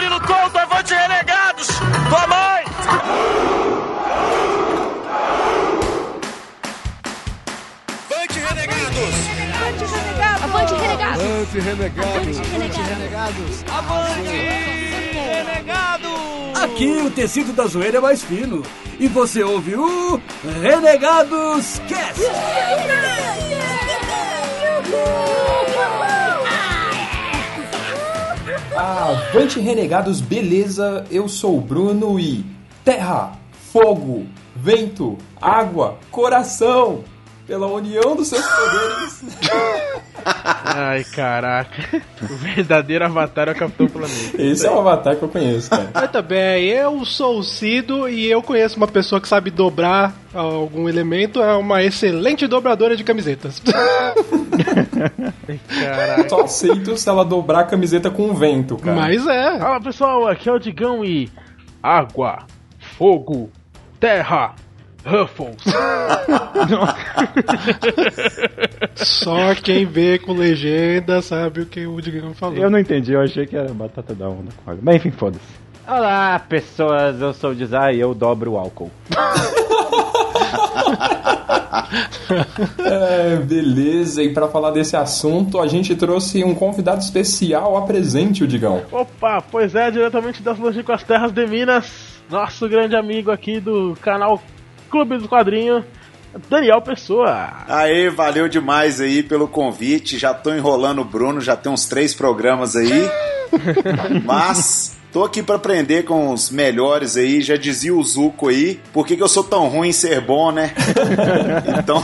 Murilo Couto, avante renegados! Tua mãe! Avante renegados! Avante renegados! Avante renegados! Avante renegados! Avante renegados! Aqui o tecido da zoeira é mais fino. E você ouve o Renegados Cast. Avante Renegados, beleza? Eu sou o Bruno e terra, fogo, vento, água, coração, pela união dos seus poderes. Ai, caraca. O verdadeiro avatar é o Capitão Planeta. Esse é o avatar que eu conheço, cara. Muito bem, eu sou o Cido e eu conheço uma pessoa que sabe dobrar algum elemento, é uma excelente dobradora de camisetas. Caraca. Só aceito se ela dobrar a camiseta com o vento, cara. Mas é. Fala pessoal, aqui é o Digão e. Água, fogo, terra, Ruffles. Só quem vê com legenda sabe o que o Digão falou. Eu não entendi, eu achei que era batata da onda com água. Mas enfim, foda-se. Olá, pessoas, eu sou o Dizai e eu dobro o álcool. É, beleza, e pra falar desse assunto, a gente trouxe um convidado especial. Apresente o Digão. Opa, pois é, diretamente das longínquas terras de Minas, nosso grande amigo aqui do canal Clube do Quadrinho, Daniel Pessoa. Aê, valeu demais aí pelo convite. Já tô enrolando o Bruno, já tem uns três programas aí. Mas tô aqui pra aprender com os melhores aí. Já dizia o Zuko aí. Por que, que eu sou tão ruim em ser bom, né? então.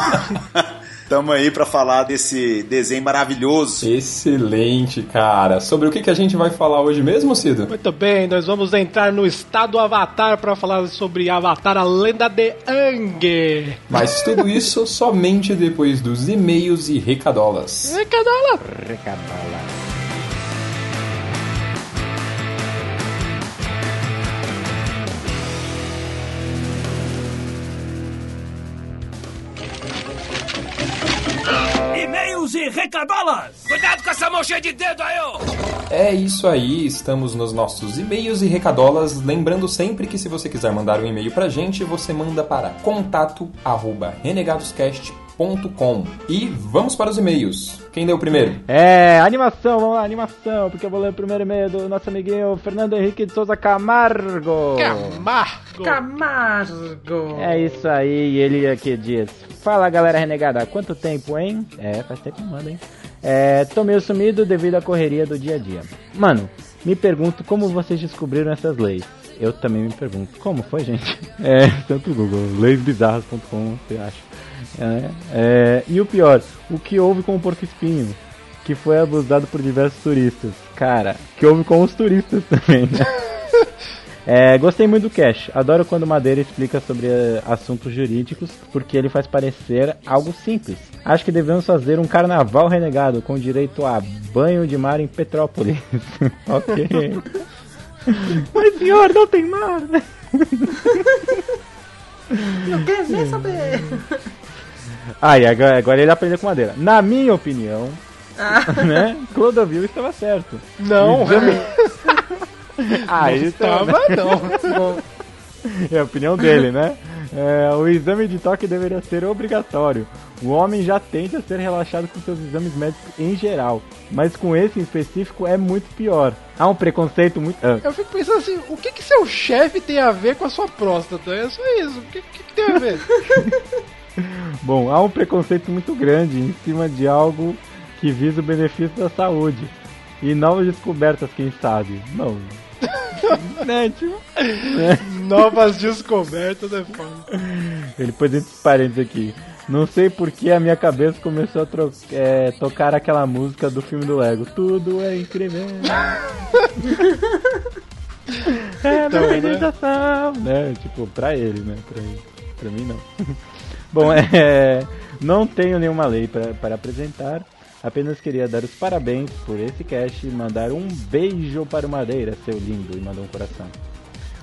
Tamo aí pra falar desse desenho maravilhoso. Excelente, cara. Sobre o que, que a gente vai falar hoje mesmo, Cido? Muito bem, nós vamos entrar no estado Avatar para falar sobre Avatar, a lenda de Aang. Mas tudo isso somente depois dos e-mails e recadolas. Recadola! Recadola. E-mails e recadolas. Cuidado com essa mão cheia de dedo aí, ô! É isso aí, estamos nos nossos e-mails e recadolas. Lembrando sempre que se você quiser mandar um e-mail pra gente, você manda para contato@renegadoscast.com. E vamos para os e-mails. Quem deu o primeiro? É, animação, vamos lá, animação, porque eu vou ler o primeiro e-mail do nosso amiguinho Fernando Henrique de Souza Camargo. Camargo! Camargo! É isso aí, ele aqui diz: Fala galera renegada, há quanto tempo, hein? É, faz tempo que manda, hein? É, tô meio sumido devido à correria do dia a dia. Mano, me pergunto como vocês descobriram essas leis. Eu também me pergunto, como foi, gente? É, tanto Google, leisbizarras.com, você acha? É, é, e o pior, o que houve com o porco espinho? Que foi abusado por diversos turistas. Cara, que houve com os turistas também, né? É, gostei muito do Cash. Adoro quando o Madeira explica sobre eh, assuntos jurídicos, porque ele faz parecer algo simples. Acho que devemos fazer um carnaval renegado com direito a banho de mar em Petrópolis. ok. Mas senhor, não tem mar, né? Eu quero nem saber. Ah, e agora, agora ele aprendeu com Madeira. Na minha opinião, né? Clodovil estava certo. Não, Ah, ele tava, não. Bom, é a opinião dele, né? É, o exame de toque deveria ser obrigatório. O homem já tende a ser relaxado com seus exames médicos em geral, mas com esse em específico é muito pior. Há um preconceito muito. ah, Eu fico pensando assim, o que que seu chefe tem a ver com a sua próstata? É só isso, o que, que, que tem a ver? Bom, há um preconceito muito grande em cima de algo que visa o benefício da saúde. E novas descobertas, quem sabe? Não. né, tipo, Novas descobertas é foda. Ele pôs entre parênteses aqui. Não sei porque a minha cabeça começou a é, tocar aquela música do filme do Lego. Tudo é incrível. é Então, uma né? Né? Tipo, pra ele, né? Pra, ele. pra mim não. Bom, é, não tenho nenhuma lei para apresentar. Apenas queria dar os parabéns por esse cast e mandar um beijo para o Madeira, seu lindo, e mandou um coração.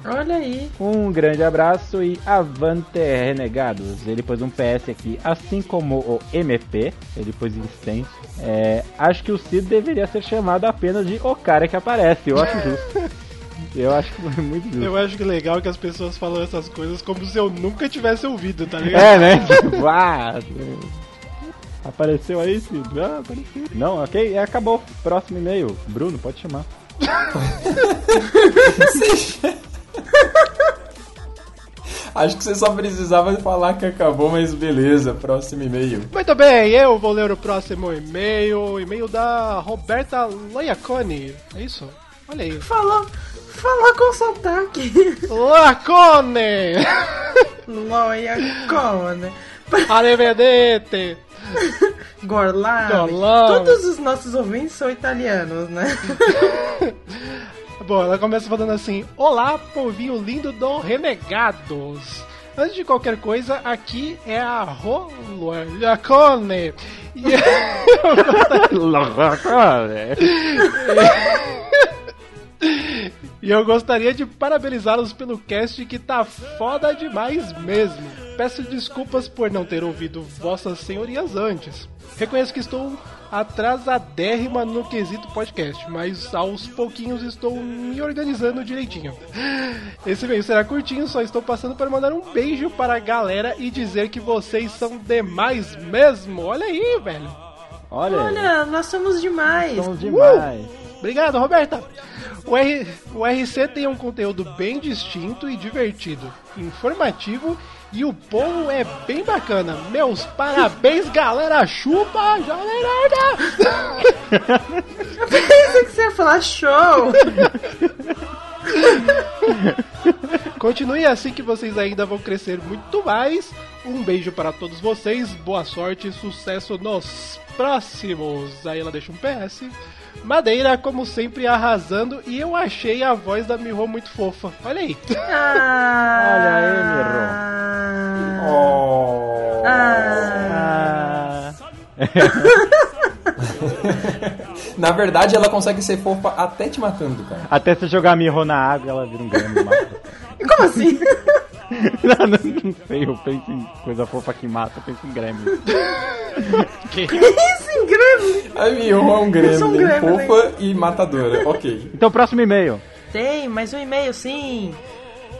Olha aí. Um grande abraço e avante renegados. Ele pôs um PS aqui, assim como o MP, ele pôs extenso. É, acho que o Cid deveria ser chamado apenas de o cara que aparece, eu acho justo. Eu acho que foi muito justo. Eu acho que é legal que as pessoas falam essas coisas como se eu nunca tivesse ouvido, tá ligado? É, né? Tipo, ah, apareceu aí, Cid? Ah, apareceu. Não, ok, é, acabou. Próximo e-mail. Bruno, pode chamar. Acho que você só precisava falar que acabou, mas beleza, próximo e-mail. Muito bem, eu vou ler o próximo e-mail. E-mail da Roberta Loiacone. É isso? Olha aí. Fala, fala com sotaque. Lacone! Loia Cone. Arrivedete! Gorlame. Gorlame. Todos os nossos ouvintes são italianos, né? Bom, ela começa falando assim: Olá, povinho lindo do Renegados. Antes de qualquer coisa, aqui é a Rolacone. E E eu gostaria de parabenizá-los pelo cast que tá foda demais mesmo. Peço desculpas por não ter ouvido vossas senhorias antes. Reconheço que estou atrasadérrima no quesito podcast, mas aos pouquinhos estou me organizando direitinho. Esse meio será curtinho, só estou passando para mandar um beijo para a galera e dizer que vocês são demais mesmo. Olha aí, velho. Olha, Olha, nós somos demais. somos demais. Obrigado, Roberta. O, R- o RC tem um conteúdo bem distinto e divertido, informativo e o povo é bem bacana. Meus parabéns, galera. Chupa, Jovem Nerd. Pensei que você ia falar show. Continue assim que vocês ainda vão crescer muito mais. Um beijo para todos vocês, boa sorte e sucesso nos próximos. Aí ela deixa um PS. Madeira, como sempre, arrasando. E eu achei a voz da Miho muito fofa. Olha aí. Ah, Olha aí, Oh. Ah, Na verdade, ela consegue ser fofa até te matando, cara. até você jogar Mirro na água, ela vira um grande mata. como assim? não, não, não sei, eu penso em coisa fofa que mata, eu penso em Gremlin. Isso em grande. A Miho é um gremlin, um gremlin. fofa e matadora. Ok. Então, próximo e-mail. Tem mais um e-mail, sim.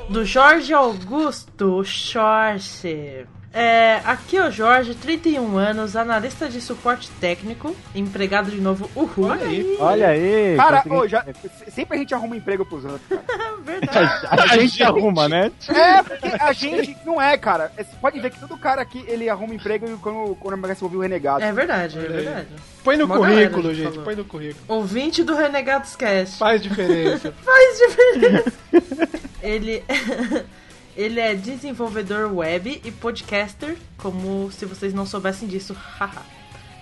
Do Jorge Augusto Schorse. É, aqui é o Jorge, 31 anos, analista de suporte técnico, empregado de novo, uhul. Olha aí. Olha aí. Cara, consegui- ô, já, sempre a gente arruma emprego pros outros, cara. Verdade. a, a gente arruma, né? É, porque a gente não é, cara. É, Você pode ver que todo cara aqui, ele arruma emprego quando, quando merece ouvir o Renegado. É verdade, é verdade. Põe no Uma galera currículo, já gente. falou. Põe no currículo. Ouvinte do Renegados Cast. Faz diferença. Faz diferença. ele, ele é desenvolvedor web e podcaster, como se vocês não soubessem disso. haha.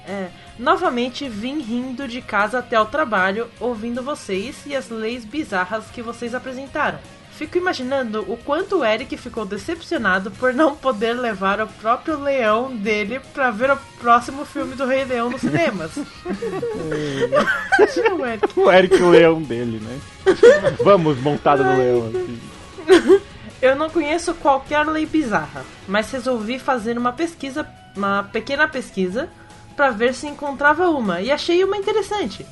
é, novamente vim rindo de casa até o trabalho, ouvindo vocês e as leis bizarras que vocês apresentaram. Fico imaginando o quanto o Eric ficou decepcionado por não poder levar o próprio leão dele pra ver o próximo filme do Rei Leão nos cinemas. Imagina o Eric. O Eric o leão dele, né? Vamos, montado no leão. Assim. Eu não conheço qualquer lei bizarra, mas resolvi fazer uma pesquisa, uma pequena pesquisa, para ver se encontrava uma e achei uma interessante.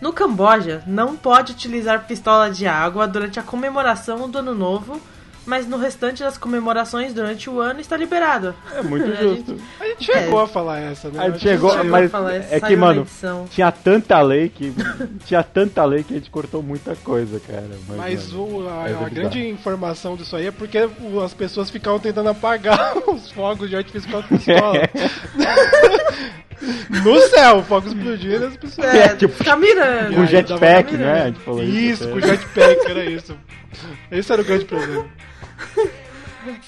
No Camboja, não pode utilizar pistola de água durante a comemoração do Ano Novo, mas no restante das comemorações durante o ano está liberado. É muito A justo. gente- A gente chegou a falar essa, né? A gente chegou, chegou a mas falar, é que, mano, edição. tinha tanta lei que. tinha tanta lei que a gente cortou muita coisa, cara. Mas, Mas mano, o- a, é a grande informação disso aí é porque as pessoas ficavam tentando apagar os fogos de artifício com a pistola. No céu, o fogo explodindo as pessoas. É, tipo, ficar mirando. Com aí jetpack, né? A gente falou isso. Isso, até. com jetpack, era isso. Esse era o grande problema.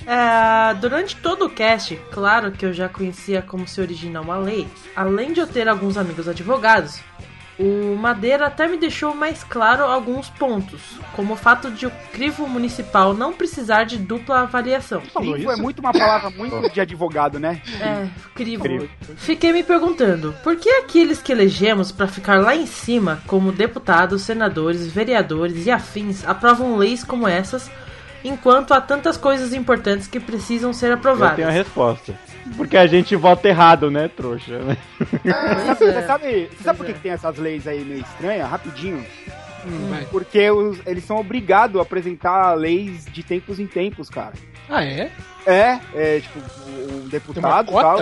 É, durante todo o cast, claro que eu já conhecia como se origina uma lei. Além de eu ter alguns amigos advogados, o Madeira até me deixou mais claro alguns pontos, como o fato de o crivo municipal não precisar de dupla avaliação. Crivo é muito uma palavra muito de advogado, né? É, crivo. Crivo. Fiquei me perguntando, por que aqueles que elegemos para ficar lá em cima, como deputados, senadores, vereadores e afins, aprovam leis como essas, enquanto há tantas coisas importantes que precisam ser Eu aprovadas? tenho a resposta. Porque a gente vota errado, né, trouxa? Pois Você é. sabe, você sabe por Pois que é. tem essas leis aí meio estranhas? Rapidinho. Hum. Porque os- eles são obrigados a apresentar leis de tempos em tempos, cara. Ah, é? É, é tipo, um deputado e tal.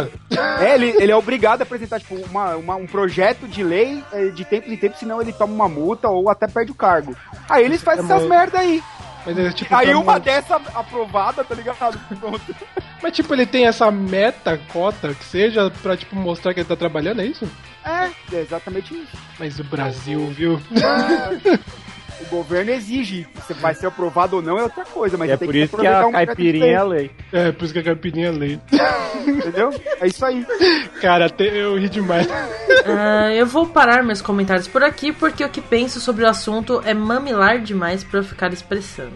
É, ele, ele é obrigado a apresentar, tipo, uma, uma- um projeto de lei é, de tempos em tempos, senão ele toma uma multa ou até perde o cargo. Aí eles fazem É essas uma- merda aí. Mas é tipo. Aí uma dessa aprovada, tá ligado? Pronto. Mas tipo, ele tem essa meta, cota, que seja, pra tipo mostrar que ele tá trabalhando, é isso? É, é exatamente isso. Mas o Brasil, viu? O governo exige. Se vai ser aprovado ou não é outra coisa, mas é tem por que isso que a um caipirinha é a lei. É, por isso que a caipirinha é lei. Entendeu? É isso aí. Cara, até eu ri demais. Ah, eu vou parar meus comentários por aqui porque o que penso sobre o assunto é mamilar demais pra eu ficar expressando.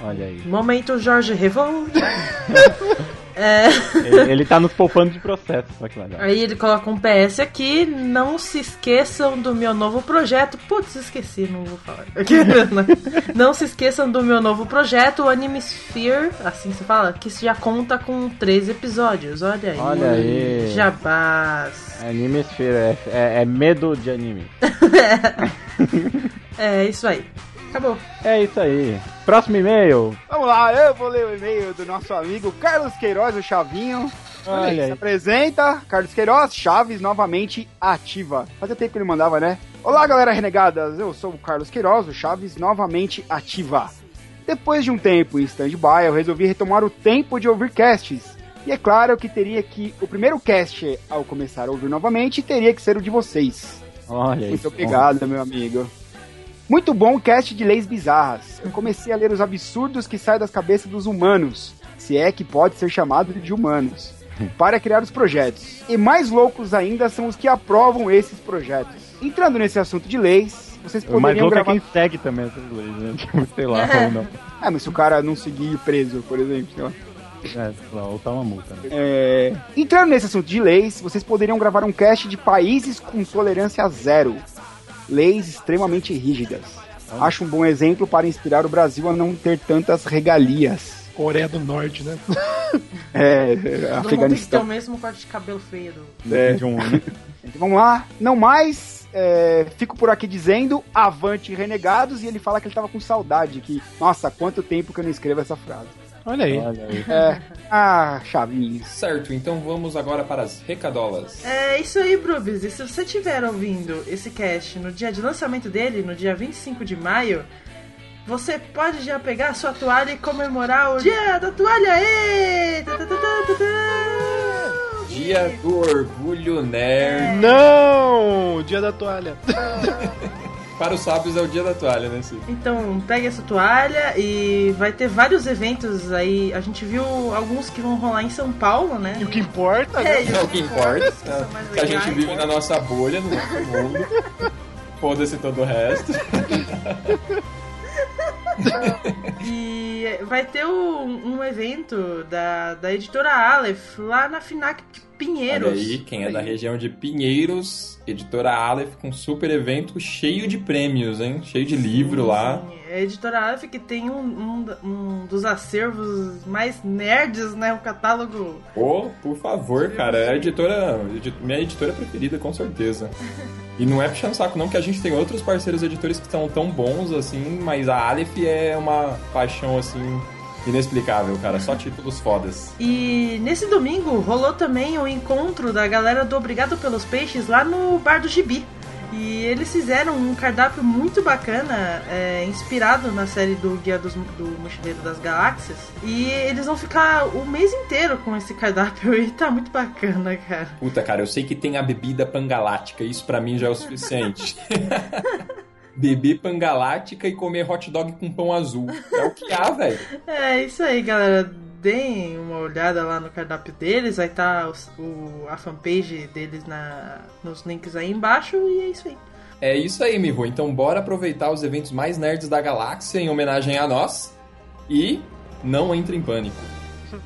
Olha aí. Momento Jorge Revolt. é, Ele, ele tá nos poupando de processo, só que legal. aí ele coloca um PS aqui. Não se esqueçam do meu novo projeto. Putz, esqueci, não vou falar. não se esqueçam do meu novo projeto, o Anime Sphere, assim se fala, que já conta com três episódios. Olha aí. Olha aí. Jabás. Anime Sphere é, é- é medo de anime. É isso aí. Acabou. É isso aí. Próximo e-mail. Vamos lá, eu vou ler o e-mail do nosso amigo Carlos Queiroz, o Chavinho. Olha Se aí. apresenta, Carlos Queiroz, Chaves novamente ativa. Fazia tempo que ele mandava, né? Olá, galera renegadas. Eu sou o Carlos Queiroz, o Chaves novamente ativa. Depois de um tempo em stand-by, eu resolvi retomar o tempo de ouvir casts. E é claro que teria que. O primeiro cast, ao começar a ouvir novamente, teria que ser o de vocês. Olha Muito isso. obrigado, meu amigo. Muito bom cast de leis bizarras. Eu comecei a ler os absurdos que saem das cabeças dos humanos, se é que pode ser chamado de humanos, para criar os projetos. E mais loucos ainda são os que aprovam esses projetos. Entrando nesse assunto de leis, vocês O mais poderiam louco é gravar. quem segue também essas leis, né? Tipo, sei lá, ou não. Ah, mas se o cara não seguir preso, por exemplo, sei lá. É, ou tá uma multa, né? É, Entrando nesse assunto de leis, vocês poderiam gravar um cast de países com tolerância zero. Leis extremamente rígidas. Acho um bom exemplo para inspirar o Brasil a não ter tantas regalias. Coreia do Norte, né? É, Todo mundo tem que ter o Afeganistão. mesmo corte de cabelo feio do. É. De um, né? Então, vamos lá. Não mais. é, fico por aqui dizendo avante renegados e ele fala que ele tava com saudade que nossa quanto tempo que eu não escrevo essa frase Olha aí. Olha aí. é ah chavinhos Certo, então vamos agora para as recadolas. É isso aí, Brubis. E se você estiver ouvindo esse cast no dia de lançamento dele, no dia 25 de maio, você pode já pegar a sua toalha e comemorar o Dia da Toalha! Tá. Dia do Orgulho Nerd. Não! Dia da toalha. Para os sábios é o dia da toalha, né, Cid? Então, pegue essa toalha e vai ter vários eventos aí. A gente viu alguns que vão rolar em São Paulo, né? E o que importa, né? É, É o que importa. Mais Que a gente vive na nossa bolha, no nosso mundo. Foda-se todo o resto. E vai ter um, um evento da, da editora Aleph lá na FINAC de Pinheiros. Olha aí, quem é da região de Pinheiros, editora Aleph, com super evento cheio de prêmios, hein? Cheio de livro lá. Sim, é a editora Aleph que tem um, um, um dos acervos mais nerds, né? O catálogo. Pô, por favor, cara, é a editora, edi- minha editora preferida, com certeza. E não é puxando saco não, que a gente tem outros parceiros editores que são tão bons assim, mas a Aleph é uma paixão assim inexplicável, cara, só títulos fodas. E nesse domingo rolou também o encontro da galera do Obrigado pelos Peixes lá no Bar do Gibi. E eles fizeram um cardápio muito bacana, é, inspirado na série do Guia dos, do Mochileiro das Galáxias. E eles vão ficar o mês inteiro com esse cardápio e tá muito bacana, cara. Puta, cara, eu sei que tem a bebida pangalática, isso pra mim já é o suficiente. Beber pangalática e comer hot dog com pão azul. É o que há, velho. É isso aí, galera. Deem uma olhada lá no cardápio deles, vai estar o, a fanpage deles na, nos links aí embaixo e é isso aí. É isso aí, Miho. Então bora aproveitar os eventos mais nerds da galáxia em homenagem a nós e não entre em pânico.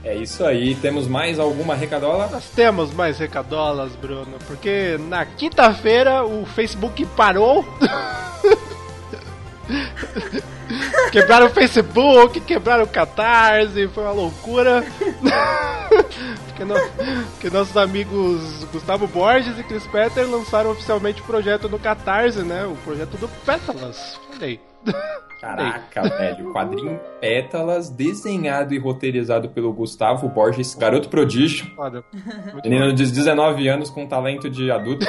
É isso aí. Temos mais alguma recadola? Nós temos mais recadolas, Bruno, porque na quinta-feira o Facebook parou. quebraram o Facebook, quebraram o Catarse, foi uma loucura. porque, no- nossos amigos Gustavo Borges e Chris Petter lançaram oficialmente o projeto no Catarse, né? O projeto do Pétalas. Mandei. Caraca, velho. Quadrinho Pétalas, desenhado e roteirizado pelo Gustavo Borges, garoto prodígio. Menino de 19 anos com talento de adulto.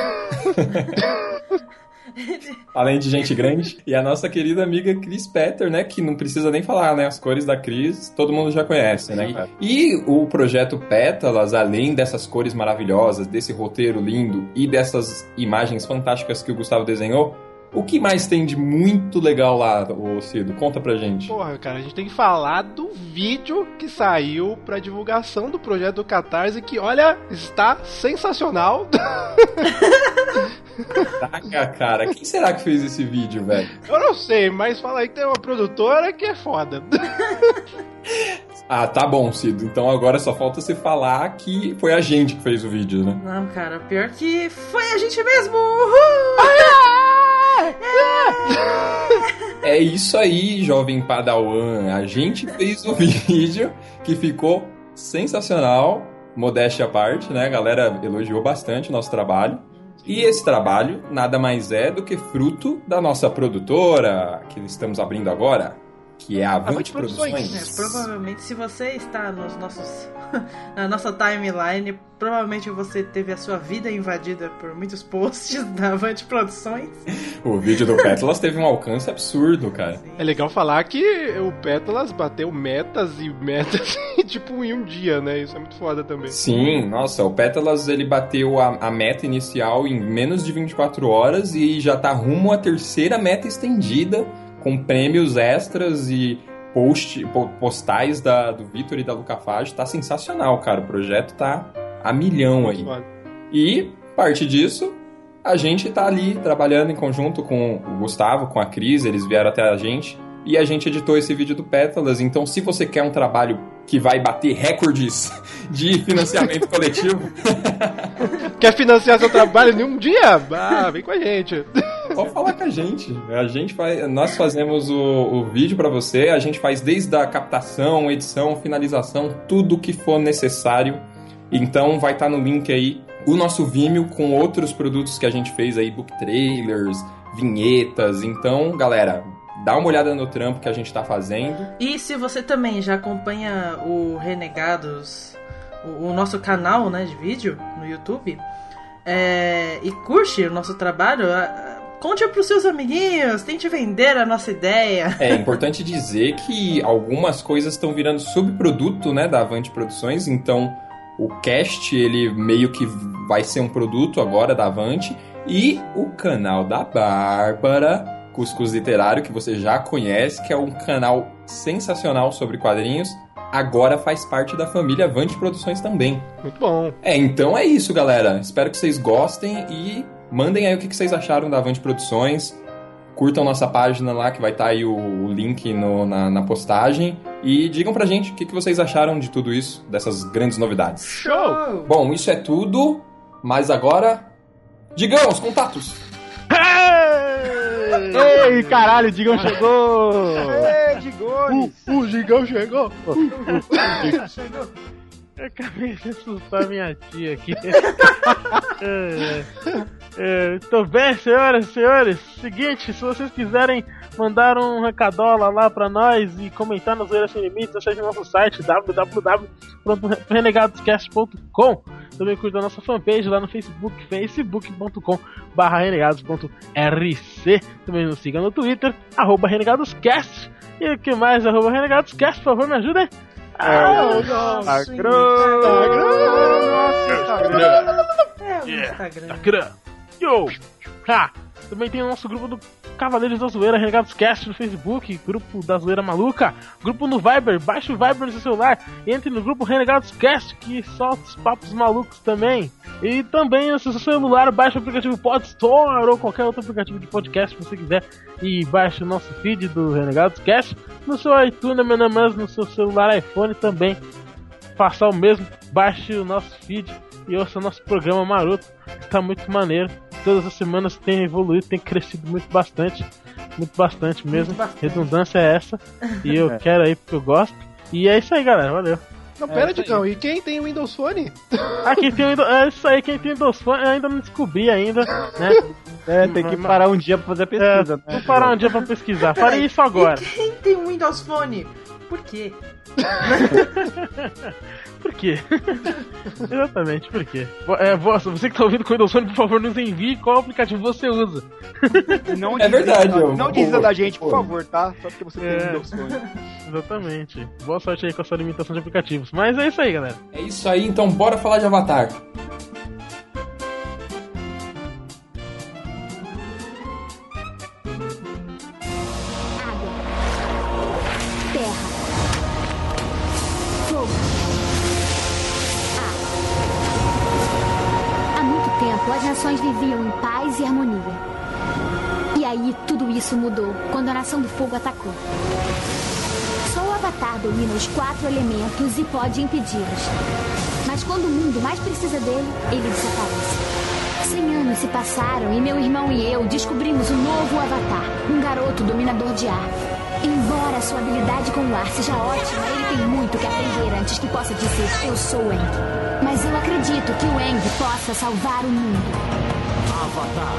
Além de gente grande. E a nossa querida amiga Chris Petter, né? Que não precisa nem falar, né? As cores da Chris, todo mundo já conhece, né, cara? E o projeto Pétalas, além dessas cores maravilhosas, desse roteiro lindo e dessas imagens fantásticas que o Gustavo desenhou, o que mais tem de muito legal lá, ô Cido? Conta pra gente. Porra, cara, a gente tem que falar do vídeo que saiu pra divulgação do projeto do Catarse, que, olha, está sensacional. Caraca, cara, quem será que fez esse vídeo, velho? Eu não sei, mas fala aí que tem uma produtora que é foda. Ah, tá bom, Cido. Então agora só falta você falar que foi a gente que fez o vídeo, né? Não, cara, pior que foi a gente mesmo! Uhul! É isso aí, jovem Padawan. A gente fez o vídeo que ficou sensacional, modéstia à parte, né? A galera elogiou bastante o nosso trabalho. E esse trabalho nada mais é do que fruto da nossa produtora, que estamos abrindo agora, que é a Avante Produções. Produções. É, provavelmente, se você está nos nossos, na nossa timeline, provavelmente você teve a sua vida invadida por muitos posts da Avante Produções. O vídeo do Pétalas teve um alcance absurdo, cara. É legal falar que o Pétalas bateu metas e metas, tipo, em um dia, né? Isso é muito foda também. Sim, nossa, o Pétalas ele bateu a, a meta inicial em menos de 24 horas e já tá rumo à terceira meta estendida, com prêmios extras e post, po- postais da, do Vitor e da Luca Fage. Tá sensacional, cara. O projeto tá a milhão aí. E, parte disso, a gente tá ali trabalhando em conjunto com o Gustavo, com a Cris, eles vieram até a gente. E a gente editou esse vídeo do Pétalas. Então, se você quer um trabalho que vai bater recordes de financiamento coletivo, Quer financiar seu trabalho em um dia? Ah, vem com a gente. pode falar com a gente. A gente faz, nós fazemos o, o vídeo pra você, a gente faz desde a captação, edição, finalização, tudo o que for necessário. Então vai estar no link aí o nosso Vimeo com outros produtos que a gente fez aí, book trailers, vinhetas. Então, galera, dá uma olhada no trampo que a gente tá fazendo. E se você também já acompanha o Renegados, o, o nosso canal né, de vídeo no YouTube, é, e curte o nosso trabalho, a- conte pros seus amiguinhos, tente vender a nossa ideia. É importante dizer que algumas coisas estão virando subproduto, né, da Avante Produções, então o cast ele meio que vai ser um produto agora da Avante e o canal da Bárbara Cuscuz Literário que você já conhece, que é um canal sensacional sobre quadrinhos, agora faz parte da família Avante Produções também. Muito bom. É, então é isso, galera. Espero que vocês gostem e mandem aí o que que vocês acharam da Avante Produções. Curtam nossa página lá, que vai estar aí o, o link no- na, na postagem. E digam pra gente o que, que vocês acharam de tudo isso, dessas grandes novidades. Show! Bom, isso é tudo, mas agora. Digam os contatos! Ei, caralho, o Digão chegou! Ê, de goles! O Gigão chegou! Eu acabei de assustar minha tia aqui. É, é, tô bem, senhoras e senhores. Seguinte, se vocês quiserem mandar um recadola lá pra nós e comentar nos Zoeira Sem Limites, acesse nosso site www.renegadoscast.com Também curta a nossa fanpage lá no Facebook, facebook.com renegados.rc Também nos siga no Twitter, arroba renegadoscast E o que mais, arroba renegadoscast, por favor, me ajudem? Nosso Instagram! É, o Yeah. Instagram. Instagram. Yo! Ha! Também tem o nosso grupo do Cavaleiros da Zoeira, Renegados Cast no Facebook, grupo da Zoeira Maluca, grupo no Viber, baixe o Viber no seu celular, entre no grupo Renegados Cast, que solta os papos malucos também. E também no seu celular, baixe o aplicativo Podstore ou qualquer outro aplicativo de podcast que você quiser e baixe o nosso feed do Renegados Cast no seu iTunes, mas no seu celular iPhone também. Faça o mesmo, baixe o nosso feed e ouça o nosso programa maroto, que está muito maneiro. Todas as semanas tem evoluído, tem crescido muito bastante. Muito bastante mesmo. bastante. Redundância é essa. E eu quero aí porque eu gosto. E é isso aí, galera. Valeu. Não, pera, Digão, e quem tem o Windows Phone? Ah, quem tem o Windows, é isso aí, quem tem Windows Phone, eu ainda não descobri ainda, né? É, tem que parar um dia pra fazer a É, pesquisa. vou parar um dia pra pesquisar. Farei isso agora. E quem tem Windows Phone? Por quê? Por quê? Exatamente, por quê? É, vo- você que tá ouvindo com o Windows Phone, por favor, nos envie qual aplicativo você usa. Não É verdade, eu- Não desista da gente, por favor, tá? Só porque você tem É. Windows Phone. Exatamente. Boa sorte aí com a sua limitação de aplicativos. Mas é isso aí, galera. É isso aí, então bora falar de Avatar. Nações viviam em paz e harmonia. E aí, tudo isso mudou quando a Nação do Fogo atacou. Só o Avatar domina os quatro elementos e pode impedi-los. Mas quando o mundo mais precisa dele, ele desaparece. Cem anos se passaram e meu irmão e eu descobrimos um novo Avatar, um garoto dominador de ar. Embora sua habilidade com o ar seja ótima, ele tem muito que aprender antes que possa dizer eu sou o Aang. Mas eu acredito que o Aang possa salvar o mundo. Avatar,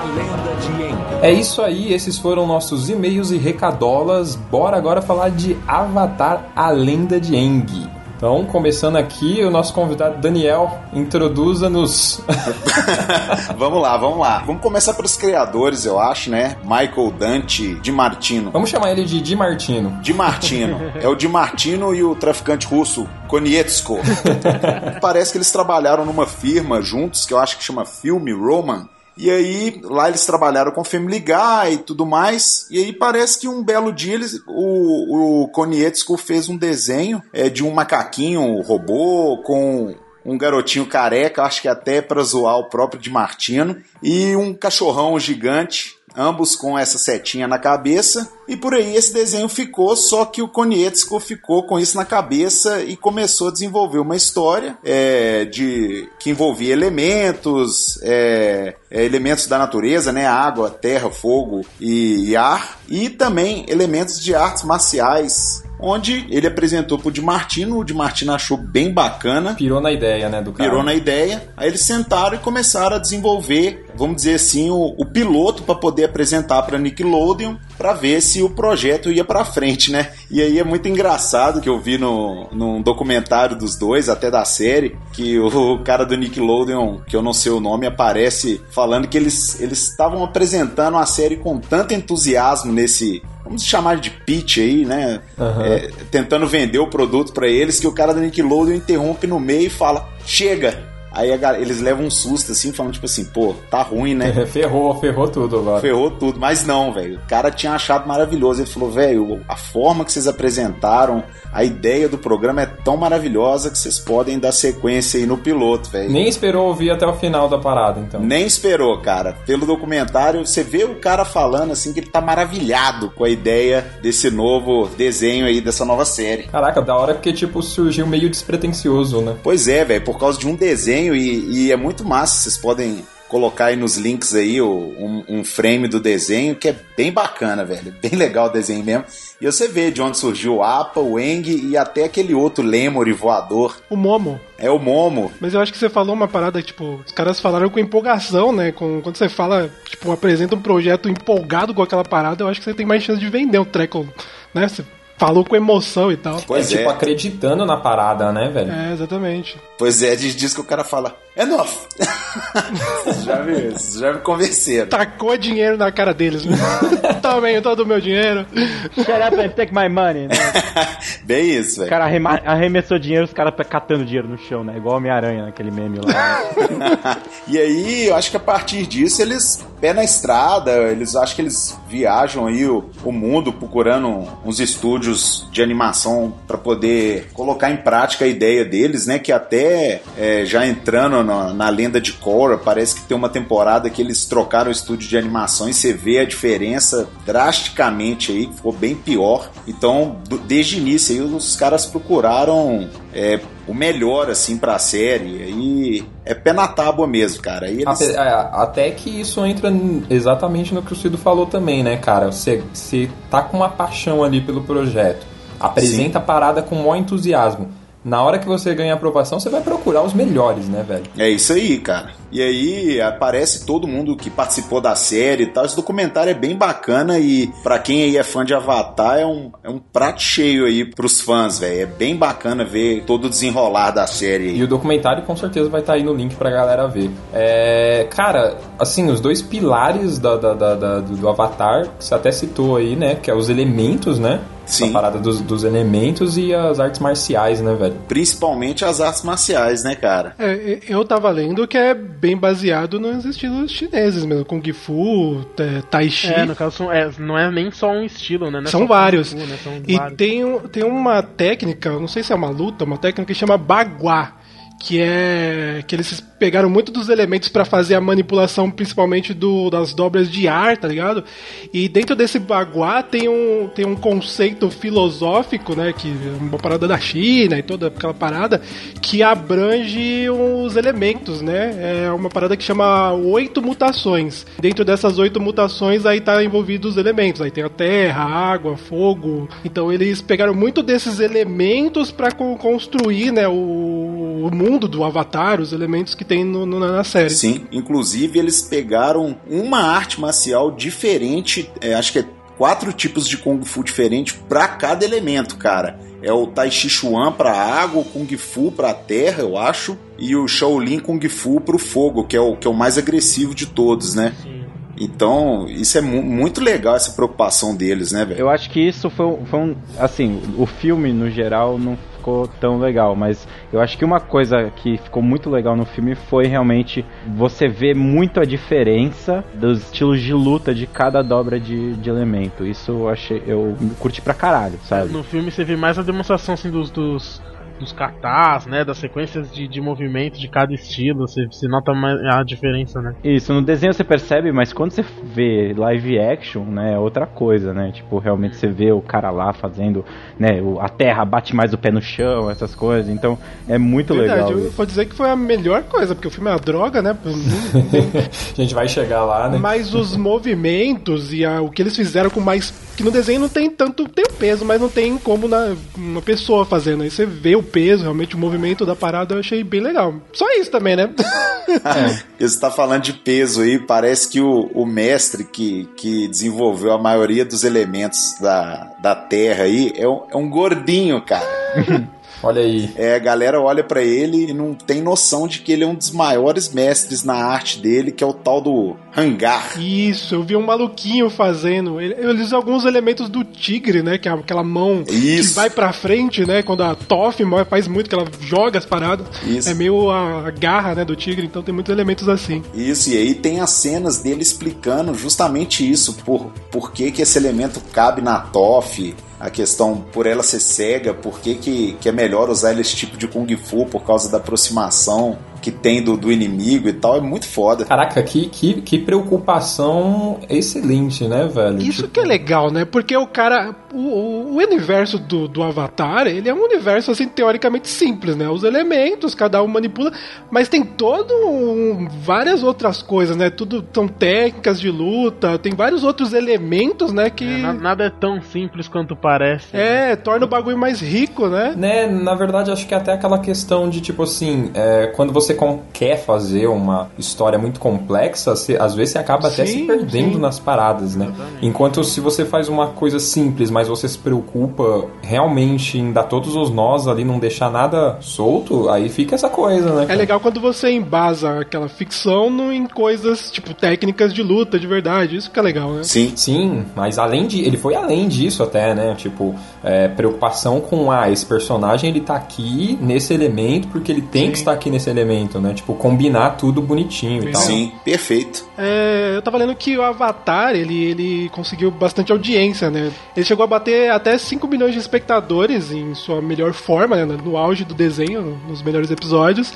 a lenda de Aang. É isso aí, esses foram nossos e-mails e recadolas. Bora agora falar de Avatar, a lenda de Aang. Então, começando aqui, o nosso convidado Daniel, introduza-nos. vamos lá, vamos lá. Vamos começar pelos criadores, eu acho, né? Michael Dante Di Martino. Vamos chamar ele de Di Martino. Di Martino. É o Di Martino e o traficante russo Konietzko. Parece que eles trabalharam numa firma juntos, que eu acho que chama Filme Roman. E aí, lá eles trabalharam com Family Guy e tudo mais. E aí parece que um belo dia eles, o, o Konietzko fez um desenho é, de um macaquinho robô com um garotinho careca, acho que até para zoar o próprio Di Martino, e um cachorrão gigante, ambos com essa setinha na cabeça. E por aí esse desenho ficou, só que o Konietzko ficou com isso na cabeça e começou a desenvolver uma história é, de que envolvia elementos, é, é, elementos da natureza, né, água, terra, fogo e, e ar, e também elementos de artes marciais. Onde ele apresentou pro Di Martino, o Di Martino achou bem bacana, Pirou na ideia, né, do cara. pirou na ideia. Aí eles sentaram e começaram a desenvolver, vamos dizer assim, o, o piloto para poder apresentar para Nickelodeon para ver se o projeto ia para frente, né? E aí é muito engraçado que eu vi no, num documentário dos dois, até da série, que o cara do Nickelodeon, que eu não sei o nome, aparece falando que eles eles estavam apresentando a série com tanto entusiasmo nesse Vamos chamar de pitch aí, né? Aham. É, tentando vender o produto para eles, que o cara da Nickelodeon interrompe no meio e fala: chega! Aí a eles levam um susto assim, falando tipo assim, pô, tá ruim, né? ferrou, ferrou tudo agora. Ferrou tudo, mas não, velho. O cara tinha achado maravilhoso. Ele falou, velho, a forma que vocês apresentaram, a ideia do programa é tão maravilhosa que vocês podem dar sequência aí no piloto, velho. Nem esperou ouvir até o final da parada, então. Nem esperou, cara. Pelo documentário, você vê o cara falando assim que ele tá maravilhado com a ideia desse novo desenho aí, dessa nova série. Caraca, da hora porque, tipo, surgiu meio despretensioso, né? Pois é, velho, por causa de um desenho e, e é muito massa. Vocês podem colocar aí nos links aí o- um, um frame do desenho que é bem bacana, velho. Bem legal o desenho mesmo. E você vê de onde surgiu o Apa, o Eng e até aquele outro Lemur voador. O Momo. É o Momo. Mas eu acho que você falou uma parada, tipo, os caras falaram com empolgação, né? Com, quando você fala, tipo, apresenta um projeto empolgado com aquela parada, eu acho que você tem mais chance de vender o treco, né? Você falou com emoção e tal. Pois é, tipo, é. acreditando na parada, né, velho? É, exatamente. Pois é, diz, diz que o cara fala, enough. Já me, vocês já me convenceram. Tacou dinheiro na cara deles, né? Tomem todo o meu dinheiro. Shut up and take my money, né? Bem isso, O velho. cara arrema- arremessou dinheiro, os caras catando dinheiro no chão, né? Igual Homem-Aranha naquele meme lá. e aí, eu acho que a partir disso eles pé na estrada, eles acho que eles viajam aí o, o mundo procurando uns estúdios de animação para poder colocar em prática a ideia deles, né? Que até é, já entrando na, na lenda de Korra, parece que tem uma temporada que eles trocaram o estúdio de animação e você vê a diferença drasticamente aí, ficou bem pior. Então, desde o início aí, os caras procuraram é, o melhor assim pra série. Aí é pé na tábua mesmo, cara. Eles... Até, é, até que isso entra exatamente no que o Cido falou também, né, cara? Você, você tá com uma paixão ali pelo projeto, apresenta a parada com o maior entusiasmo. Na hora que você ganha aprovação, você vai procurar os melhores, né, velho? É isso aí, cara. E aí aparece todo mundo que participou da série e tal. Esse documentário é bem bacana e para quem aí é fã de Avatar é um, é um prato cheio aí pros fãs, velho. É bem bacana ver todo o desenrolar da série aí. E o documentário com certeza vai estar aí no link pra galera ver. É, cara, assim, os dois pilares da, da, da, do Avatar, que você até citou aí, né? Que é os elementos, né? Sim. A parada dos, dos elementos e as artes marciais, né, velho? Principalmente as artes marciais, né, cara? É, eu tava lendo que é bem baseado nos estilos chineses mesmo, Kung Fu, é, Tai Chi. É, no caso, é, não é nem só um estilo, né? Não é São só vários. Fu, né? São E vários. tem, tem uma técnica, não sei se é uma luta, uma técnica que chama Bagua. Que é. que eles pegaram muito dos elementos pra fazer a manipulação, principalmente do, das dobras de ar, tá ligado? E dentro desse Bagua tem um, tem um conceito filosófico, né? Que é uma parada da China e toda aquela parada, que abrange os elementos, né? É uma parada que chama oito mutações. Dentro dessas oito mutações aí tá envolvido os elementos. Aí tem a terra, a água, fogo. Então eles pegaram muito desses elementos para construir, né, o, o mundo do Avatar, os elementos que tem no- no- na série. Sim, inclusive eles pegaram uma arte marcial diferente, é, acho que é quatro tipos de Kung Fu diferentes pra cada elemento, cara. É o Tai Chi Chuan pra água, o Kung Fu pra terra, eu acho, e o Shaolin Kung Fu pro fogo, que é o, que é o mais agressivo de todos, né? Então, isso é mu- muito legal, essa preocupação deles, né, velho? Eu acho que isso foi, um- foi um. Assim, o filme no geral não ficou tão legal, mas eu acho que uma coisa que ficou muito legal no filme foi realmente você ver muito a diferença dos estilos de luta de cada dobra de, de elemento. Isso eu achei. Eu curti pra caralho, sabe? No filme você vê mais a demonstração assim, dos, dos, dos katas, né? Das sequências de, de movimento de cada estilo. Você, você nota mais a diferença, né? Isso, no desenho você percebe, mas quando você vê live action, né, é outra coisa, né? Tipo, realmente você vê o cara lá fazendo, né, a terra bate mais o pé no chão, essas coisas. Então, é muito Verdade, legal. eu isso. vou dizer que foi a melhor coisa, porque o filme é uma droga, né? A gente vai chegar lá, né? Mas os movimentos e a- o que eles fizeram com mais. Que no desenho não tem tanto. Tem o peso, mas não tem como na, uma pessoa fazendo. Aí você vê o peso, realmente o movimento da parada, eu achei bem legal. Só isso também, né? Você tá falando de peso aí, parece que o, o mestre que, que desenvolveu a maioria dos elementos da, da Terra aí é um, é um gordinho, cara. Olha aí. É, a galera olha pra ele e não tem noção de que ele é um dos maiores mestres na arte dele, que é o tal do hangar. Isso, eu vi um maluquinho fazendo. Ele, ele usa alguns elementos do tigre, né? Que é aquela mão Isso. que vai pra frente, né? Quando a Toff faz muito, que ela joga as paradas. Isso. É meio a, garra, né? Do tigre, então tem muitos elementos assim. Isso, e aí tem as cenas dele explicando justamente isso, por, por que, que esse elemento cabe na TOF, a questão por ela ser cega, por que, que, que é melhor usar esse tipo de Kung Fu por causa da aproximação que tem do, do inimigo e tal, é muito foda. Caraca, que, que, que preocupação excelente, né, velho? Isso Tipo, que é legal, né? Porque o cara. O, o- o universo do, do Avatar, ele é um universo, assim, teoricamente simples, né? Os elementos, cada um manipula, mas tem todo um, várias outras coisas, né? Tudo são técnicas de luta, tem vários outros elementos, né? Que. É, na- nada é tão simples quanto parece. É, torna o bagulho mais rico, né? Né, na verdade, acho que até aquela questão de, tipo assim, é, quando você com- quer fazer uma história muito complexa, você- às vezes você acaba até Sim, se perdendo sim. nas paradas, né? Enquanto se você faz uma coisa simples, mas você se preocupa realmente em dar todos os nós ali, não deixar nada solto, aí fica essa coisa, né? É cara? legal quando você embasa aquela ficção no- em coisas, tipo, técnicas de luta de verdade. Isso que é legal, né? Sim. Sim, mas além de. Ele foi além disso até, né? Tipo, é, preocupação com ah, esse personagem ele tá aqui nesse elemento porque ele tem que estar aqui nesse elemento, né? Tipo, combinar tudo bonitinho e tal. Sim, perfeito. É, eu tava lendo que o Avatar, ele, ele conseguiu bastante audiência, né? Ele chegou a bater até 5 milhões de espectadores em sua melhor forma, né? No auge do desenho, nos melhores episódios.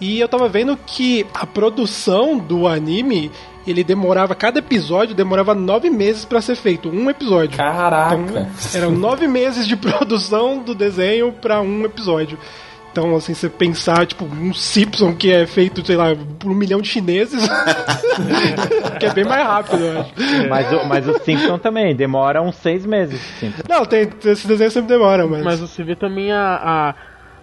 E eu tava vendo que a produção do anime, ele demorava, cada episódio demorava nove meses pra ser feito, um episódio. Caraca! Então, eram nove meses de produção do desenho pra um episódio. Então, assim, você pensar, tipo, um Simpson que é feito, sei lá, por um milhão de chineses, que é bem mais rápido, eu acho. Mas, o, mas o Simpson também demora uns seis meses. Simpson. Não, tem, esse desenho sempre demora, mas... Mas você vê também a, a,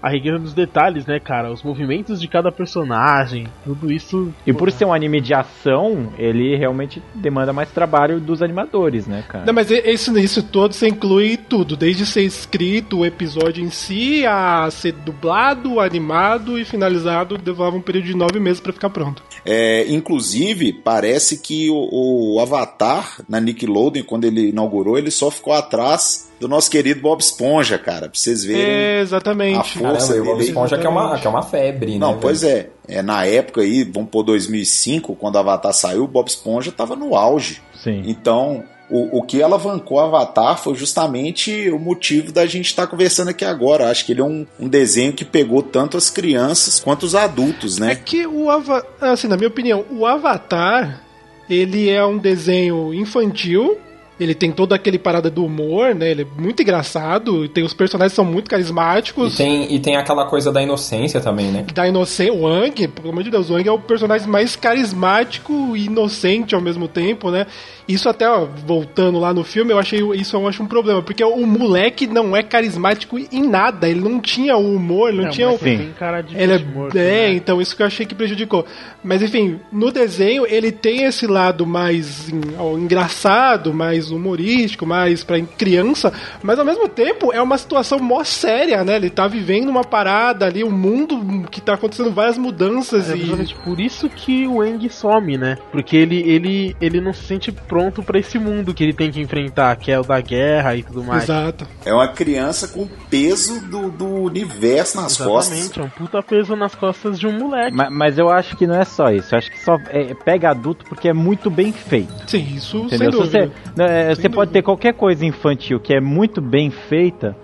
a riqueza dos detalhes, né, cara? Os movimentos de cada personagem, tudo isso. E por ser um anime de ação, ele realmente demanda mais trabalho dos animadores, né, cara? Não, mas isso, isso todo você inclui tudo, desde ser escrito o episódio em si, a ser dublado, animado e finalizado, levava um período de nove meses para ficar pronto. É, inclusive, parece que o, o Avatar na Nickelodeon, quando ele inaugurou, ele só ficou atrás do nosso querido Bob Esponja, cara, pra vocês verem É, exatamente. a força Caramba, e o Bob dele. Esponja que é, uma, que é uma febre, né? Não, velho? pois é. é. Na época aí, vamos pôr 2005, quando o Avatar saiu, o Bob Esponja tava no auge. Sim. Então, o, o que alavancou o Avatar foi justamente o motivo da gente estar conversando aqui agora. Acho que ele é um, um desenho que pegou tanto as crianças quanto os adultos, É né? que o Avatar, assim, na minha opinião, o Avatar, ele é um desenho infantil, ele tem todo aquele parada do humor, né? Ele é muito engraçado, e tem os personagens são muito E carismáticos. tem, e tem aquela coisa da inocência também, né? Da inocência, o Wang, pelo amor de Deus, o Wang é o personagem mais carismático e inocente ao mesmo tempo, né? Isso até, ó, voltando lá no filme, eu achei isso eu acho um problema, porque o moleque não é carismático em nada, ele não tinha o humor, ele não É, tinha o, Sim. tem cara de Ele é, morto, é, né? então isso que eu achei que prejudicou. Mas enfim, no desenho ele tem esse lado mais ó, engraçado, mais humorístico, mais pra criança, mas ao mesmo tempo é uma situação mó séria, né? Ele tá vivendo uma parada ali, um mundo que tá acontecendo várias mudanças É e por isso que o Eng some, né? Porque ele, ele, ele não se sente pronto pra esse mundo que ele tem que enfrentar, que é o da guerra e tudo mais. Exato. É uma criança com o peso do, do universo nas costas. Exatamente, é um puta peso nas costas de um moleque. Ma- Mas, eu acho que não é só isso. Eu acho que só é- pega adulto porque é muito bem feito. Sim, isso Entendeu? sem Se dúvida. você não, é, Sem você pode dúvida. ter qualquer coisa infantil que é muito bem feita.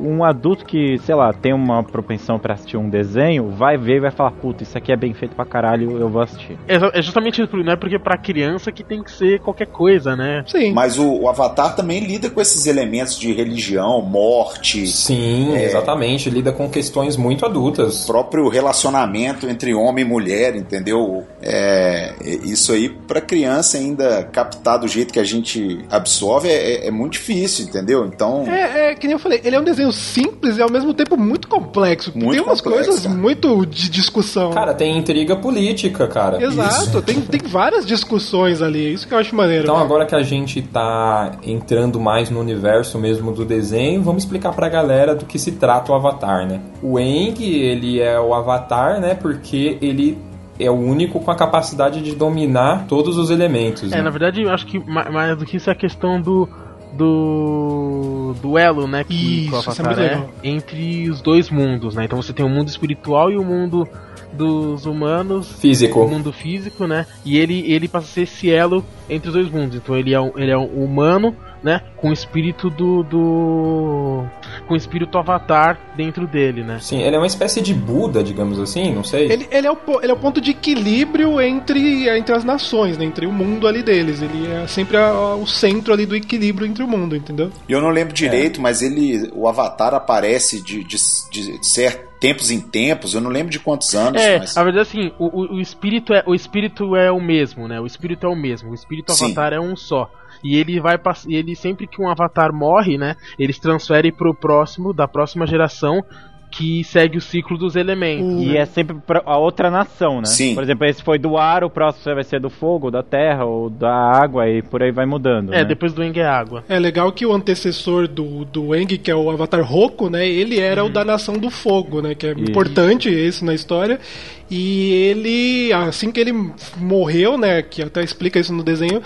Um adulto que, sei lá, tem uma propensão pra assistir um desenho, vai ver e vai falar, puta, isso aqui é bem feito pra caralho, eu vou assistir. É, é justamente isso, não é porque pra criança que tem que ser qualquer coisa, né? Sim. Mas o, o Avatar também lida com esses elementos de religião, morte, Sim, exatamente. Lida com questões muito adultas. próprio relacionamento entre homem e mulher, entendeu? É, isso aí, pra criança ainda captar do jeito que a gente absorve, é, é muito difícil, entendeu? Então, É, é, que nem eu falei, ele é um desenho simples e ao mesmo tempo muito complexo. Muito tem umas complexo, coisas cara. muito de discussão. Cara, tem intriga política, cara. Exato, tem, tem várias discussões ali, é isso que eu acho maneiro. Então agora que a gente tá entrando mais no universo mesmo do desenho, vamos explicar pra galera do que se trata o Avatar, né? O Aang, ele é o Avatar, né? Porque ele é o único com a capacidade de dominar todos os elementos. É, né? na verdade, eu acho que ma- mais do que isso é a questão do. Do duelo, né, que, o Isso, isso é Avatar é, legal. entre os dois mundos, né? Então você tem o mundo espiritual e o mundo dos humanos, Físico. o mundo físico, né? E ele ele passa a ser esse elo entre os dois mundos. Então ele é um, ele é um humano, né, com o espírito do, do com o espírito avatar dentro dele, né? Sim, ele é uma espécie de Buda, digamos assim, não sei. Ele, ele, é o, ele é o ponto de equilíbrio entre, entre as nações, né? Entre o mundo ali deles. Ele é sempre a- o centro ali do equilíbrio entre o mundo, entendeu? eu não lembro direito, mas ele, o Avatar aparece de, de, de certo tempos em tempos, eu não lembro de quantos anos, É, mas na verdade assim, o, o, o espírito é o espírito é o mesmo, né? O espírito é o mesmo, o espírito Sim. avatar é um só. E ele vai e ele sempre que um avatar morre, né, eles transferem pro próximo da próxima geração que segue o ciclo dos elementos. E é sempre a outra nação, né? Sim. Por exemplo, esse foi do ar, o próximo vai ser do fogo, da terra, ou da água, e por aí vai mudando. É, né? depois do Eng é água. É legal que o antecessor do, do Eng, que é o Avatar Roku, né? Ele era o da Nação do Fogo, né? Que é importante esse na história. E ele, assim que ele morreu, né? Que até explica isso no desenho.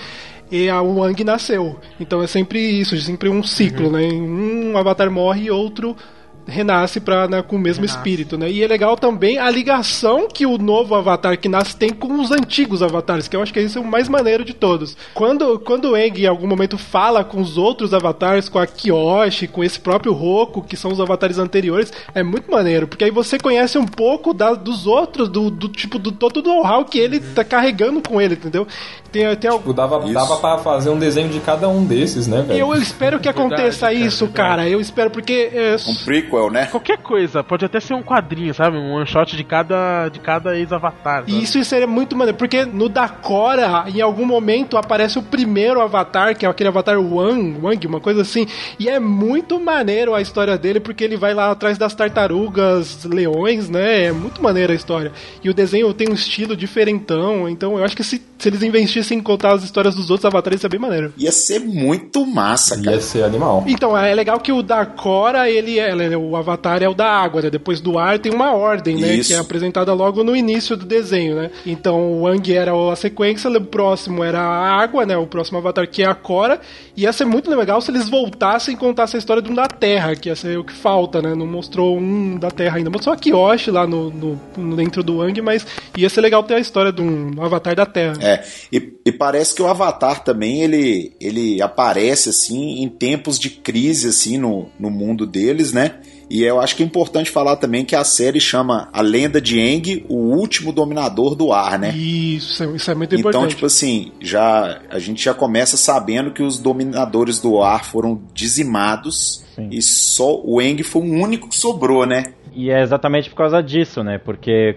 E a Wang nasceu. Então é sempre isso, sempre um ciclo, né? Um Avatar morre e outro renasce pra, né, com o mesmo espírito, né? E é legal também a ligação que o novo Avatar que nasce tem com os antigos Avatares, que eu acho que esse é o mais maneiro de todos. Quando, quando o Aang em algum momento fala com os outros Avatares, com a Kyoshi, com esse próprio Roku, que são os Avatares anteriores, é muito maneiro, porque aí você conhece um pouco da- dos outros, do, do tipo, do todo o know-how que ele tá carregando com ele, entendeu? Tem, tem Tipo, dava, Isso. dava pra fazer um desenho de cada um desses, né, velho? Eu espero que aconteça Verdade, cara, isso, verdade. cara. Eu espero, porque. é, Um prequel, né? Qualquer coisa, pode até ser um quadrinho, sabe? Um one shot de cada, de cada ex-avatar. Isso seria muito maneiro, porque no da Korra, em algum momento, aparece o primeiro avatar, que é aquele avatar Wang, Wang, uma coisa assim. E é muito maneiro a história dele, porque ele vai lá atrás das tartarugas, leões, né? É muito maneira a história. E o desenho tem um estilo diferentão, então eu acho que se, se eles investissem em contar as histórias dos outros avatares, isso é bem maneiro. Ia ser muito massa, cara. Ia ser animal. Então, é legal que o da Korra, ele é, ele é- o avatar é o da água, né? Depois do ar tem uma ordem, né? Isso. Que é apresentada logo no início do desenho, né? Então, o Wang era a sequência, o próximo era a água, né? O próximo avatar que é a Korra. E ia ser muito legal se eles voltassem e contassem a história de um da Terra, que ia ser o que falta, né? Não mostrou um da Terra ainda. Mostrou a Kyoshi lá no, no, no- dentro do Wang, mas ia ser legal ter a história de um avatar da Terra. É, e, e parece que o Avatar também, ele, ele aparece, assim, em tempos de crise, assim, no, no mundo deles, né? E eu acho que é importante falar também que a série chama A Lenda de Aang, o último dominador do ar, né? Isso, isso é muito Então, importante. tipo assim, já a gente já começa sabendo que os dominadores do ar foram dizimados Sim. e só o Aang foi o único que sobrou, né? E é exatamente por causa disso, né? Porque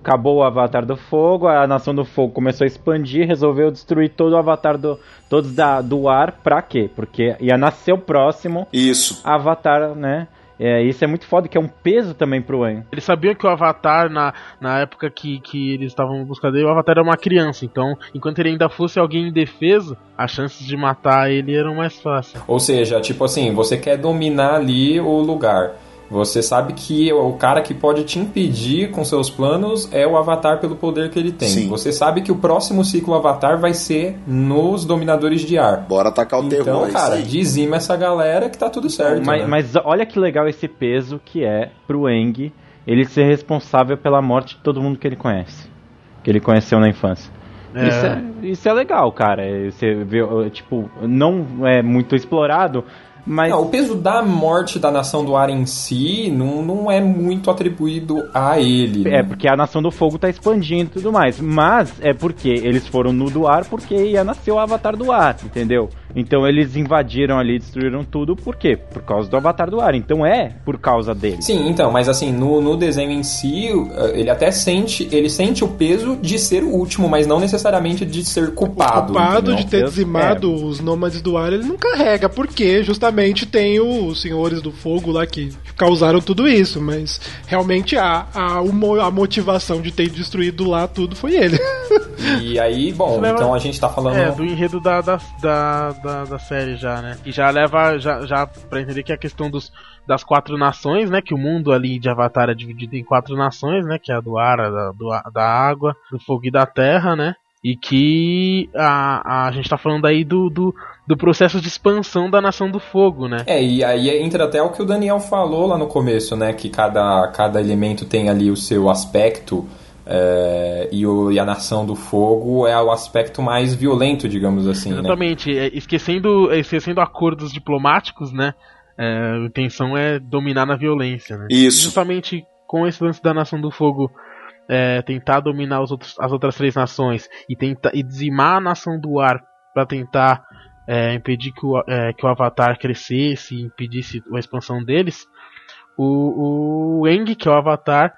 acabou o Avatar do Fogo, a Nação do Fogo começou a expandir, resolveu destruir todo o Avatar do, todos da, do ar. Pra quê? Porque ia nascer o próximo Isso. Avatar, né? É, isso é muito foda, que é um peso também pro Aang. Eles sabiam que o Avatar, na, na época que, que eles estavam em busca dele, o Avatar era uma criança. Então, enquanto ele ainda fosse alguém indefeso, as chances de matar ele eram mais fáceis. Ou seja, tipo assim, você quer dominar ali o lugar. Você sabe que o cara que pode te impedir com seus planos é o Avatar pelo poder que ele tem. Sim. Você sabe que o próximo ciclo Avatar vai ser nos Dominadores de Ar. Bora atacar o terror. Então, é isso cara, aí. dizima essa galera que tá tudo certo. Mas, né? mas olha que legal esse peso que é pro Aang ele ser responsável pela morte de todo mundo que ele conhece. Que ele conheceu na infância. É. Isso, é, isso é legal, cara. É, Você vê, tipo, não é muito explorado, mas. Não, o peso da morte da Nação do Ar em si não, não é muito atribuído a ele. É, né? porque a Nação do Fogo tá expandindo e tudo mais. Mas é porque eles foram no do ar porque ia nascer o Avatar do Ar, entendeu? Então eles invadiram ali, destruíram tudo, por quê? Por causa do Avatar do Ar. Então é por causa dele. Sim, então, mas assim, no, no desenho em si, uh, ele até sente, ele sente o peso de ser o último, mas não necessariamente de ser culpado. culpado entendeu? de ter dizimado os nômades do ar, ele não carrega, porque justamente tem os senhores do fogo lá que causaram tudo isso, mas realmente a, a, o a motivação de ter destruído lá tudo foi ele. E aí, bom, então a gente tá falando. É, do enredo da, da, da, da, da série já, né? E já leva, já, já pra entender que a questão dos, das quatro nações, né? Que o mundo ali de Avatar é dividido em quatro nações, né? Que é a do ar, a da, do, da água, do fogo e da terra, né? E que a, a gente tá falando aí do, do, do processo de expansão da Nação do Fogo, né? É, e aí entra até o que o Daniel falou lá no começo, né? Que cada, cada elemento tem ali o seu aspecto. É, e, o, e a nação do fogo é o aspecto mais violento, digamos assim, né? Exatamente, é, esquecendo, esquecendo acordos diplomáticos, né? É, a intenção é dominar na violência, né? Isso. Justamente com esse lance da Nação do Fogo é, tentar dominar os outros, as outras três nações e, tentar, e dizimar a Nação do Ar para tentar é, impedir que o, é, que o Avatar crescesse e impedisse a expansão deles, o, o Aang, que é o Avatar,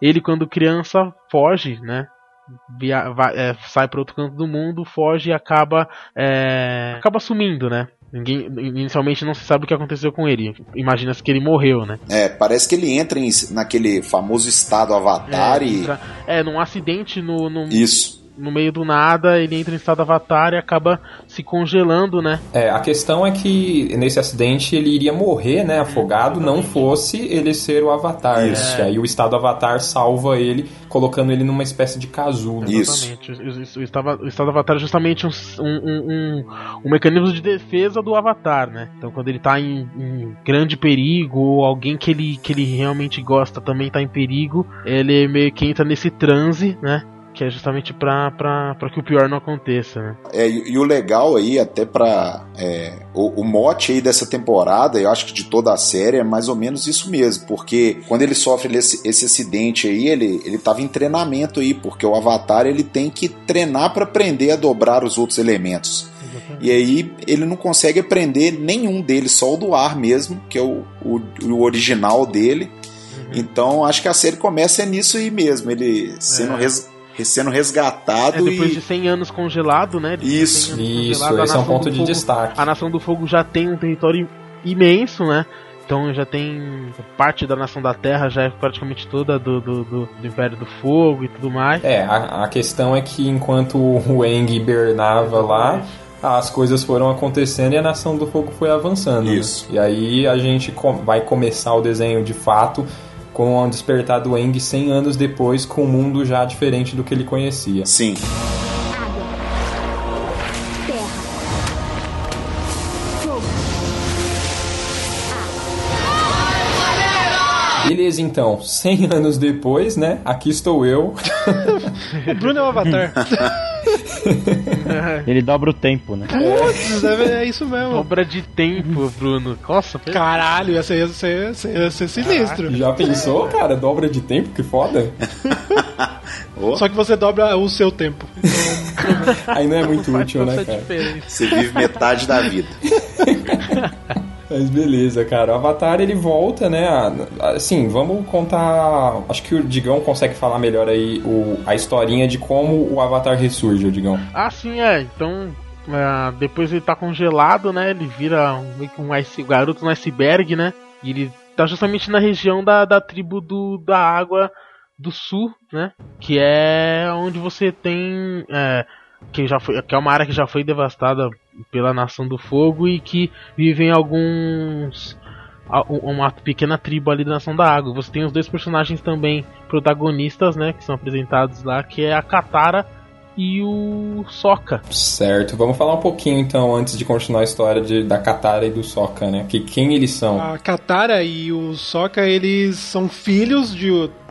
ele quando criança foge, né? Via, vai- é, sai para outro canto do mundo, foge e acaba é, acaba sumindo, né? Ninguém, inicialmente não se sabe o que aconteceu com ele. Imagina-se que ele morreu, né? É, parece que ele entra em- naquele famoso estado avatar é, e. entra- é, num acidente no, no, Isso. No meio do nada, ele entra em estado avatar e acaba se congelando, né? É, a questão é que nesse acidente ele iria morrer, né, afogado, não fosse ele ser o Avatar. Isso. E aí o estado Avatar salva ele, colocando ele numa espécie de casulo. Isso. Exatamente. O, o- o estado, o estado avatar é justamente um, um, um, um mecanismo de defesa do avatar, né? Então quando ele tá em, em grande perigo, ou alguém que ele, que ele realmente gosta também tá em perigo, ele meio que entra nesse transe, né? Que é justamente pra que o pior não aconteça, né? É, e, e o legal aí, até pra. É, o, o mote aí dessa temporada, eu acho que de toda a série, é mais ou menos isso mesmo. Porque quando ele sofre esse, esse acidente aí, ele, ele tava em treinamento aí, porque o Avatar ele tem que treinar para aprender a dobrar os outros elementos. E aí ele não consegue aprender nenhum deles, só o do ar mesmo, que é o, o, o original dele. Então acho que a série começa nisso aí mesmo, ele sendo, É. res- sendo É, resgatado depois e. de 100 anos congelado, né? Depois de Isso. 100 anos Isso, esse é um ponto de Fogo- destaque. A Nação do Fogo já tem um território imenso, né? Então já tem parte da Nação da Terra, já é praticamente toda do, do, do- do Império do Fogo e tudo mais. É, a, a questão é que enquanto o Eng hibernava lá, as coisas foram acontecendo e a Nação do Fogo foi avançando. né? Isso. E aí a gente com- vai começar o desenho de fato com o despertar do Eng 100 anos depois, com um mundo já diferente do que ele conhecia. Sim. Água. Terra. Fogo. Beleza, então, 100 anos depois, né? Aqui estou eu. O Bruno é o Avatar. Ele dobra o tempo, né? Putz, é, é isso mesmo. Obra de tempo, Bruno. Nossa, Caralho, ia ser, ia ser, ia ser, ia ser sinistro. Já pensou, cara? Dobra de tempo, que foda. Só que você dobra o seu tempo. Aí não é muito útil, né, cara? diferença. Você vive metade da vida. Mas beleza, cara. O Avatar ele volta, né? a- Assim, vamos contar. Acho que o Digão consegue falar melhor aí o, a historinha de como o Avatar ressurge, o Digão. Ah, sim, é. Então, é, depois ele tá congelado, né? Ele vira meio que um ice, garoto no iceberg, né? E ele tá justamente na região da, da tribo do, da água do sul, né? Que é onde você tem. É, que, já foi, que é uma área que já foi devastada pela Nação do Fogo e que vivem alguns. um- Uma pequena tribo ali da Nação da Água. Você tem os dois personagens também protagonistas, né? Que são apresentados lá, que é a Katara e o Sokka. Certo, vamos falar um pouquinho então, antes de continuar a história de- da Katara e do Sokka, né? Que quem eles são? A Katara e o Sokka, eles são filhos de.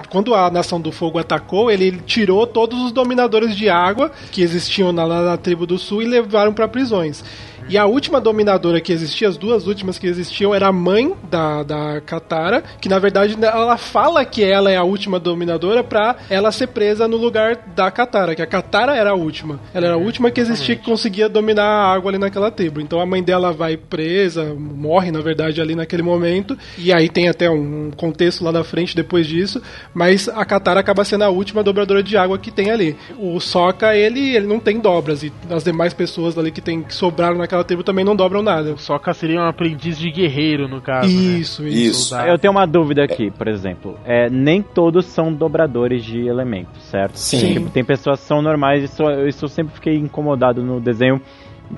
Quando a Nação do Fogo atacou, ele tirou todos os dominadores de água que existiam na, lá na tribo do sul e levaram para prisões. E a última dominadora que existia, as duas últimas que existiam, era a mãe da, da Katara, que na verdade ela fala que ela é a última dominadora pra ela ser presa no lugar da Katara, que a Katara era a última. Ela era a última que existia que conseguia dominar a água ali naquela tribo. Então a mãe dela vai presa, morre na verdade ali naquele momento, e aí tem até um contexto lá na frente depois disso, mas a Katara acaba sendo a última dobradora de água que tem ali. O Sokka, ele, ele não tem dobras, e as demais pessoas ali que, tem, que sobraram naquela tribo também não dobram nada. O Sokka seria um aprendiz de guerreiro, no caso. Isso, né? isso. Isso. Eu tenho uma dúvida aqui, por exemplo. É, nem todos são dobradores de elementos, certo? Sim. Tipo, tem pessoas que são normais, isso, isso eu sempre fiquei incomodado no desenho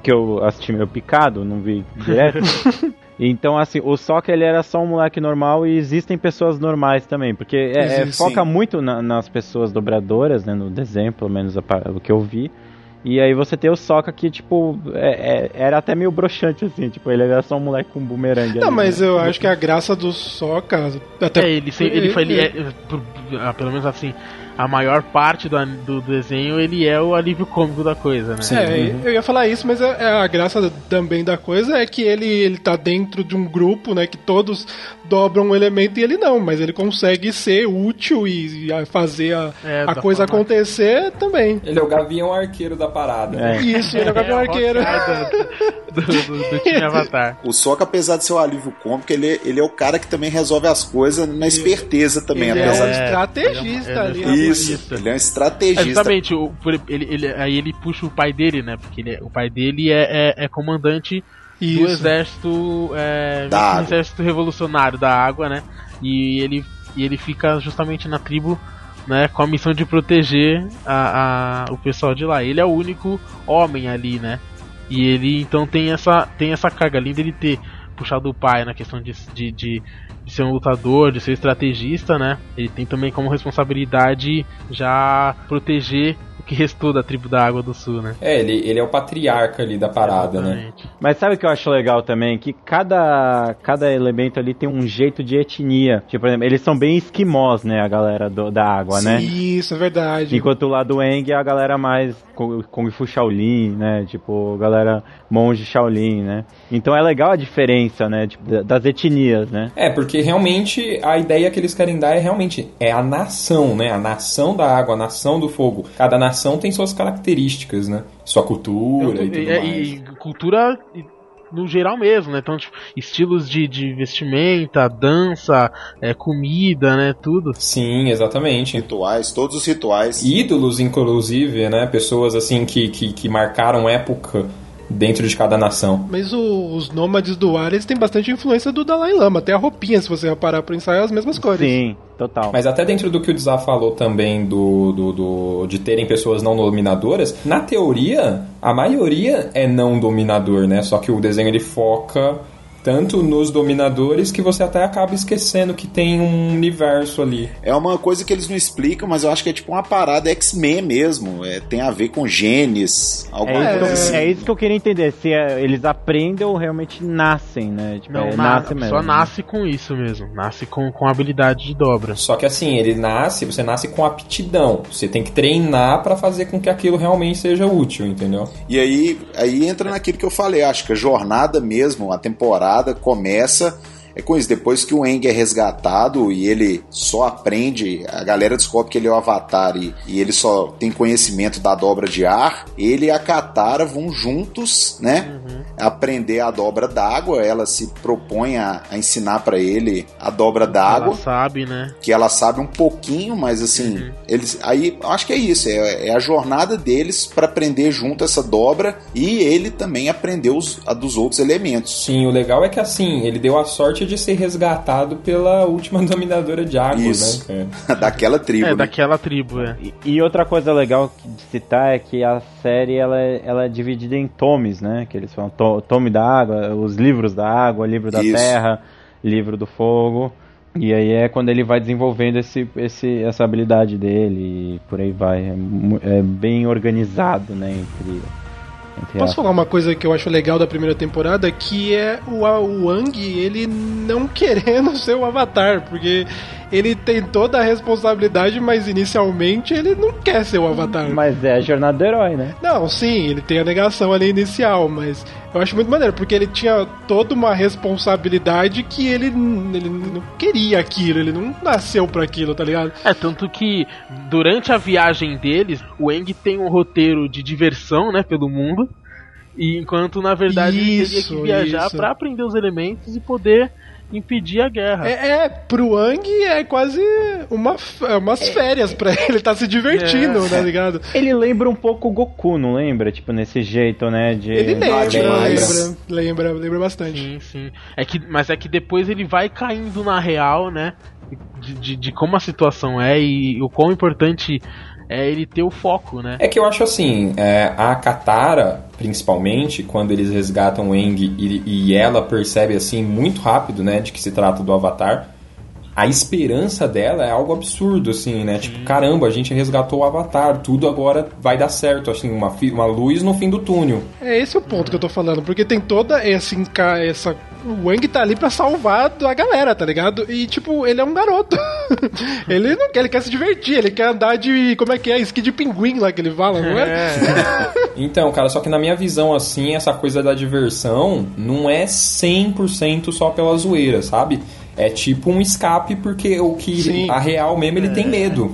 que eu assisti meio picado, não vi direto. Então, assim, o Sokka ele era só um moleque normal e existem pessoas normais também, porque é- é, Existe, foca sim. muito na- nas pessoas dobradoras, né, no desenho, pelo menos a o que eu vi. E aí você tem o Sokka que, tipo, é- é- era até meio broxante, assim, tipo, ele era só um moleque com bumerangue. Não, ali, mas né? eu acho que a graça do Sokka. Até É, ele, sem- ele, foi, ele é, por- ah, pelo menos assim, a maior parte do, do desenho, ele é o alívio cômico da coisa, né? Sim. É, eu ia falar isso, mas é- é a graça também da coisa é que ele, ele tá dentro de um grupo, né, que todos dobram um elemento e ele não, mas ele consegue ser útil e, e a- fazer a, É, a coisa forma- acontecer também. Ele é o gavião arqueiro da parada. É. Isso, ele é o Gavião o Arqueiro. Do, do, do- time Avatar. O Sokka, apesar de ser um alívio cômico, ele, ele é o cara que também resolve as coisas na esperteza também. Ele é apesar um de... estrategista ele é ali. Ele é- Isso, ele é um estrategista. justamente, o, ele, ele- aí ele puxa o pai dele, né? Porque ele é- o pai dele é, é, é comandante do Isso. exército é, Da do exército revolucionário da água, né? E ele, e ele fica justamente na tribo, né? Com a missão de proteger a, a- o pessoal de lá. Ele é o único homem ali, né? E ele então tem essa tem essa carga além dele ter puxado o pai na questão de, de, de, de ser um lutador, de ser estrategista, né? Ele tem também como responsabilidade já proteger o que restou da tribo da Água do Sul, né? É, ele, ele é o patriarca ali da parada, né? Exatamente. Mas sabe o que eu acho legal também? Que cada, cada elemento ali tem um jeito de etnia. Tipo, por exemplo, eles são bem esquimós, né? A galera do- da água, né? Isso, é verdade. Enquanto lá do Eng é a galera mais Kung Fu Shaolin, né? Tipo, galera monge Shaolin, né? Então é legal a diferença, né? Tipo, da- das etnias, né? É, porque realmente a ideia que eles querem dar é realmente é a nação, né? A nação da água, a nação do fogo. Cada nação tem suas características, né? Sua cultura e tudo É, mais. e cultura no geral mesmo, né? Então, tipo, estilos de, de vestimenta, dança, é, comida, né? Tudo. Sim, exatamente. Rituais, todos os rituais. Ídolos, inclusive, né? Pessoas assim que, que, que marcaram época dentro de cada nação. Mas o- os nômades do ar, eles têm bastante influência do Dalai Lama. Até a roupinha, se você reparar pro ensaio, é as mesmas cores. Sim, total. Mas até dentro do que o Dzá falou também do, do, do- de terem pessoas não dominadoras, na teoria, a maioria é não dominador, né? Só que o desenho ele foca tanto nos dominadores que você até acaba esquecendo que tem um universo ali. É uma coisa que eles não explicam, mas eu acho que é tipo uma parada X-Men mesmo. É, tem a ver com genes, alguma É isso, que coisa eu, assim. é isso que eu queria entender, se é- eles aprendem ou realmente nascem, né? Tipo, Não, é, na- nasce mesmo. só nasce com isso mesmo. Nasce com, com habilidade de dobra. Só que assim, ele nasce, você nasce com aptidão. Você tem que treinar pra fazer com que aquilo realmente seja útil, entendeu? E aí, aí entra naquilo que eu falei, acho que a jornada mesmo, a temporada começa é com isso, depois que o Eng é resgatado e ele só aprende, a galera descobre que ele é o Avatar e, e ele só tem conhecimento da dobra de ar, ele e a Katara vão juntos, né, aprender a dobra d'água, ela se propõe a, a ensinar pra ele a dobra d'água Ela sabe, né? que ela sabe um pouquinho, mas assim, Uhum. eles aí eu acho que é isso, é, é a jornada deles para aprender junto essa dobra e ele também aprender os, a dos outros elementos. Sim, o legal é que assim, ele deu a sorte de ser resgatado pela última dominadora de água, Isso. né? cara? Daquela tribo. É, né? daquela tribo, é. E- E outra coisa legal de citar é que a série ela é, ela é dividida em tomes, né? Que eles falam to, tome da água, os livros da água, livro da Isso. terra, livro do fogo. E aí é quando ele vai desenvolvendo esse, esse, essa habilidade dele e por aí vai. É, é bem organizado, né? Entre, entre Posso as- falar uma coisa que eu acho legal da primeira temporada, que é o, a- o Wang, ele não querendo ser o Avatar, porque ele tem toda a responsabilidade, mas inicialmente ele não quer ser o Avatar. Mas é a jornada do herói, né? Não, sim, ele tem a negação ali inicial, mas eu acho muito maneiro, porque ele tinha toda uma responsabilidade que ele, ele não queria aquilo, ele não nasceu pra aquilo, tá ligado? É, tanto que durante a viagem deles, o Eng tem um roteiro de diversão, né, pelo mundo. E enquanto, na verdade, ele teria Isso, que viajar isso. pra aprender os elementos e poder impedir a guerra. É, é pro Wang é quase uma, é umas férias pra ele, ele tá se divertindo, É. tá ligado? Ele lembra um pouco o Goku, não lembra? Tipo, nesse jeito, né? De, Ele lembra, lembra, lembra, lembra bastante. Sim, sim. É que, mas é que depois ele vai caindo na real, né? De, de, de como a situação é e o quão importante é ele ter o foco, né? É que eu acho assim, é, a Katara, principalmente, quando eles resgatam o Eng e, e ela percebe assim muito rápido, né, de que se trata do Avatar, a esperança dela é algo absurdo, assim, né? Tipo, caramba, a gente resgatou o Avatar, tudo agora vai dar certo, assim, uma, uma luz no fim do túnel. É esse o ponto que eu tô falando, porque tem toda esse enca... essa. O Wang tá ali pra salvar a galera, tá ligado? E, tipo, ele é um garoto. ele não quer, ele quer se divertir, ele quer andar de. Como é que é? Esqui de pinguim lá que ele fala, não é? Então, cara, só que na minha visão, assim, essa coisa da diversão não é 100% só pela zoeira, sabe? É tipo um escape, porque o que Sim. a real mesmo ele tem medo.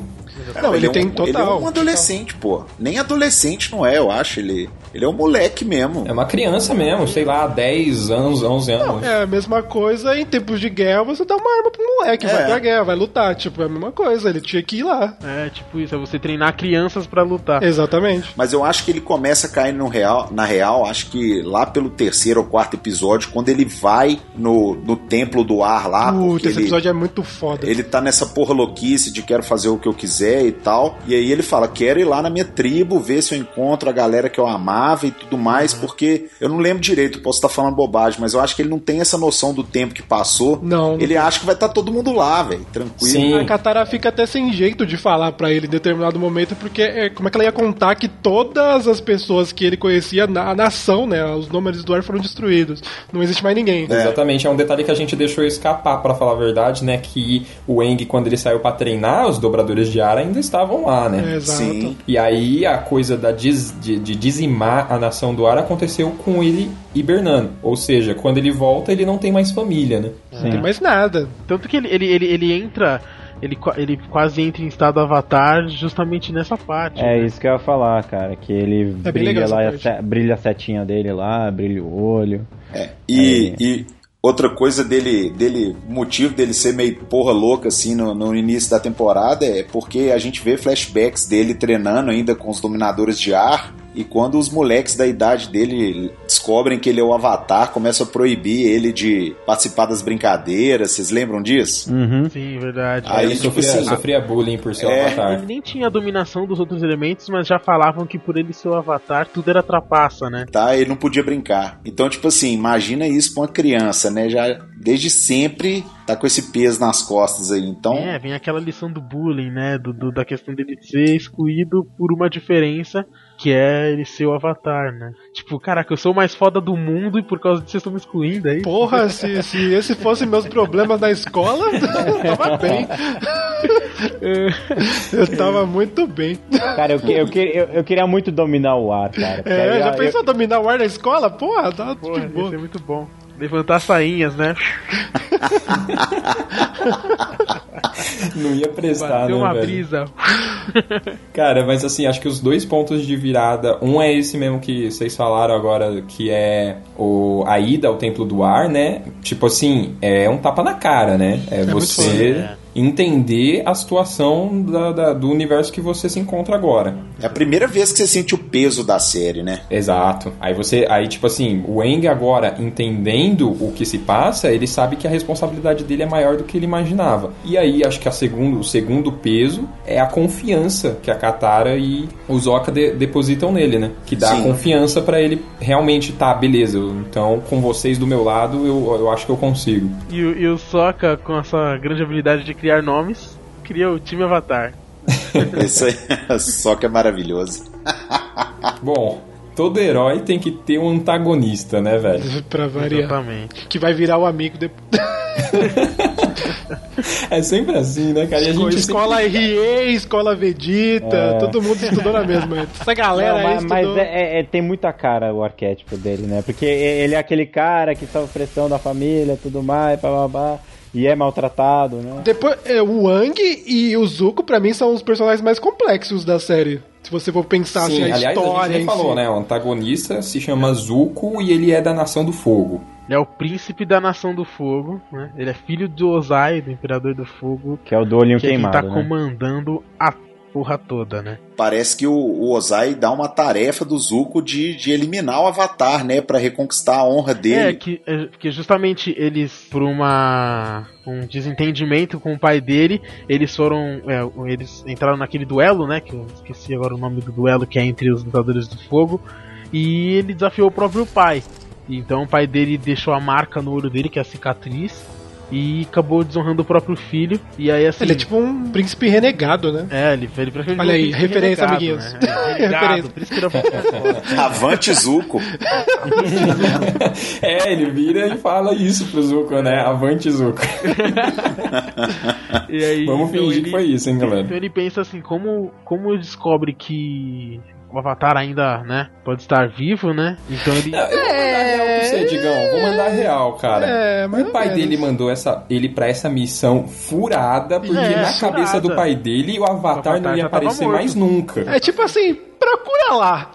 Não, ele, é um, tem Ele é total. um adolescente, pô. Nem adolescente não é, eu acho. Ele, ele é um moleque mesmo. É uma criança mesmo, sei lá, 10 anos, 11 anos. É a mesma coisa em tempos de guerra, você dá uma arma pro moleque, É. vai pra guerra, vai lutar. Tipo, é a mesma coisa, ele tinha que ir lá. É, tipo isso, é você treinar crianças pra lutar. Exatamente. Mas eu acho que ele começa a cair no real, na real, acho que lá pelo terceiro ou quarto episódio, quando ele vai no, no templo do ar lá, Puta, esse ele, episódio é muito foda. ele tá nessa porra louquice de quero fazer o que eu quiser e tal. E aí ele fala: quero ir lá na minha tribo, ver se eu encontro a galera que eu amava nave e tudo mais, porque eu não lembro direito, posso estar falando bobagem, mas eu acho que ele não tem essa noção do tempo que passou. Não. Ele acha que vai estar todo mundo lá, velho, tranquilo. Sim. A Katara fica até sem jeito de falar pra ele em determinado momento, porque é, como é que ela ia contar que todas as pessoas que ele conhecia, na a nação, né, os números do ar foram destruídos. Não existe mais ninguém. Exatamente, é um detalhe que a gente deixou escapar, pra falar a verdade, né? Que o Eng, quando ele saiu pra treinar, os dobradores de ar ainda estavam lá, né? É, exato. Sim. E aí a coisa da diz- de, de dizimar a nação do ar aconteceu com ele hibernando. Ou seja, quando ele volta, ele não tem mais família, né? Não tem mais nada. Tanto que ele, ele, ele, ele entra. Ele, ele quase entra em estado avatar justamente nessa parte. É né? isso que eu ia falar, cara. Que ele É brilha lá, a se- brilha a setinha dele lá, brilha o olho. É, e, e outra coisa dele, dele, motivo dele ser meio porra louca assim no, no início da temporada é porque a gente vê flashbacks dele treinando ainda com os dominadores de ar. E quando os moleques da idade dele descobrem que ele é o Avatar, começam a proibir ele de participar das brincadeiras. Vocês lembram disso? Uhum. Sim, verdade. Aí, ele tipo sofria, assim, sofria bullying por ser é, um avatar. Ele nem tinha a dominação dos outros elementos, mas já falavam que por ele ser o avatar, tudo era trapaça, né? tá? Ele não podia brincar. Então, tipo assim, imagina isso pra uma criança, né? Já desde sempre tá com esse peso nas costas aí. Então, É, vem aquela lição do bullying, né? Do, do- da questão dele ser excluído por uma diferença, que é ele ser o avatar, né? Tipo, caraca, eu sou o mais foda do mundo e por causa disso vocês estão me excluindo aí. Porra, se, se esse fosse meus problemas na escola, eu tava bem. Eu tava muito bem. Cara, eu, que- eu, que- eu, eu queria muito dominar o ar, cara. É, já eu- pensou dominar o ar na escola? Porra, tá Porra, de ia boa. ser muito bom. Levantar sainhas, né? Não ia prestar, Bater né, uma velho? brisa. Cara, mas assim, acho que os dois pontos de virada, um é esse mesmo que vocês falaram agora, que é o, a ida ao Templo do Ar, né? Tipo assim, é um tapa na cara, né? É, muito você foda, entender a situação da- da- do universo que você se encontra agora. é a primeira vez que você sente o peso da série, né? Exato. Aí você, aí tipo assim, o Eng agora entendendo o que se passa, ele sabe que a responsabilidade dele é maior do que ele imaginava. E aí acho que a segundo, o segundo peso é a confiança que a Katara e o Zoka de- depositam nele, né? Que dá Sim. confiança pra ele realmente tá, beleza. Então com vocês do meu lado, eu, eu acho que eu consigo. E, o- e o Sokka, com essa grande habilidade de criar nomes, cria o time Avatar. Isso aí, só que é maravilhoso. Bom, todo herói tem que ter um antagonista, né, velho? Pra variar. Exatamente. Que vai virar o amigo depois. É sempre assim, né, cara? E a gente escola RE, escola Vegeta, É. todo mundo estudou na mesma. Essa galera Não, mas, mas estudou. é- é- é- tem muita cara o arquétipo dele, né? Porque ele é aquele cara que sofre pressão da família, tudo mais, babá, e é maltratado, né? Depois, é, o Wang e o Zuko, pra mim, são os personagens mais complexos da série. Se você for pensar Sim, assim, a aliás, a história gente em nem falou, si. né? O antagonista se chama Zuko e ele é da Nação do Fogo. Ele é o príncipe da Nação do Fogo, né? Ele é filho do Ozai, do Imperador do Fogo, Que é o do olhinho que quem queimado, tá né? comandando a porra toda, né? Parece que o, o Ozai dá uma tarefa do Zuko de, de eliminar o Avatar, né? Pra reconquistar a honra É, dele. que, é, que justamente eles, por uma um desentendimento com o pai dele, eles foram. é, eles entraram naquele duelo, né? Que eu esqueci agora o nome do duelo, que é entre os lutadores do fogo. E ele desafiou o próprio pai. Então o pai dele deixou a marca no olho dele, que é a cicatriz. E acabou desonrando o próprio filho. E aí assim. Ele é tipo um príncipe renegado, né? É, ele, ele praticamente Olha aí, príncipe referência, renegado, amiguinhos. Né? Renegado, por isso que ele é. Avante Zuko. É, ele vira e fala isso pro Zuko, né? Avante Zuko. E aí, Vamos então fingir ele- que foi isso, hein, galera? Então ele pensa assim, como, como descobre que o Avatar ainda, né, pode estar vivo, né? Então ele... Eu vou mandar real pra você, Digão. Vou mandar real, cara. É, o pai menos. dele mandou essa, ele pra essa missão furada, porque É, na furada. cabeça do pai dele o Avatar, O Avatar não ia aparecer mais nunca. É tipo assim, procura lá.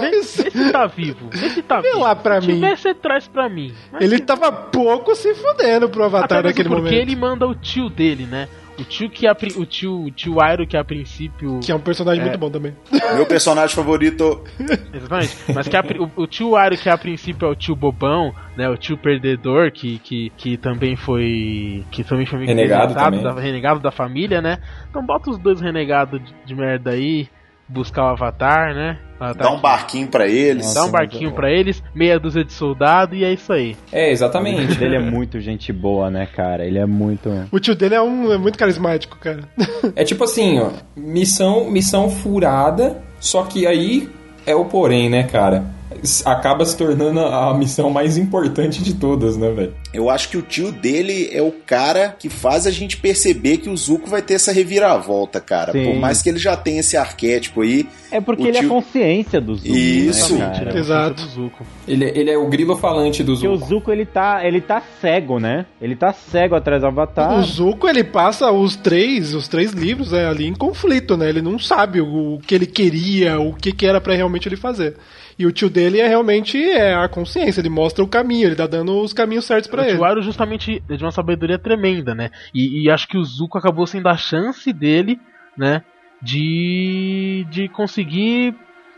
Vê, vê se tá vivo, vê se tá Vê vivo. lá pra Se mim. tiver, você traz pra mim. Mas Ele se- tava pouco se fudendo pro Avatar naquele porque momento. ele manda o tio dele, né? O tio que a, o tio, o tio Airo que a princípio Que é um personagem É. muito bom também. Meu personagem favorito. Exatamente. Mas que a o, o tio Airo, que a princípio é o tio bobão, né? O tio perdedor, que, que, que também foi. Que também foi Renegado também. Da, renegado da família, né? Então bota os dois renegados de, de merda aí, buscar o Avatar, né? Ah, tá Dá um aqui. barquinho pra eles. Dá um barquinho pra eles, meia dúzia de soldado e é isso aí. É, exatamente. Ele é muito gente boa, né, cara? Ele é muito. O tio dele é, um, é muito carismático, cara. É tipo assim, ó, missão, missão furada, só que aí é o porém, né, cara? Acaba se tornando a missão mais importante de todas, né, velho? Eu acho que o tio dele é o cara que faz a gente perceber que o Zuko vai ter essa reviravolta, cara. Sim. Por mais que ele já tenha esse arquétipo aí. É porque ele é a tio- consciência do Zuko. Isso. né, cara? Exato. Do Zuko. Ele, ele é o grilo falante do Porque o Zuko. Zuko, ele tá, ele tá cego, né? Ele tá cego atrás do Avatar. O Zuko, ele passa os três, os três livros né, ali em conflito, né? Ele não sabe o, o que ele queria, o que, que era pra realmente ele fazer. E o tio dele é realmente é a consciência, ele mostra o caminho, ele tá dando os caminhos certos pra o ele. tio Aro justamente é de uma sabedoria tremenda, né? E, e acho que o Zuko acabou sendo a chance dele, né? De, de conseguir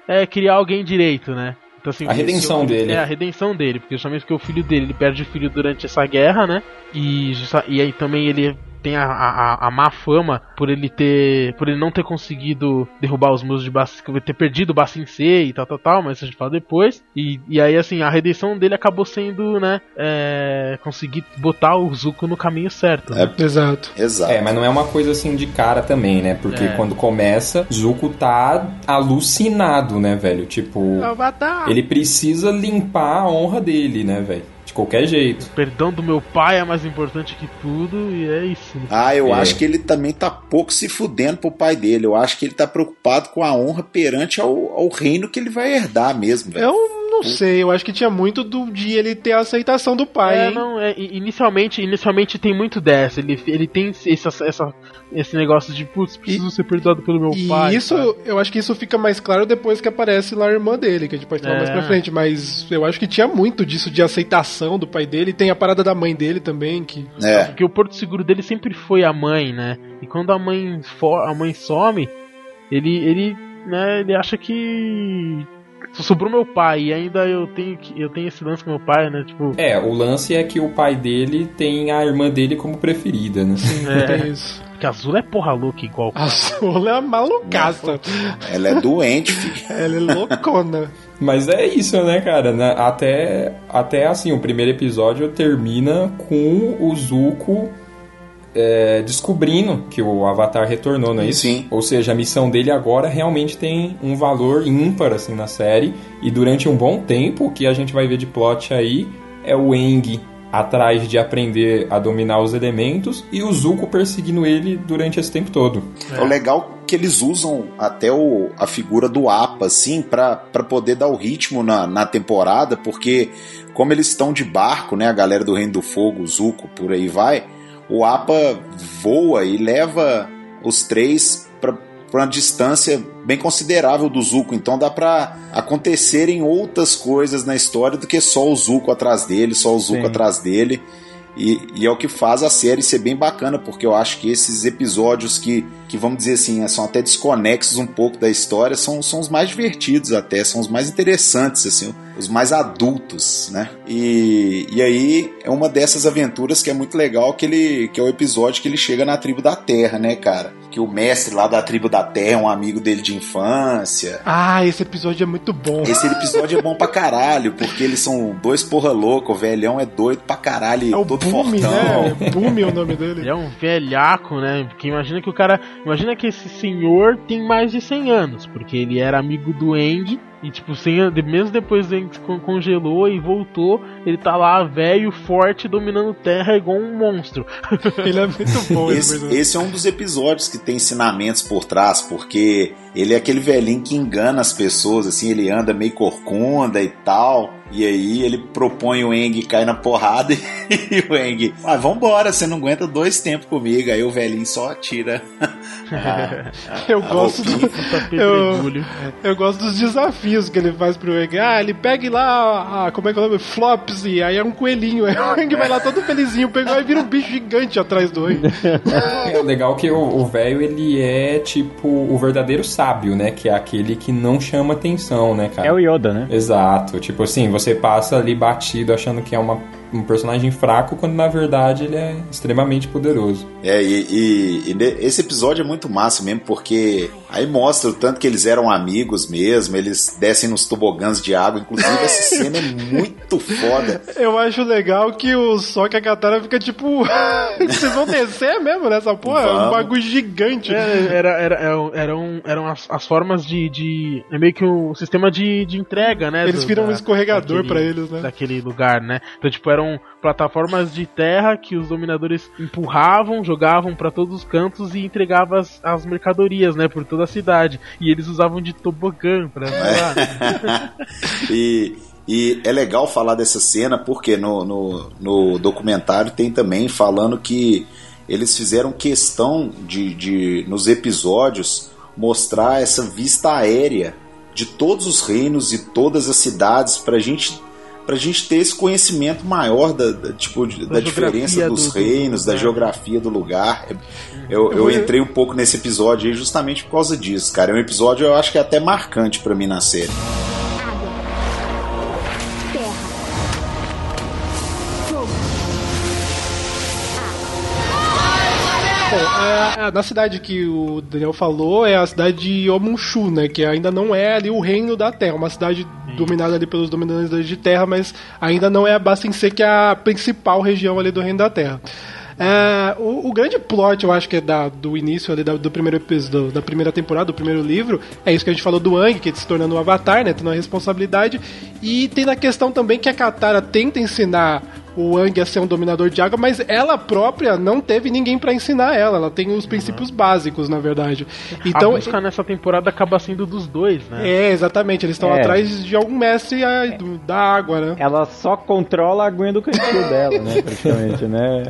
é, criar alguém direito, né? Então, assim, A redenção o filho- dele. É, a redenção dele, porque justamente porque o filho dele, ele perde o filho durante essa guerra, né? E, e aí também ele tem a, a, a má fama por ele ter. por ele não ter conseguido derrubar os muros de Bassin, ter perdido o Bassin C e tal, tal, tal, mas isso a gente fala depois. E, e aí, assim, a redenção dele acabou sendo, né? É, conseguir botar o Zuko no caminho certo. né? Exato. Exato. É, mas não é uma coisa assim de cara também, né? Porque É. quando começa, Zuko tá alucinado, né, velho? Tipo, Avatar! ele precisa limpar a honra dele, né, velho? De qualquer jeito. Perdão do meu pai é mais importante que tudo, e é isso. Ah, eu É. acho que ele também tá pouco se fudendo pro pai dele. Eu acho que ele tá preocupado com a honra perante ao, ao reino que ele vai herdar mesmo, velho. Eu não sei, eu acho que tinha muito do, de ele ter a aceitação do pai, É, hein? não, é, inicialmente, inicialmente tem muito dessa. Ele, ele tem esse, essa, esse negócio de, putz, preciso ser perdoado pelo meu E pai. isso, sabe? eu acho que isso fica mais claro depois que aparece lá a irmã dele, que a gente pode falar É. mais pra frente, mas eu acho que tinha muito disso de aceitação do pai dele, tem a parada da mãe dele também, que É. Porque o porto seguro dele sempre foi a mãe, né? E quando a mãe, for, a mãe some, ele, ele, né, ele acha que só sobrou meu pai e ainda eu tenho que eu tenho esse lance com meu pai, né? Tipo, É, o lance é que o pai dele tem a irmã dele como preferida, né? é, tem isso. que azul é porra louca igual. A Sola é uma malucaça. Ela é doente, filho. Ela é loucona. Mas é isso, né, cara? Até, até assim, o primeiro episódio termina com o Zuko é, descobrindo que o Avatar retornou, não é isso? Sim. Ou seja, a missão dele agora realmente tem um valor ímpar assim na série. E durante um bom tempo, o que a gente vai ver de plot aí é o Eng atrás de aprender a dominar os elementos e o Zuko perseguindo ele durante esse tempo todo. É. o legal que eles usam até o, a figura do APA, assim, pra pra poder dar o ritmo na, na temporada, porque como eles estão de barco, né, a galera do Reino do Fogo, o Zuko, por aí vai, o APA voa e leva os três pra uma distância bem considerável do Zuko, então dá pra acontecerem outras coisas na história do que só o Zuko atrás dele, só o Zuko Sim. atrás dele. E, e é o que faz a série ser bem bacana, porque eu acho que esses episódios que, que vamos dizer assim, são até desconexos um pouco da história, são, são os mais divertidos até, são os mais interessantes, assim, os mais adultos, né? E, e aí é uma dessas aventuras que é muito legal, que, ele, que é o episódio que ele chega na tribo da Terra, né, cara? Que o mestre lá da tribo da Terra é um amigo dele de infância. Ah, esse episódio é muito bom. Esse episódio é bom pra caralho, porque eles são dois porra louca, o velhão é doido pra caralho, É o todo Boom, fortão. né? Boom é o nome Ele dele. é um velhaco, né? Porque imagina que o cara. Imagina que esse senhor tem mais de 100 anos, porque ele era amigo do Eng. E tipo, 100 anos, mesmo depois con- congelou e voltou, ele tá lá velho, forte, dominando terra igual um monstro. Ele é muito bom esse Esse, esse é um dos episódios que tem ensinamentos por trás, porque ele é aquele velhinho que engana as pessoas, assim, ele anda meio corcunda e tal, e aí ele propõe o Eng cair na porrada e o Eng, ah, vambora, você não aguenta dois tempos comigo, aí o velhinho só tira. a- Eu a gosto do, eu, eu gosto dos desafios que ele faz pro Eng. Ah, ele pega lá, ah, como é que é o nome? Flops, e aí é um coelhinho. Aí o Eng vai lá todo felizinho, pegou e vira um bicho gigante atrás do Eng. É legal que o o velho, ele é tipo o verdadeiro sábio, né? Que é aquele que não chama atenção, né, cara? É o Yoda, né? Exato. Tipo assim, você passa ali batido achando que é uma um personagem fraco, quando na verdade ele é extremamente poderoso. É, e, e- e esse episódio é muito massa mesmo, porque aí mostra o tanto que eles eram amigos mesmo, eles descem nos tobogãs de água, inclusive essa cena é muito foda. Eu acho legal que o só que a Katara fica tipo. Vocês vão descer mesmo nessa porra? É um Vamos. bagulho gigante. É, era, era, eram, eram, eram as, as formas de, de. É meio que um sistema de, de entrega, né? Eles viram um da- escorregador daquele- pra eles, né? Daquele lugar, né? Então, tipo, eram plataformas de terra que os dominadores empurravam, jogavam pra todos os cantos e entregavam as, as mercadorias, né? Por toda a cidade. E eles usavam de tobogã pra voar. né? E, e é legal falar dessa cena porque no, no, no documentário tem também falando que eles fizeram questão de, de, nos episódios, mostrar essa vista aérea de todos os reinos e todas as cidades pra gente. Pra gente ter esse conhecimento maior da, da, tipo, de- da, diferença dos do- do reinos, da lugar. geografia do lugar. Eu, eu entrei um pouco nesse episódio aí justamente por causa disso, cara. É um episódio eu acho que é até marcante pra mim na série. É, é, na cidade que o Daniel falou é a cidade de Omunshu, né? Que ainda não é ali o reino da Terra, uma cidade dominada ali pelos dominadores de terra, mas ainda não é a Basingse, que é a principal região ali do reino da Terra. É, o, o grande plot, eu acho que é da, do início ali da- do primeiro episódio, da primeira temporada, do primeiro livro, é isso que a gente falou do Ang, que ele se tornando um avatar, né? Tendo uma responsabilidade. E tem na questão também que a Katara tenta ensinar o Ang a ser um dominador de água, mas ela própria não teve ninguém pra ensinar ela. Ela tem os princípios básicos, na verdade. Então, a busca nessa temporada acaba sendo dos dois, né? é, exatamente, eles estão É. atrás de algum mestre ah, do- da água, né? Ela só controla a aguinha do cantil dela, né? Praticamente, né?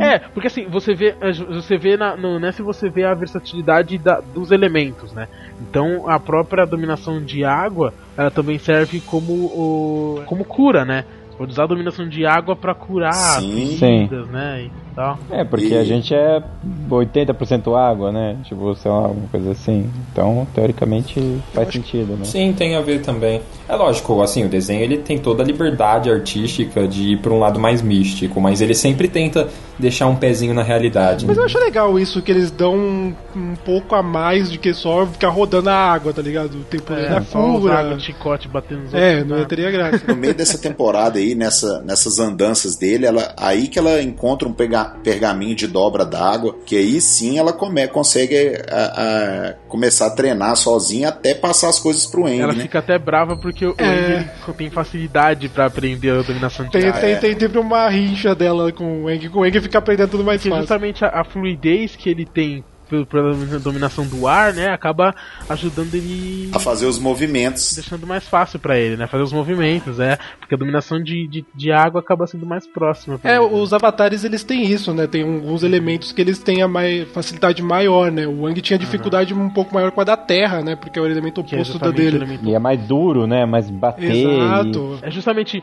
É, porque assim, você vê, você vê na, no Ness você vê a versatilidade da- dos elementos, né? Então a própria dominação de água, ela também serve como, o, como cura, né? Pode usar a dominação de água pra curar Sim. feridas, né? Tal. É, porque E- a gente é 80% água, né? Tipo, sei lá, alguma coisa assim. Então, teoricamente, faz sentido, né? Sim, tem a ver também. É lógico, assim, o desenho ele tem toda a liberdade artística de ir para um lado mais místico, mas ele sempre tenta deixar um pezinho na realidade. Mas eu acho legal isso, que eles dão um, um pouco a mais do que só ficar rodando a água, tá ligado? O tempo da É, água cura. de chicote batendo nos É, não né? teria graça. No meio dessa temporada aí, nessa, nessas andanças dele, ela, aí que ela encontra um pega- pergaminho de dobra d'água, que aí sim ela come, consegue a- a começar a treinar sozinha até passar as coisas pro Eng, Ela né? fica até brava porque o É. Eng, ele tem facilidade pra aprender a dominação de Tem, água. tem, é. tem sempre uma rixa dela com o Eng, com o Eng fica aprendendo tudo mais que fácil. justamente a, a fluidez que ele tem pela dominação do ar, né, acaba ajudando ele A fazer os movimentos. deixando mais fácil pra ele, né, fazer os movimentos, é, porque a dominação de, de, de água acaba sendo mais próxima. É, ele. os avatares eles têm isso, né? Tem alguns elementos que eles têm a mai- facilidade maior, né? O Wang tinha dificuldade um pouco maior com a da terra, né? Porque é o elemento é oposto da justamente o dele. elemento E é mais duro, né? Mais bater. Exato. É justamente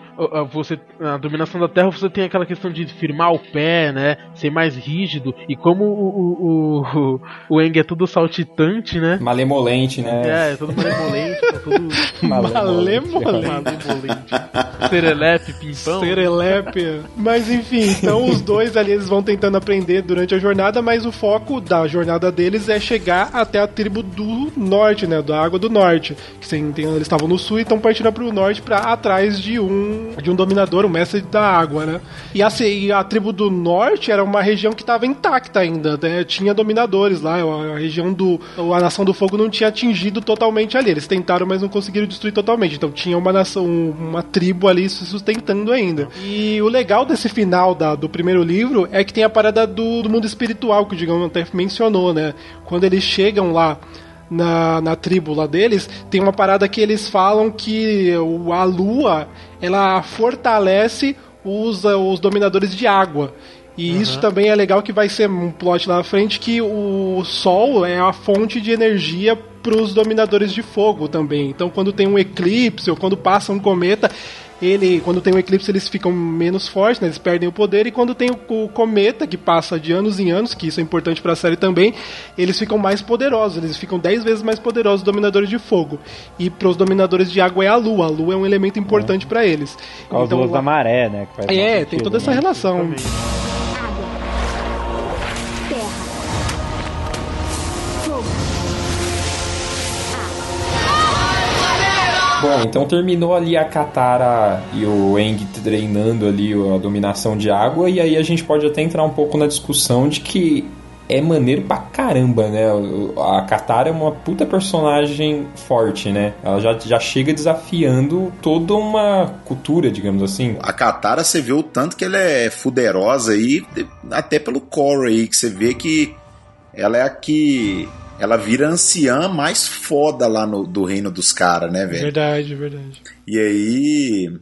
você a dominação da Terra você tem aquela questão de firmar o pé, né? Ser mais rígido e como o o, o, o Eng é tudo saltitante, né? Malemolente, né? É, é todo malemolente, tá tudo Malemolente. malemolente. Serelepe, pimpão. Serelepe. Mas enfim, então os dois ali eles vão tentando aprender durante a jornada, mas o foco da jornada deles é chegar até a tribo do norte, né? Da água do norte. Que sem- tem- eles estavam no sul e estão partindo para o norte para atrás de um de um dominador, um mestre da água, né? E a, se- e a tribo do norte era uma região que estava intacta ainda, né? tinha dominadores lá, a região do a nação do fogo não tinha atingido totalmente ali. Eles tentaram, mas não conseguiram destruir totalmente. Então tinha uma nação, uma tribo ali se sustentando ainda. E o legal desse final da- do primeiro livro é que tem a parada do, do mundo espiritual, que o Digão até mencionou, né? Quando eles chegam lá na, na tribo lá deles, tem uma parada que eles falam que a lua ela fortalece os, os dominadores de água. E isso também é legal que vai ser um plot lá na frente que o Sol é a fonte de energia para os dominadores de fogo também. Então quando tem um eclipse ou quando passa um cometa, ele, quando tem um eclipse, eles ficam menos fortes, né? Eles perdem o poder. E quando tem o, o cometa, que passa de anos em anos, que isso é importante pra série também, eles ficam mais poderosos. Eles ficam 10 vezes mais poderosos, dominadores de fogo. E pros dominadores de água é a lua. A lua é um elemento importante pra eles. Com as luas da maré, né? que faz mais É, tem toda essa né? relação. Bom, então terminou ali a Katara e o Eng treinando ali a dominação de água, e aí a gente pode até entrar um pouco na discussão de que é maneiro pra caramba, né? A Katara é uma puta personagem forte, né? Ela já, já chega desafiando toda uma cultura, digamos assim. A Katara, você vê o tanto que ela é fuderosa aí, até pelo core aí, que você vê que ela é a que. Ela vira a anciã mais foda lá no, do reino dos caras, né, velho? Verdade, verdade. E aí.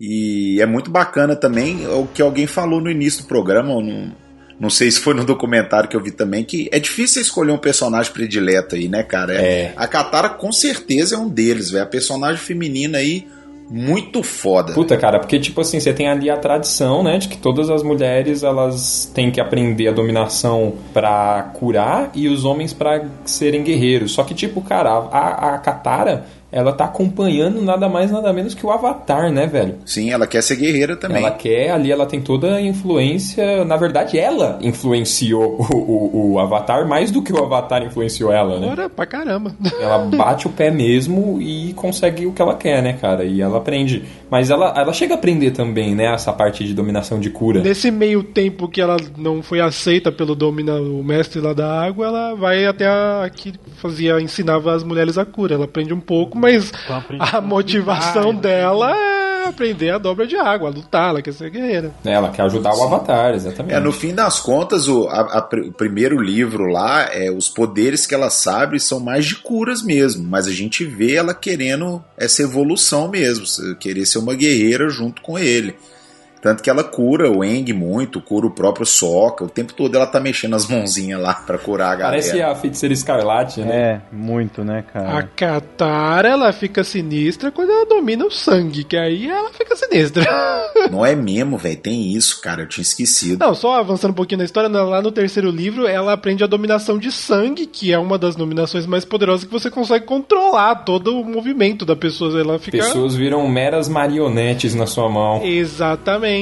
E é muito bacana também o que alguém falou no início do programa, eu não, não sei se foi no documentário que eu vi também, que é difícil escolher um personagem predileto aí, né, cara? É. A Katara com certeza é um deles, velho. A personagem feminina aí, muito foda. Puta, cara, porque, tipo assim, você tem ali a tradição, né, de que todas as mulheres, elas têm que aprender a dominação pra curar e os homens pra serem guerreiros. Só que, tipo, cara, a, a Katara, ela tá acompanhando nada mais, nada menos que o Avatar, né, velho? Sim, ela quer ser guerreira também. Ela quer, ali ela tem toda a influência. Na verdade, ela influenciou o, o, o Avatar mais do que o Avatar influenciou ela, né? Ora, pra caramba. Ela bate o pé mesmo e consegue o que ela quer, né, cara? E ela aprende. Mas ela, ela chega a aprender também, né? Essa parte de dominação de cura. Nesse meio tempo que ela não foi aceita pelo domina, o mestre lá da água, ela vai até a que fazia, ensinava as mulheres a cura. Ela aprende um pouco, mas Então a motivação dela é aprender a dobra de água, lutar, ela quer ser guerreira. Ela quer ajudar o Avatar, exatamente. É, no fim das contas, o, a- a o primeiro livro lá, é, os poderes que ela sabe são mais de curas mesmo, mas a gente vê ela querendo essa evolução mesmo, se- querer ser uma guerreira junto com ele. Tanto que ela cura o Eng muito, cura o próprio Sokka, o tempo todo ela tá mexendo as mãozinhas lá pra curar a galera. Parece a feiticeira escarlate, né? É, muito, né, cara? A Katara, ela fica sinistra quando ela domina o sangue, que aí ela fica sinistra. Não é mesmo, velho, tem isso, cara, eu tinha esquecido. Não, só avançando um pouquinho na história, lá no terceiro livro, ela aprende a dominação de sangue, que é uma das dominações mais poderosas que você consegue controlar todo o movimento da pessoa. Ela fica. Pessoas viram meras marionetes na sua mão. Exatamente.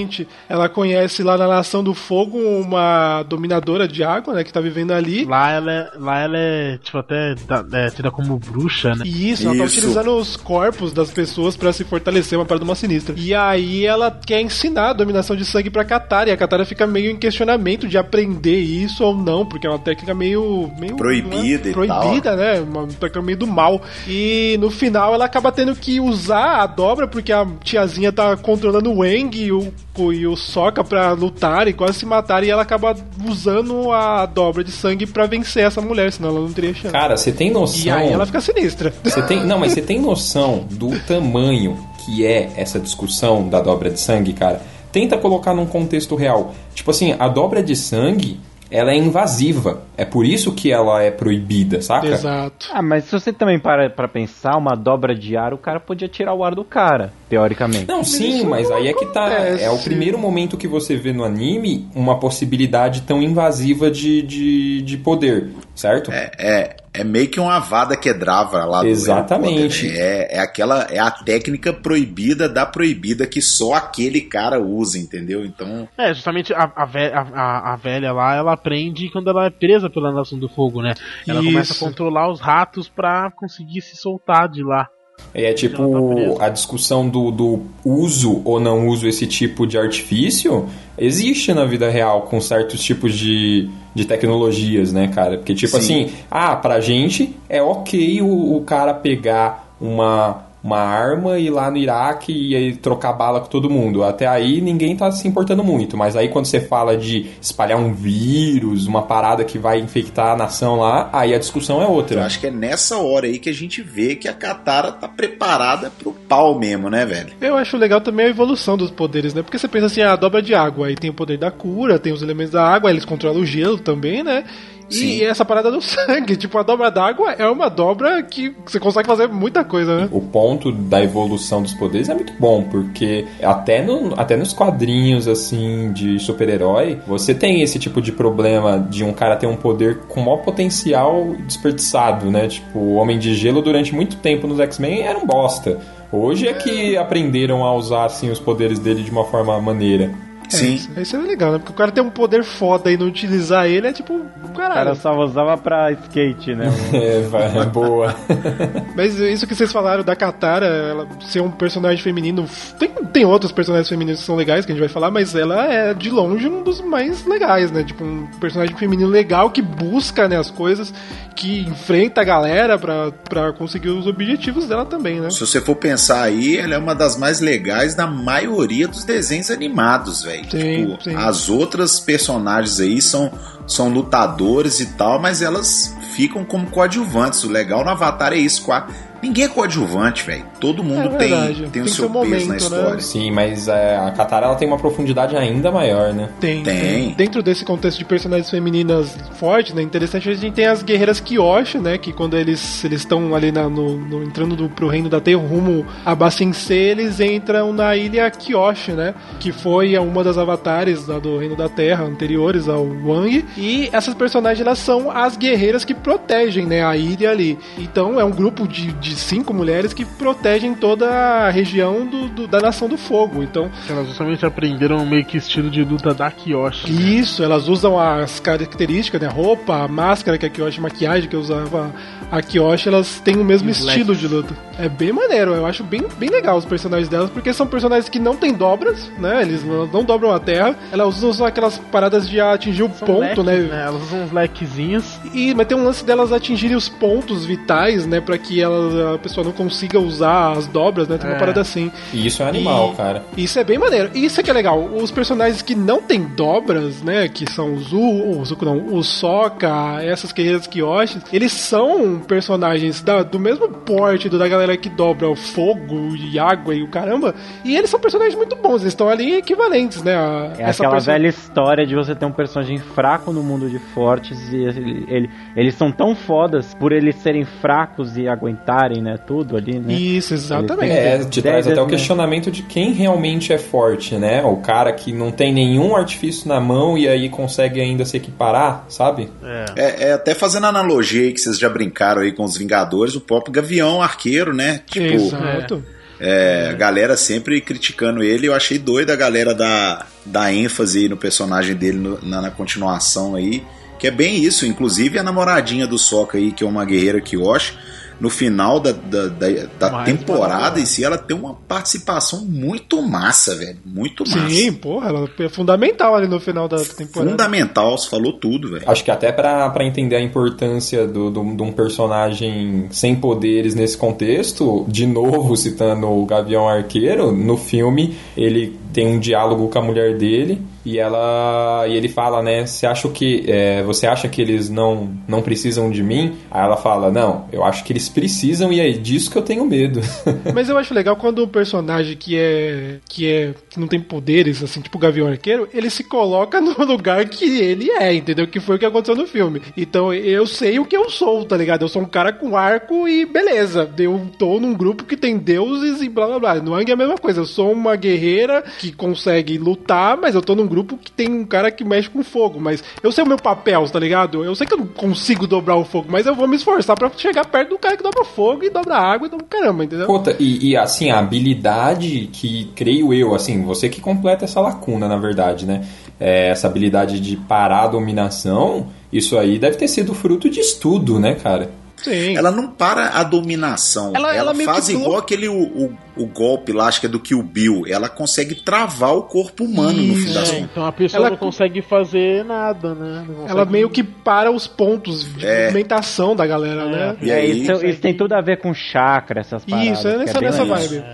Ela conhece lá na Nação do Fogo uma dominadora de água, né, que tá vivendo ali. Lá ela é, lá ela é tipo, até tá- é, tida como bruxa, né? Isso, ela tá Isso. utilizando os corpos das pessoas pra se fortalecer, uma parada uma sinistra. E aí ela quer ensinar a dominação de sangue pra Katara, e a Katara fica meio em questionamento de aprender isso ou não, porque é uma técnica meio... meio Proibida e Proibida, né? Uma técnica meio do mal. E no final ela acaba tendo que usar a dobra, porque a tiazinha tá controlando o Eng e o, e o Sokka pra lutar e quase se matar, e ela acaba usando a dobra de sangue pra vencer essa mulher, senão ela não teria chance. Cara, você tem noção. E aí ela fica sinistra. Você tem, não, mas você tem noção do tamanho que é essa discussão da dobra de sangue, cara? Tenta colocar num contexto real. Tipo assim, a dobra de sangue, ela é invasiva. É por isso que ela é proibida, saca? Exato. Ah, mas se você também para pra pensar, uma dobra de ar, o cara podia tirar o ar do cara, teoricamente. Não, sim, isso mas não aí é que tá. acontece. É o primeiro momento que você vê no anime uma possibilidade tão invasiva de, de, de poder, certo? É, é, é meio que uma vada quedrava lá do Exatamente. Harry Potter. É, é aquela é a técnica proibida da proibida que só aquele cara usa, entendeu? Então, É, justamente a, a- a- a velha lá, ela aprende quando ela é presa pela Nação do Fogo, né? Ela começa a Isso. controlar os ratos pra conseguir se soltar de lá. É tá tipo presa. a discussão do, do uso ou não uso esse tipo de artifício existe na vida real com certos tipos de, de tecnologias, né, cara? Porque, tipo Sim. assim, ah, pra gente é ok o, o cara pegar uma, uma arma e ir lá no Iraque e aí trocar bala com todo mundo. Até aí ninguém tá se importando muito. Mas aí quando você fala de espalhar um vírus, uma parada que vai infectar a nação lá, aí a discussão é eu outra. acho que é nessa hora aí que a gente vê que a Katara tá preparada pro pau mesmo, né, velho? Eu acho legal também a evolução dos poderes, né? Porque você pensa assim, a dobra de água, aí tem o poder da cura, tem os elementos da água, eles controlam o gelo também, né? Sim. E essa parada do sangue, tipo, a dobra d'água é uma dobra que você consegue fazer muita coisa, né? O ponto da evolução dos poderes é muito bom, porque até, no, até nos quadrinhos, assim, de super-herói, você tem esse tipo de problema de um cara ter um poder com maior potencial desperdiçado, né? Tipo, o Homem de Gelo durante muito tempo nos X-Men era um bosta. Hoje é que aprenderam a usar, assim, os poderes dele de uma forma maneira. Sim. É, isso é legal, né? Porque o cara tem um poder foda e não utilizar ele é tipo, O caralho. cara só usava pra skate, né? É, vai, é boa. Mas isso que vocês falaram da Katara, ela ser um personagem feminino. Tem, tem outros personagens femininos que são legais que a gente vai falar, mas ela é de longe um dos mais legais, né? Tipo, um personagem feminino legal que busca né, as coisas, que enfrenta a galera pra, pra conseguir os objetivos dela também, né? Se você for pensar aí, ela é uma das mais legais da maioria dos desenhos animados, velho. Tipo, as outras personagens aí são, são lutadores e tal, mas elas ficam como coadjuvantes. O legal no Avatar é isso. qua- Ninguém é coadjuvante, velho. Todo mundo É tem, tem, Tem o seu seu peso momento, na né? história. Sim, mas é, a Katara ela tem uma profundidade ainda maior, né? Tem, Tem. Dentro desse contexto de personagens femininas fortes, né? Interessante a gente tem as guerreiras Kyoshi, né? Que quando eles eles estão ali na- no, no- entrando do, pro reino da Terra, rumo a Bassin-Se, eles entram na ilha Kyoshi, né? Que foi uma das avatares lá do reino da Terra anteriores ao Wang. E essas personagens elas são as guerreiras que protegem, né? A ilha ali. Então é um grupo de, de cinco mulheres que protegem toda a região do, do- da Nação do Fogo. Então Elas justamente aprenderam meio que estilo de luta da Kyoshi. né? isso, elas usam as características, né? Roupa, a máscara que a Kyoshi, maquiagem que usava a Kyoshi, elas têm o mesmo E estilo de luta. É bem maneiro, eu acho bem, bem legal os personagens delas, porque são personagens que não têm dobras, né? Eles não dobram a terra, elas usam só aquelas paradas de atingir o São ponto, leques, né? Elas usam uns lequezinhos. E, mas tem um lance delas atingirem os pontos vitais, né? Pra que elas, a pessoa não consiga usar as dobras, né? Tem uma É. parada assim. E isso é animal, E- cara. Isso é bem maneiro. E Isso é que é legal. Os personagens que não têm dobras, né? Que são o Zu, o Zuko não, o Sokka, essas guerreiras Kyoshi, eles são personagens da- do mesmo porte do- da galera que dobra o fogo e água e o caramba. E eles são personagens muito bons. Eles estão ali equivalentes, né? A É essa aquela perso- velha história de você ter um personagem fraco no mundo de fortes e ele, ele- eles são tão fodas por eles serem fracos e aguentarem, né, tudo ali, né? Isso, exatamente. É, te traz até o questionamento de quem realmente é forte, né? O cara que não tem nenhum artifício na mão e aí consegue ainda se equiparar, sabe? É. É, é, até fazendo analogia aí que vocês já brincaram aí com os Vingadores, o próprio Gavião Arqueiro, né? Tipo, Exato. é, a galera sempre criticando ele. Eu achei doido a galera da, da ênfase aí no personagem dele no- na, na continuação aí. Que é bem isso. Inclusive a namoradinha do Soca aí, que é uma guerreira Kyoshi, no final da, da, da, da temporada em si, ela tem uma participação muito massa, velho. Muito massa. Sim, porra, ela é fundamental ali no final da temporada. Fundamental, você falou tudo, velho. Acho que até pra pra entender a importância do, do- de um personagem sem poderes nesse contexto, de novo citando o Gavião Arqueiro, no filme ele tem um diálogo com a mulher dele e ela e ele fala, né? Você acha que é, você acha que eles não não precisam de mim? Aí ela fala, não, eu acho que eles precisam e é disso que eu tenho medo. Mas eu acho legal quando um personagem que é que é que não tem poderes, assim, tipo o Gavião Arqueiro, ele se coloca no lugar que ele é, entendeu? Que foi o que aconteceu no filme. Então eu sei o que eu sou, tá ligado? Eu sou um cara com arco e beleza. Eu tô num grupo que tem deuses e blá blá blá. No Ang é a mesma coisa. Eu sou uma guerreira que consegue lutar, mas eu tô num grupo que tem um cara que mexe com fogo. Mas eu sei o meu papel, tá ligado? Eu sei que eu não consigo dobrar o fogo, mas eu vou me esforçar pra chegar perto do cara que dobra fogo e dobra água e dobra caramba, entendeu? E, e, assim, a habilidade que, creio eu, assim, você que completa essa lacuna, na verdade, né? É, essa habilidade de parar a dominação, isso aí deve ter sido fruto de estudo, né, cara? Sim. Ela não para a dominação. Ela- Ela, ela faz que igual aquele o, o, o golpe lá, acho que é do Kill Bill. Ela consegue travar o corpo humano no fim das É, contas. então a pessoa Ela- não consegue fazer nada, né? Ela meio que para os pontos de É. movimentação da galera, né? E É, aí, isso, isso tem tudo a ver com chakra, essas paradas. Isso, é que nessa, nessa vibe.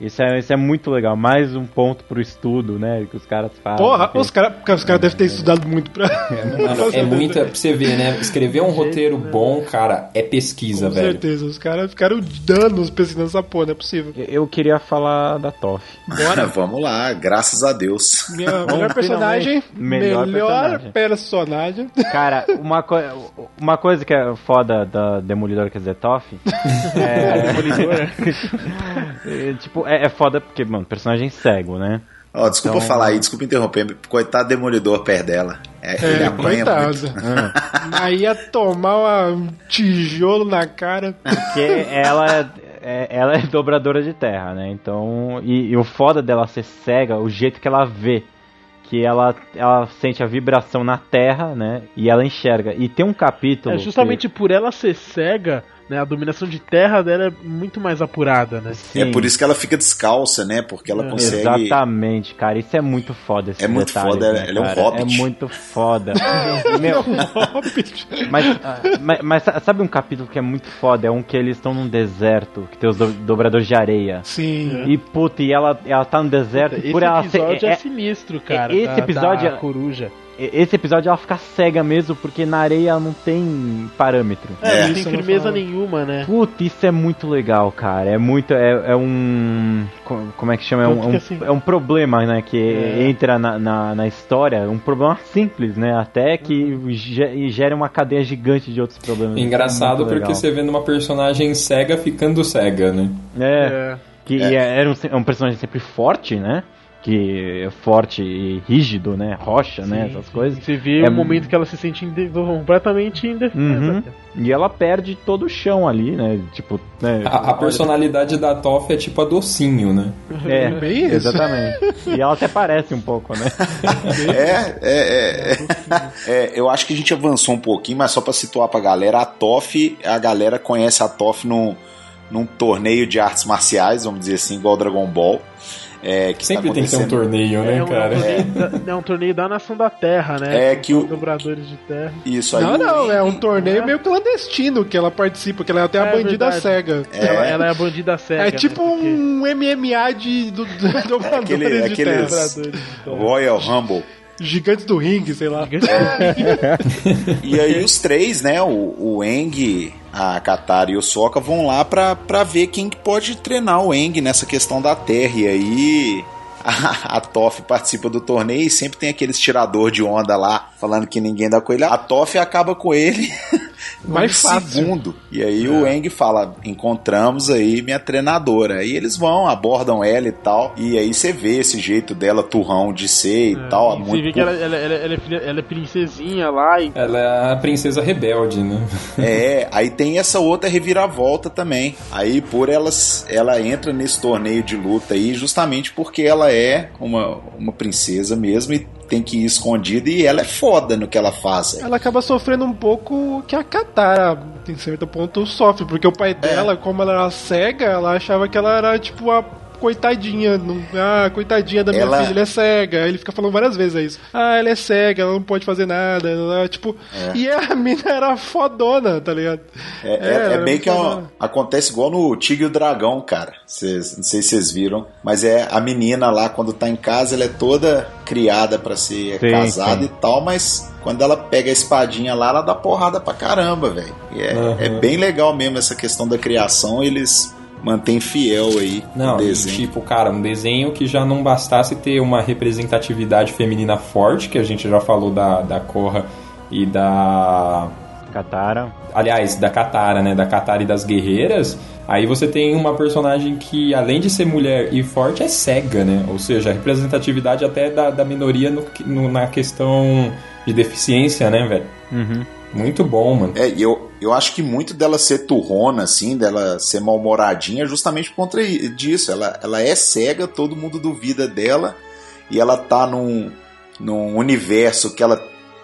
Isso é, isso é muito legal. Mais um ponto pro estudo, né? Que os caras fazem. Porra, que- os caras os cara devem ter estudado muito pra. Mano, é muita. Pra você ver, né? Escrever um roteiro bom, cara, é pesquisa, Com velho. certeza, os caras ficaram danos pesquisando essa porra, não é possível. Eu queria falar da Toff. Bora. Vamos lá, graças a Deus. Minha melhor personagem, Melhor melhor, personagem. personagem. Cara, uma, co uma coisa que é foda da Demolidor, quer dizer, Toff. É. é, tipo, é, é foda porque, mano, personagem cego, né? Ó, desculpa Então- falar aí, desculpa interromper. Coitado Demolidor perto dela. É, ele É, apanha coitado. muito. Aí ia tomar um tijolo na cara. Porque ela é, ela é dobradora de terra, né? Então, e, e o foda dela ser cega, o jeito que ela vê, que ela, ela sente a vibração na terra, né? E ela enxerga. E tem um capítulo. É justamente por ela ser cega, né? A dominação de terra dela é muito mais apurada, né? É sim, por isso que ela fica descalça, né? Porque ela É. consegue. Exatamente, cara. Isso é muito foda. Esse É muito detalhe, foda, né, ele é um hobbit. É muito foda. Meu, mas, ah, mas, mas sabe um capítulo que é muito foda? É um que eles estão num deserto, que tem os do- dobradores de areia. Sim. E puta, e ela, ela tá no deserto. Esse por ela ser, episódio é, é- sinistro, cara. esse da- episódio da é- coruja. Esse episódio ela fica cega mesmo, porque na areia ela não tem parâmetro. É, É. não tem firmeza nenhuma, né? Puta, isso é muito legal, cara. É muito. É, é um. co- Como é que chama? É um, é um, assim- é um problema, né? Que É. entra na, na, na história. Um problema simples, né? Até que e gera uma cadeia gigante de outros problemas. Engraçado é muito porque legal. você vê numa personagem cega ficando cega, né? É. É. Que É. era um, é um personagem sempre forte, né? Que é forte e rígido, né? Rocha, né? Sim, Essas sim. coisas. Você vê É o momento que ela se sente inde- completamente indefesa. Uhum. E ela perde todo o chão ali, né? Tipo, né? A, a personalidade da Toff é tipo a docinho, né? É, Bem isso. exatamente. E ela até parece um pouco, né? É, é, é, é. Eu acho que a gente avançou um pouquinho, mas só pra situar pra galera, a TOF, a galera conhece a TOF num, num torneio de artes marciais, vamos dizer assim, igual Dragon Ball. É, que Sempre tá tem que ter um torneio, né, É um, cara? torneio da, é um torneio da nação da terra, né? É que o- Dobradores de terra. Isso aí. Não, não, é um torneio meio clandestino que ela participa, que ela é até a É bandida verdade. cega. Ela, ela é a bandida cega. É tipo né? Porque- um MMA de do, do, dobradores Aquele- de aqueles- terra. Royal Rumble. Gigantes do ringue, sei lá. E aí os três, né, o, o Eng, a Katara e o Sokka vão lá pra, pra ver quem que pode treinar o Eng nessa questão da terra. E aí a, a Toff participa do torneio e sempre tem aqueles tirador de onda lá, falando que ninguém dá com ele. A Toff acaba com ele Mais um fácil. segundo. E aí o Eng fala, encontramos aí minha treinadora. Aí eles vão, abordam ela e tal. E aí você vê esse jeito dela, turrão de ser e tal. É, Você muito vê que ela, ela, ela, ela é ela é princesinha lá e Ela é a princesa rebelde, né? É, aí tem essa outra reviravolta também. Aí por elas, ela entra nesse torneio de luta aí justamente porque ela é uma, uma princesa mesmo e tem que ir escondida e ela é foda no que ela faz. Ela acaba sofrendo um pouco que a Katara, em certo ponto, sofre, porque o pai dela, como ela era cega, ela achava que ela era tipo a coitadinha, não- ah, coitadinha da minha Ela- filha, ela é cega. Ele fica falando várias vezes isso. Ah, ela é cega, ela não pode fazer nada. Ela, tipo, e a mina era fodona, tá ligado? É, é, é bem que é uma- acontece igual no Tigre e o Dragão, cara. Cês- não sei se vocês viram, mas é a menina lá quando tá em casa, ela é toda criada pra ser Sim, casada sim. e tal, mas quando ela pega a espadinha lá, ela dá porrada pra caramba, velho. E É, Uhum. é bem legal mesmo essa questão da criação, eles mantêm fiel aí Não, no desenho. tipo, cara, um desenho que já não bastasse ter uma representatividade feminina forte, que a gente já falou da, da Korra e da. Katara. Aliás, da Katara, né? Da Katara e das guerreiras. Aí você tem uma personagem que, além de ser mulher e forte, é cega, né? Ou seja, a representatividade até da, da minoria no, no- na questão de deficiência, né, velho? Uhum. Muito bom, mano. É, eu, eu acho que muito dela ser turrona, assim, dela ser mal-humoradinha, é justamente por conta disso. Ela, ela é cega, todo mundo duvida dela, e ela tá num, num universo que ela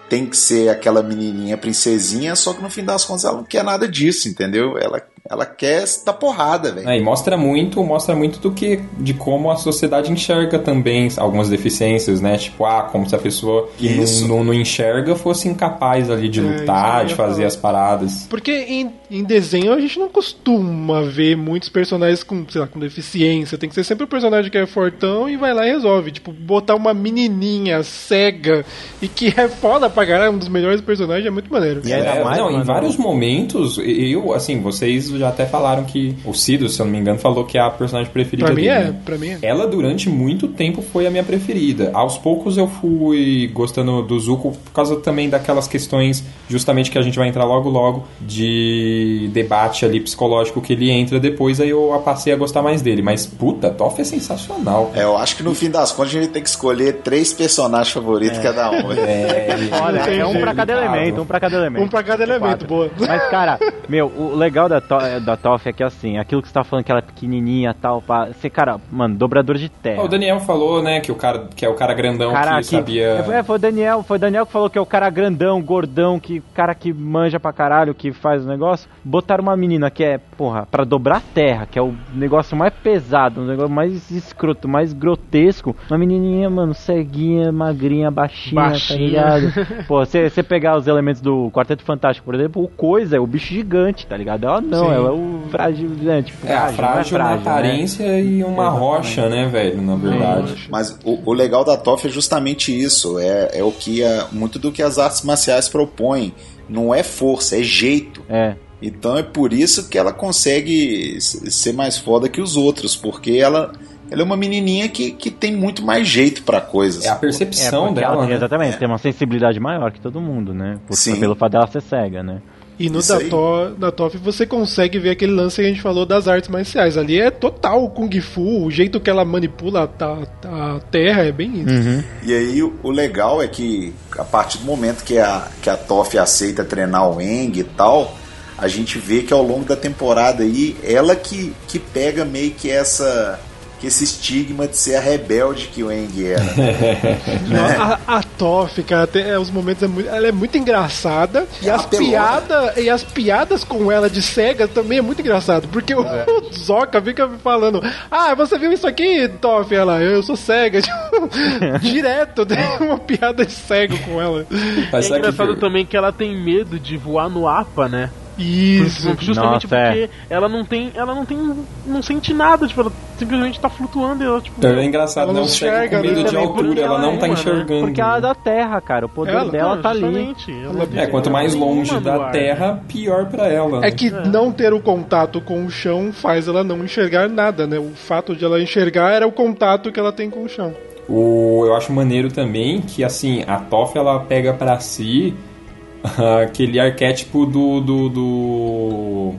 tem que ser aquela menininha princesinha, só que no fim das contas ela não quer nada disso, entendeu? Ela, Ela quer dar porrada, velho. É, e mostra muito, mostra muito do que de como a sociedade enxerga também algumas deficiências, né? Tipo, ah, como se a pessoa que não, não, não enxerga fosse incapaz ali de É, lutar, ia de fazer falar. as paradas. Porque em, em desenho a gente não costuma ver muitos personagens com, sei lá, com deficiência. Tem que ser sempre o personagem que é fortão e vai lá e resolve. Tipo, botar uma menininha cega e que é foda pra caralho, um dos melhores personagens, é muito maneiro. E ainda É, mais, não, em mano, vários momentos, eu, assim, vocês já até falaram que o Cido, se eu não me engano, falou que é a personagem preferida Pra mim dele. é, né? pra mim é. Ela durante muito tempo foi a minha preferida. Aos poucos eu fui gostando do Zuko por causa também daquelas questões, justamente que a gente vai entrar logo logo, de debate ali psicológico que ele entra depois, aí eu passei a gostar mais dele. Mas puta, Toff é sensacional. É, eu acho que no fim das contas a gente tem que escolher três personagens favoritos cada um. É, Olha, é um pra cada elemento, um pra cada elemento. Um pra cada elemento, Quatro. boa. Mas, cara, meu, o legal da, to da Toff é que, assim, aquilo que você tá falando, que ela é pequenininha e tal, pá, você, cara, mano, dobrador de terra. o Daniel falou, né, que o cara que é o cara grandão cara que sabia. É, foi o Daniel, foi o Daniel que falou que é o cara grandão, gordão, que cara que manja pra caralho, que faz o negócio. Botaram uma menina que é, porra, pra dobrar terra, que é o negócio mais pesado, o negócio mais escroto, mais grotesco. Uma menininha, mano, ceguinha, magrinha, baixinha, tá Baixinha. ligado? Pô, você você pegar os elementos do Quarteto Fantástico, por exemplo, o Coisa é o bicho gigante, tá ligado? Ela não, Ela é o frágil, né? Tipo, É, a frágil, é frágil na frágil, né? aparência e uma Exatamente. rocha, né, velho, na verdade. Mas o, o legal da TOF é justamente isso. É, é o que a- muito do que as artes marciais propõem. Não é força, é jeito. É. Então é por isso que ela consegue ser mais foda que os outros, porque ela, ela é uma menininha que, que tem muito mais jeito pra coisas. É a É, percepção porque dela, ela, né? Exatamente, tem uma sensibilidade maior que todo mundo, né? Por, Sim. pelo fato dela ser cega, né? E no da, to, da TOF você consegue ver aquele lance que a gente falou das artes marciais. Ali é total Kung Fu, o jeito que ela manipula a, a terra é bem isso. E aí o, o legal é que a partir do momento que a, que a Toff aceita treinar o Eng e tal, a gente vê que ao longo da temporada aí, ela que, que pega meio que essa que esse estigma de ser a rebelde que o Eng era. A, a Toff, cara, tem, é, os momentos é muito, ela é muito engraçada e É as uma pelona. piadas e as piadas com ela de cega também é muito engraçado, porque o, É. Zoka fica me falando: "Ah, você viu isso aqui, Toff?" Ela: "Eu sou cega." Direto tem uma piada de cego com ela. Mas é sabe que- engraçado também que ela tem medo de voar no APA, né? Isso. Justamente Nossa, é. porque ela não tem. Ela não tem. não sente nada, tipo, ela simplesmente tá flutuando e ela, tipo. Então é engraçado, Ela não não enxerga, com medo né? de altura, ela ela não é tá uma, né? enxergando. Porque ela é da Terra, cara. O poder Ela- dela Não, tá ali. É, quanto mais longe da. Terra, pior pra ela. É que não ter o contato com o chão faz ela não enxergar nada, né? O fato de ela enxergar era o contato que ela tem com o chão. O, eu acho maneiro também que, assim, a Toff, ela pega pra si aquele arquétipo do... do, do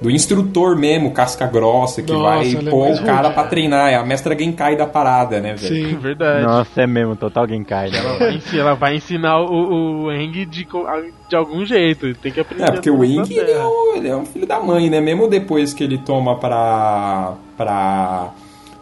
do instrutor mesmo, casca grossa, que Nossa, vai é pôr o cara rude. pra treinar. É a mestra Genkai da parada, né, velho? Sim. Verdade. Nossa, é mesmo, total Genkai. né? Ela vai, ensinar, ela vai ensinar o, o Eng de, de algum jeito. Tem que aprender. É, porque o da ele é, um, ele é um filho da mãe, né? Mesmo depois que ele toma pra... pra...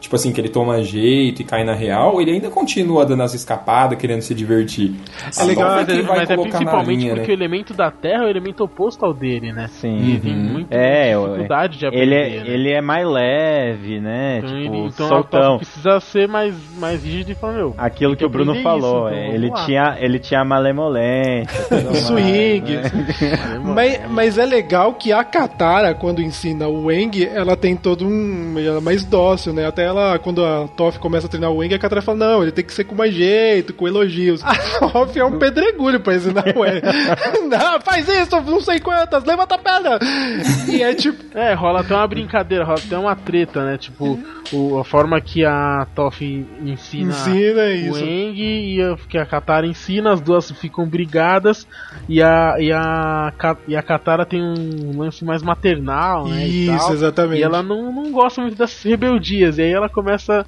Tipo assim, que ele toma jeito e cai na real, ele ainda continua dando as escapadas, querendo se divertir. É legal, Toff mas, que é, vai mas é principalmente linha, porque né? o elemento da Terra é o elemento oposto ao dele, né? Sim. E tem muito É, dificuldade de aprender. Ele é, né? ele é mais leve, né? Então, tipo, ele, então a soltão. Precisa ser mais, mais rígido e falar, meu. Aquilo tem que o Bruno falou, isso, é, então ele, tinha, ele tinha malemolência. Swing. né? Mas, mas é legal que a Katara, quando ensina o Weng, ela tem todo um. Ela é mais dócil, né? Até ela, quando a Toff começa a treinar o Weng, a Katara fala: não, ele tem que ser com mais jeito, com elogios. A Toff é um pedregulho pra ensinar o Weng. não, faz isso, não sei quantas, levanta a pedra! E é tipo. É, rola até uma brincadeira, rola até uma treta, né? Tipo, o- a forma que a Toff ensina, Ensina o. Eng e a, que a Katara ensina, as duas ficam brigadas e a, e a, e a Katara tem um lance mais maternal, né? e Isso, tal. exatamente. E ela não, não gosta muito dessas rebeldias, e aí ela começa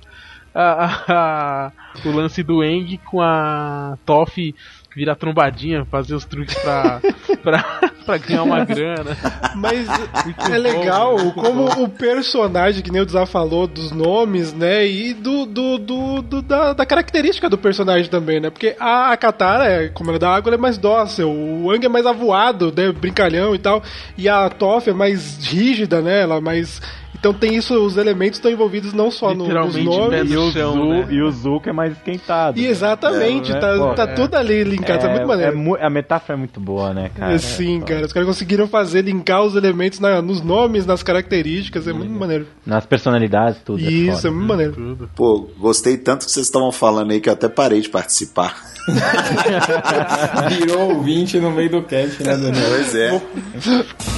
a, a- a- o lance do Eng com a Toff virar trombadinha, fazer os truques pra, pra, pra ganhar uma grana. Mas é legal como o personagem, que nem o Dza falou, dos nomes, né? E do, do, do, do da, da, característica do personagem também, né? Porque a, a Katara, como ela é da água, ela é mais dócil. O Ang é mais avoado, né? Brincalhão e tal. E a Toph é mais rígida, né? Ela é mais então tem isso, os elementos estão envolvidos não só no, nos nomes. E o, chão, Zu, né? e o Zuko é mais esquentado. E exatamente, é, tá, né? tá é, tudo ali linkado, é, tá muito maneiro. É, a metáfora é muito boa, né, cara? É, sim, cara. Os caras conseguiram fazer, linkar os elementos na, nos nomes, nas características, é muito maneiro. Nas personalidades, tudo. Isso, é, muito maneiro. Tudo. Pô, gostei tanto que vocês estavam falando aí que eu até parei de participar. Virou ouvinte no meio do cast, né, Daniel? Pois é.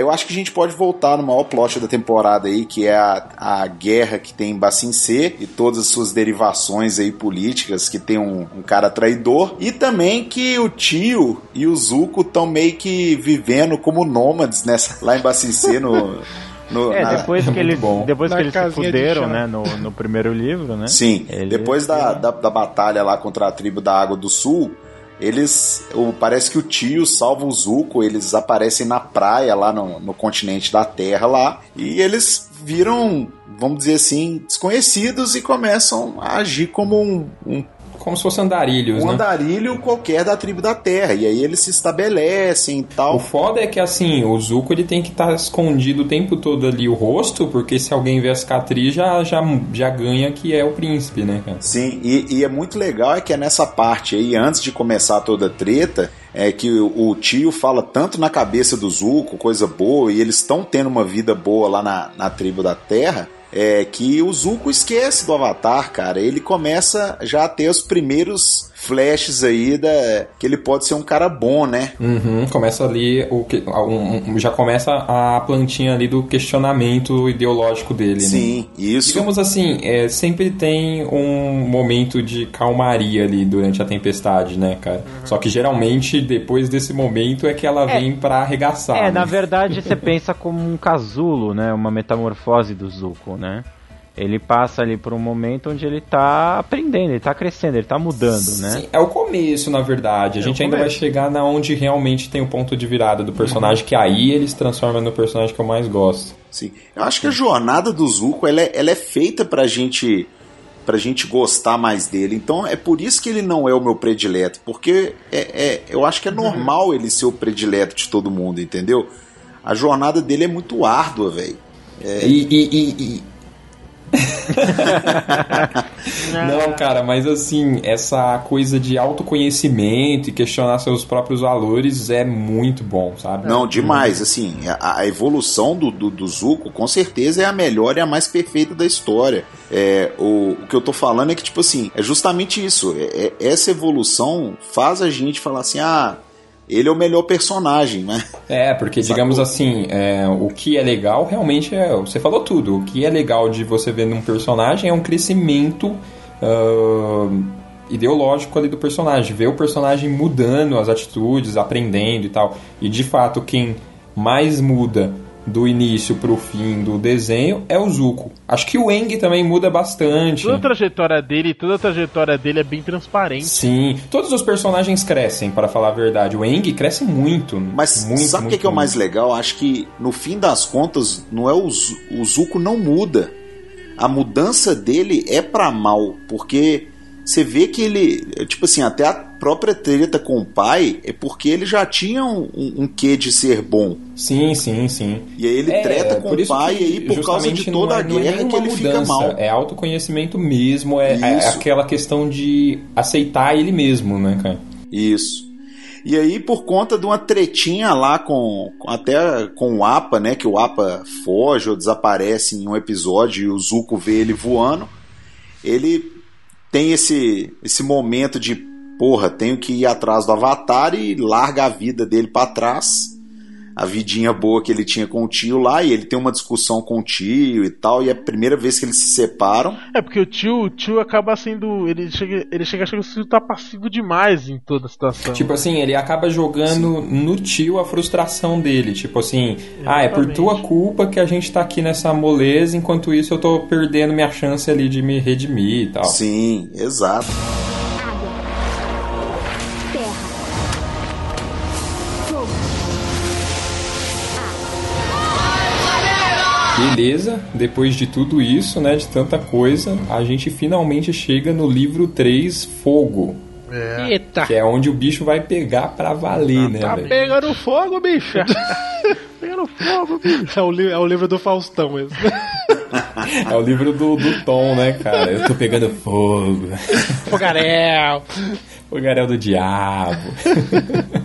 Eu acho que a gente pode voltar no maior plot da temporada aí, que é a, a guerra que tem em Bassin C e todas as suas derivações aí políticas, que tem um, um cara traidor, e também que o tio e o Zuko estão meio que vivendo como nômades nessa, lá em Bassin C no. No, é, na... depois que eles, depois que eles se fuderam, né, no, no primeiro livro, né? Sim, eles... depois da, da, da, batalha lá contra a tribo da Água do Sul, eles. Parece que o tio salva o Zuko, eles aparecem na praia lá no, no continente da Terra lá. E eles viram, vamos dizer assim, desconhecidos e começam a agir como um, um como se fosse andarilhos, um né? andarilho qualquer da tribo da Terra. E aí eles se estabelecem e tal. O foda é que assim, o Zuko ele tem que estar tá escondido o tempo todo ali o rosto, porque se alguém vê a cicatriz já, já, já ganha que é o príncipe, né, cara? Sim, e, e é muito legal é que é nessa parte aí, antes de começar toda a treta, é que o, o tio fala tanto na cabeça do Zuko, coisa boa, e eles estão tendo uma vida boa lá na, na tribo da Terra é que o Zuko esquece do Avatar, cara. Ele começa já a ter os primeiros flashes aí da que ele pode ser um cara bom, né? Uhum, começa ali o que um, já começa a plantinha ali do questionamento ideológico dele, né? Sim, né? isso. Digamos assim, é, sempre tem um momento de calmaria ali durante a tempestade, né, cara? Uhum. Só que geralmente depois desse momento é que ela é, vem para arregaçar. É, né? na verdade você pensa como um casulo, né? Uma metamorfose do Zuko, né? Ele passa ali por um momento onde ele tá aprendendo, ele tá crescendo, ele tá mudando, né? Sim, é o começo, na verdade. A é gente ainda vai chegar na onde realmente tem o ponto de virada do personagem, uhum. que aí ele se transforma no personagem que eu mais gosto. Sim. Eu acho que a jornada do Zuko, ela é, ela é feita pra gente pra gente gostar mais dele. Então é por isso que ele não é o meu predileto, porque é, é eu acho que é normal uhum. ele ser o predileto de todo mundo, entendeu? A jornada dele é muito árdua, velho. É... E, e, e, não, cara, mas assim, essa coisa de autoconhecimento e questionar seus próprios valores é muito bom, sabe? Não, demais. Assim, a, a evolução do, do, do, Zuko com certeza é a melhor e a mais perfeita da história. É, o, o que eu tô falando é que, tipo assim, é justamente isso. É, é, essa evolução faz a gente falar assim, ah ele é o melhor personagem, né? É, porque Sacou? digamos assim, é, o que é legal realmente é. Você falou tudo. O que é legal de você ver num personagem é um crescimento. Uh, ideológico ali do personagem, ver o personagem mudando as atitudes, aprendendo e tal. E de fato, quem mais muda do início pro fim do desenho é o Zuko. Acho que o Eng também muda bastante. Toda a trajetória dele, toda a trajetória dele é bem transparente. Sim, todos os personagens crescem, para falar a verdade. O Eng cresce muito. Mas muito, sabe o que, que, é o mais legal? Acho que no fim das contas, não é o, o Zuko não muda. A mudança dele é para mal, porque você vê que ele, tipo assim, até a própria treta com o pai é porque ele já tinha um, um, um quê de ser bom. Sim, sim, sim. E aí ele é, treta com o pai e aí por causa de toda é, a guerra é que ele mudança, fica mal. É autoconhecimento mesmo, é, é, aquela questão de aceitar ele mesmo, né, cara? Isso. E aí, por conta de uma tretinha lá com. até com o Apa, né? Que o Apa foge ou desaparece em um episódio e o Zuko vê ele voando. Ele tem esse, esse momento de porra, tenho que ir atrás do Avatar e larga a vida dele para trás, a vidinha boa que ele tinha com o tio lá, e ele tem uma discussão com o tio e tal, e é a primeira vez que eles se separam. É, porque o tio, o tio acaba sendo. Ele chega, ele chega achando que o tio tá passivo demais em toda a situação. Tipo assim, ele acaba jogando no tio a frustração dele. Tipo assim, ah, é por Exatamente. tua culpa que a gente tá aqui nessa moleza, enquanto isso eu tô perdendo minha chance ali de me redimir e tal. Sim, exato. Beleza, depois de tudo isso, né, de tanta coisa, a gente finalmente chega no livro 3, Fogo. É. Eita. Que é onde o bicho vai pegar pra valer, né, Tá velho? pegando fogo, bicho. Pegando fogo, bicho. É o, li- é o livro do Faustão esse. É o livro do, do Tom, né, cara? Eu tô pegando fogo. Fogarel. Fogarel do diabo.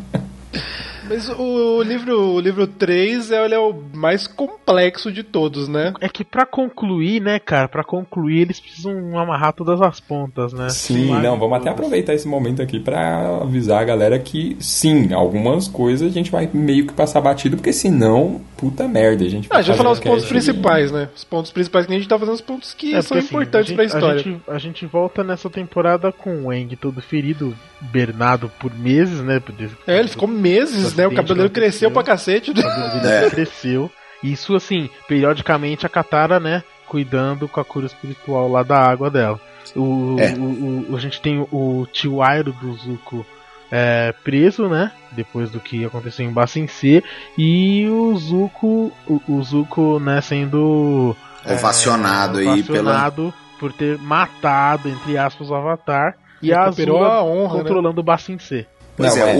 Mas o, livro o livro 3 é, ele é o mais complexo de todos, né? É que pra concluir, né, cara, pra concluir eles precisam amarrar todas as pontas, né? Sim, Mas- não, vamos até aproveitar esse momento aqui pra avisar a galera que sim, algumas coisas a gente vai meio que passar batido, porque senão, puta merda, a gente Ah, já fazer falar os pontos principais, né? Os pontos principais que a gente tá fazendo os pontos que É, são porque, assim, importantes a pra gente- história. A gente, a gente volta nessa temporada com o Eng todo ferido, Bernardo por meses, né? por- É, ele ficou meses, né? O cabelo dele cresceu aconteceu. pra cacete. O cabelo dele É. cresceu. Isso, assim, periodicamente a Katara, né? Cuidando com a cura espiritual lá da água dela. O, É. o, o- a gente tem o tio Airo do Zuko é, preso, né? Depois do que aconteceu em Bassin C. E o Zuko, o, o Zuko, né, sendo Ovacionado aí pela. ovacionado por ter matado, entre aspas, o Avatar. E a Recuperou Azula a honra, né? controlando o Bassin C. Pois Não, é, é,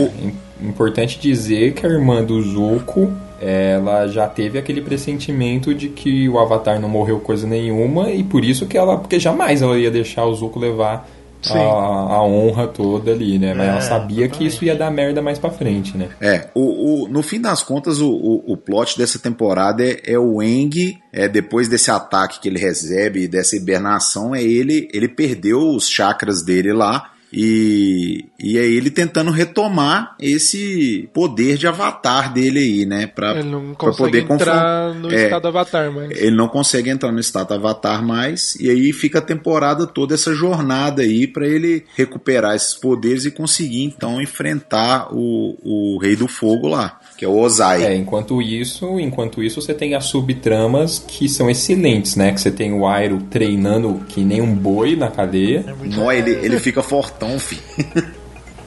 o- importante dizer que a irmã do Zuko, ela já teve aquele pressentimento de que o Avatar não morreu coisa nenhuma e por isso que ela, porque jamais ela ia deixar o Zuko levar a, a honra toda ali, né? Mas É, ela sabia que isso ia dar merda mais pra frente, né? É, o, o- no fim das contas, o, o, o plot dessa temporada é, é o Eng, é, depois desse ataque que ele recebe, dessa hibernação, é ele, ele perdeu os chakras dele lá. E, e é ele tentando retomar esse poder de avatar dele aí, né? Pra, Ele não consegue poder entrar no é, estado avatar, mas... Ele não consegue entrar no estado avatar mais, e aí fica a temporada toda essa jornada aí pra ele recuperar esses poderes e conseguir então enfrentar o, o Rei do Fogo lá, que é o Ozai. É, enquanto isso, enquanto isso você tem as subtramas que são excelentes, né? Que você tem o Airo treinando que nem um boi na cadeia. Nó, ele, ele fica fortão, fi.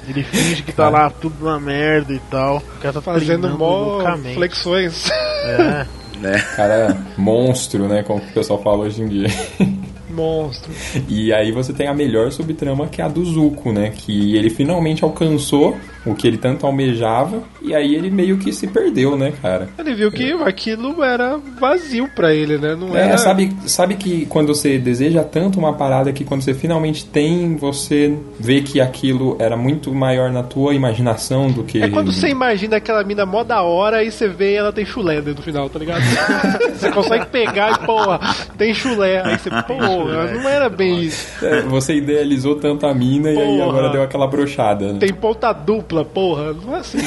Ele finge que tá lá tudo na merda e tal. O cara tá Fazendo mó flexões. É. né? Cara, monstro, né? Como o pessoal fala hoje em dia. Monstro. E aí você tem a melhor subtrama que é a do Zuko, né? Que ele finalmente alcançou o que ele tanto almejava. E aí ele meio que se perdeu, né, cara? Ele viu que aquilo era vazio pra ele, né? Não É, era... sabe, sabe que quando você deseja tanto uma parada que quando você finalmente tem, você vê que aquilo era muito maior na tua imaginação do que. É quando você imagina aquela mina mó da hora e você vê ela tem chulé no final, tá ligado? você consegue pegar e, porra, tem chulé. Aí você, porra, não era bem isso. É, você idealizou tanto a mina e aí Porra. agora deu aquela brochada. Né? Tem ponta dupla, porra. Não é assim.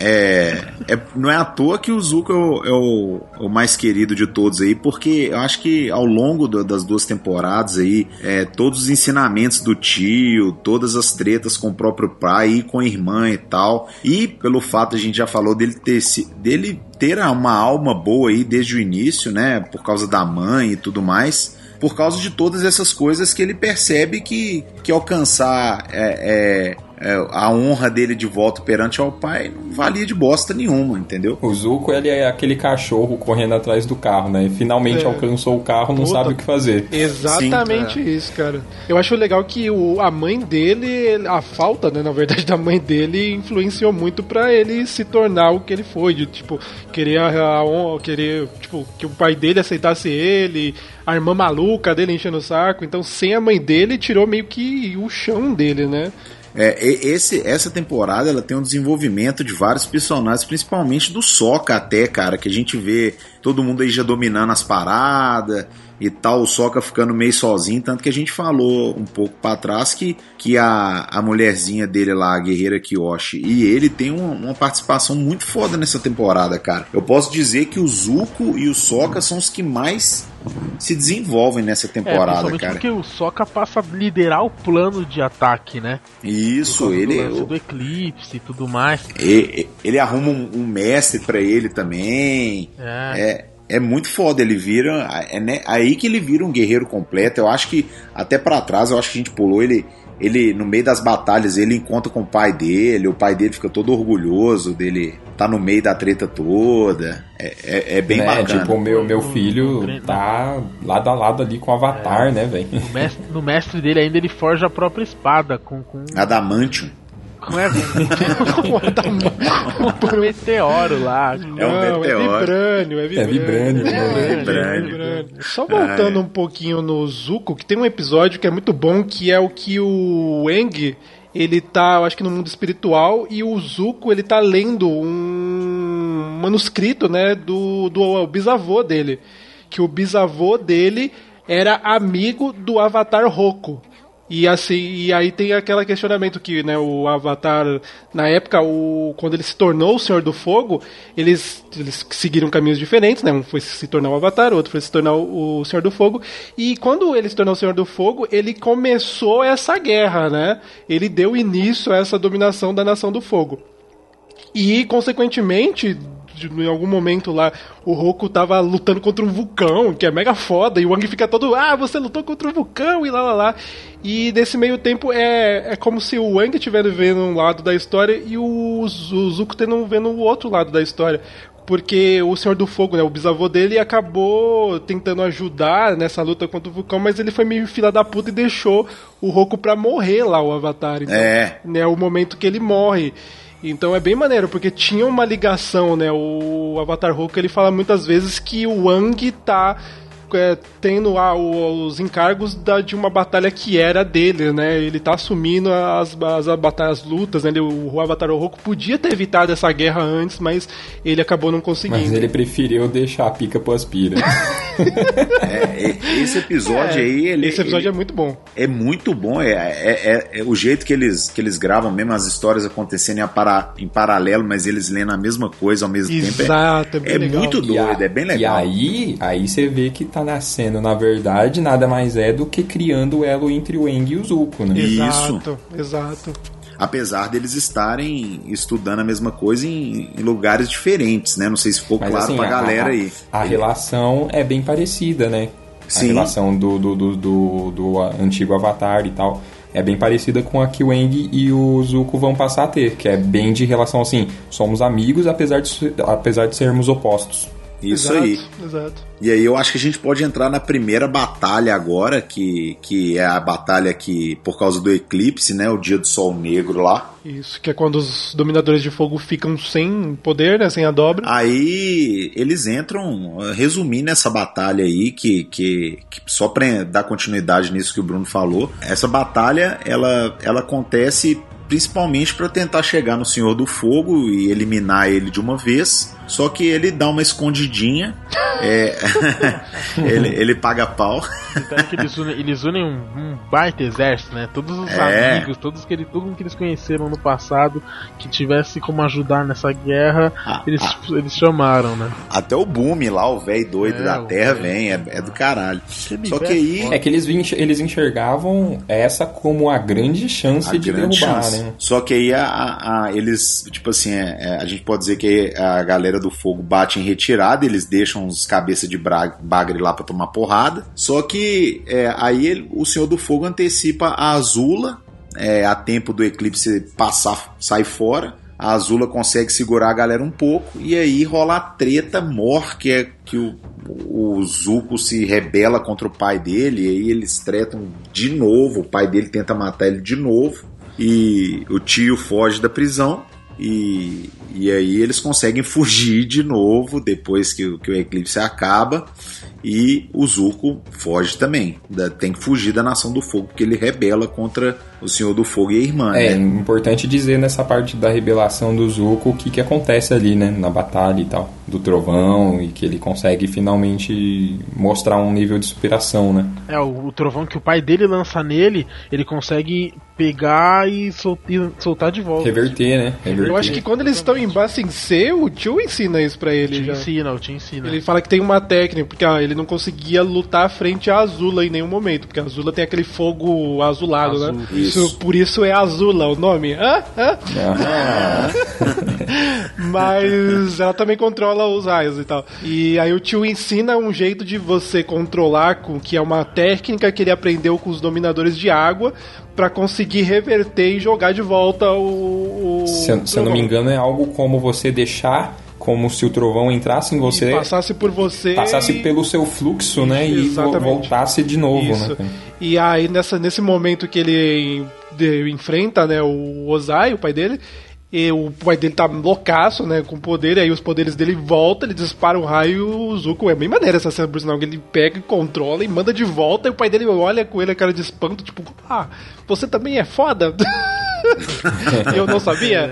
É, é- não é à toa que o Zuko é o, é o- o mais querido de todos aí, porque eu acho que ao longo do- das duas temporadas aí, é, todos os ensinamentos do tio, todas as tretas com o próprio pai e com a irmã e tal, e pelo fato a gente já falou dele ter dele ter uma alma boa aí desde o início, né, por causa da mãe e tudo mais. Por causa de todas essas coisas que ele percebe que, que alcançar é, é, é, a honra dele de volta perante ao pai não valia de bosta nenhuma, entendeu? O Zuko, ele é aquele cachorro correndo atrás do carro, né? E finalmente É. alcançou o carro, não Puta. sabe o que fazer. Exatamente isso, cara. Eu acho legal que o, a mãe dele, a falta, né, na verdade, da mãe dele influenciou muito pra ele se tornar o que ele foi, de tipo, querer a, a honra, querer, tipo, que o pai dele aceitasse ele, a irmã maluca dele enchendo o saco. Então, sem a mãe dele, tirou meio que o chão dele, né? É, esse, essa temporada ela tem um desenvolvimento de vários personagens, principalmente do Sokka até, cara, que a gente vê todo mundo aí já dominando as paradas e tal, o Soca ficando meio sozinho, tanto que a gente falou um pouco para trás que, que a, a mulherzinha dele lá, a guerreira Kiyoshi, e ele tem uma, uma, participação muito foda nessa temporada, cara. Eu posso dizer que o Zuko e o Soca são os que mais se desenvolvem nessa temporada, é, cara. porque o Soca passa a liderar o plano de ataque, né? Isso, ele do, do eclipse e tudo mais. Ele, ele arruma um, um mestre para ele também. É. é é muito foda. Ele vira. É né, aí que ele vira um guerreiro completo. Eu acho que até para trás, eu acho que a gente pulou ele. Ele, no meio das batalhas, ele encontra com o pai dele, o pai dele fica todo orgulhoso dele tá no meio da treta toda. É, é, é bem né? bacana. Tipo, meu, meu filho tá lado a lado ali com o Avatar, é. né, velho? No mestre, no mestre dele ainda ele forja a própria espada com. com... Adamantium. Como é? um meteoro lá. É um Não, meteoro. É vibrânio, é vibrânio. É vibrânio. vibrânio. Só voltando um pouquinho no Zuko, que tem um episódio que é muito bom, que é o que o Eng, ele tá, eu acho que no mundo espiritual, e o Zuko, ele tá lendo um manuscrito, né, do, do bisavô dele. Que o bisavô dele era amigo do Avatar Roku. E assim, e aí tem aquele questionamento que, né, o Avatar, na época, o, quando ele se tornou o Senhor do Fogo, eles, eles seguiram caminhos diferentes, né? Um foi se tornar o Avatar, outro foi se tornar o, o Senhor do Fogo. E quando ele se tornou o Senhor do Fogo, ele começou essa guerra, né? Ele deu início a essa dominação da Nação do Fogo. E, consequentemente, em algum momento lá, o Roku tava lutando contra um vulcão, que é mega foda, e o Wang fica todo, ah, você lutou contra um vulcão, e lá lá lá. E nesse meio tempo é, é como se o Wang estivesse vendo um lado da história e o, o Zuko tendo vendo o outro lado da história. Porque o Senhor do Fogo, né, o bisavô dele, acabou tentando ajudar nessa luta contra o vulcão, mas ele foi meio fila da puta e deixou o Roku pra morrer lá, o Avatar. Então, É. né, o momento que ele morre. Então é bem maneiro, porque tinha uma ligação, né? O Avatar Hulk ele fala muitas vezes que o Wang tá é, tendo os encargos da, de uma batalha que era dele, né? Ele tá assumindo as, as, as lutas, né? Ele, o Avatar Roku podia ter evitado essa guerra antes, mas ele acabou não conseguindo. Mas ele preferiu deixar a pica pro aspira. É, e- esse episódio aí, ele, Esse episódio ele é muito bom. é muito bom. É, é, é- é o jeito que eles, que eles gravam mesmo, as histórias acontecendo em, apara- em paralelo, mas eles lendo a mesma coisa ao mesmo tempo. Exato, é É, bem é muito E a- doido, é bem E legal. aí, aí você vê que tá nascendo, na verdade, nada mais é do que criando o elo entre o Eng e o Zuko, né? Isso. Exato, exato. Apesar deles estarem estudando a mesma coisa em, em lugares diferentes, né? Não sei se ficou Mas claro assim, pra a, galera a- aí. a relação é bem parecida, né? Sim. A relação do, do, do, do, do antigo Avatar e tal é bem parecida com a que o Eng e o Zuko vão passar a ter, que é bem de relação assim, somos amigos apesar de, apesar de sermos opostos. Isso exato, aí. Exato. E aí eu acho que a gente pode entrar na primeira batalha agora, que, que é a batalha que, por causa do eclipse, né? O dia do sol negro lá. Isso, que é quando os dominadores de fogo ficam sem poder, né? Sem a dobra. Aí eles entram, resumindo essa batalha aí, que, que, que só pra dar continuidade nisso que o Bruno falou, essa batalha ela, ela acontece principalmente para tentar chegar no Senhor do Fogo e eliminar ele de uma vez. Só que ele dá uma escondidinha, é, ele, ele paga pau. Então é que eles unem, eles unem um, um baita exército, né? Todos os É. amigos, todos que ele, todo mundo que eles conheceram no passado, que tivesse como ajudar nessa guerra, Ah, eles, ah. eles chamaram, né? Até o Boom lá, o velho doido É, da Terra, vem, é, é do caralho. Aquele Só que aí. É que eles, eles enxergavam essa como a grande chance a de grande derrubar, chance. né? Só que aí a, a- a- eles, tipo assim, é- é, a gente pode dizer que a galera do fogo bate em retirada, eles deixam os cabeças de bagre lá pra tomar porrada. Só que é, aí ele- o Senhor do Fogo antecipa a Azula, é, a tempo do eclipse passar, sai fora. A Azula consegue segurar a galera um pouco e aí rola a treta mor, que é que o, o Zuko se rebela contra o pai dele, e aí eles tretam de novo, o pai dele tenta matar ele de novo e o tio foge da prisão e, e aí eles conseguem fugir de novo depois que, o- que o eclipse acaba E o Zuko foge também. Da- Tem que fugir da Nação do Fogo, porque ele rebela contra o Senhor do Fogo e a irmã, É né? importante dizer nessa parte da revelação do Zuko o que, que acontece ali, né? Na batalha e tal. Do trovão e que ele consegue finalmente mostrar um nível de superação, né? É, o, o trovão que o pai dele lança nele, ele consegue pegar e, sol- e soltar de volta. Reverter, né? Reverter. Eu acho que quando eles estão em Bassin C, o tio ensina isso pra ele Te já. ensina, eu te ensina. Ele fala que tem uma técnica, porque ah, ele não conseguia lutar frente à Azula em nenhum momento, porque a Azula tem aquele fogo azulado, Azul. né? Isso. por isso é Azula o nome. Hã? Hã? Ah, Mas ela também controla os raios e tal. E aí o tio ensina um jeito de você controlar, com que é uma técnica que ele aprendeu com os dominadores de água, pra conseguir reverter e jogar de volta o. o se, eu- se eu não me engano, é algo como você deixar como se o trovão entrasse em você, E passasse por você. passasse e- pelo seu fluxo, né? E vo- Exatamente. voltasse de novo, Isso. né? E aí, nessa, nesse momento que ele enfrenta né, o Ozai, o pai dele, e o pai dele tá loucaço, né, com poder, e aí os poderes dele voltam, ele dispara um raio e o Zuko. É bem maneira essa cena, por sinal, que ele pega, controla e manda de volta, e o pai dele olha com ele a cara de espanto, tipo, ah, você também é foda? Eu não sabia?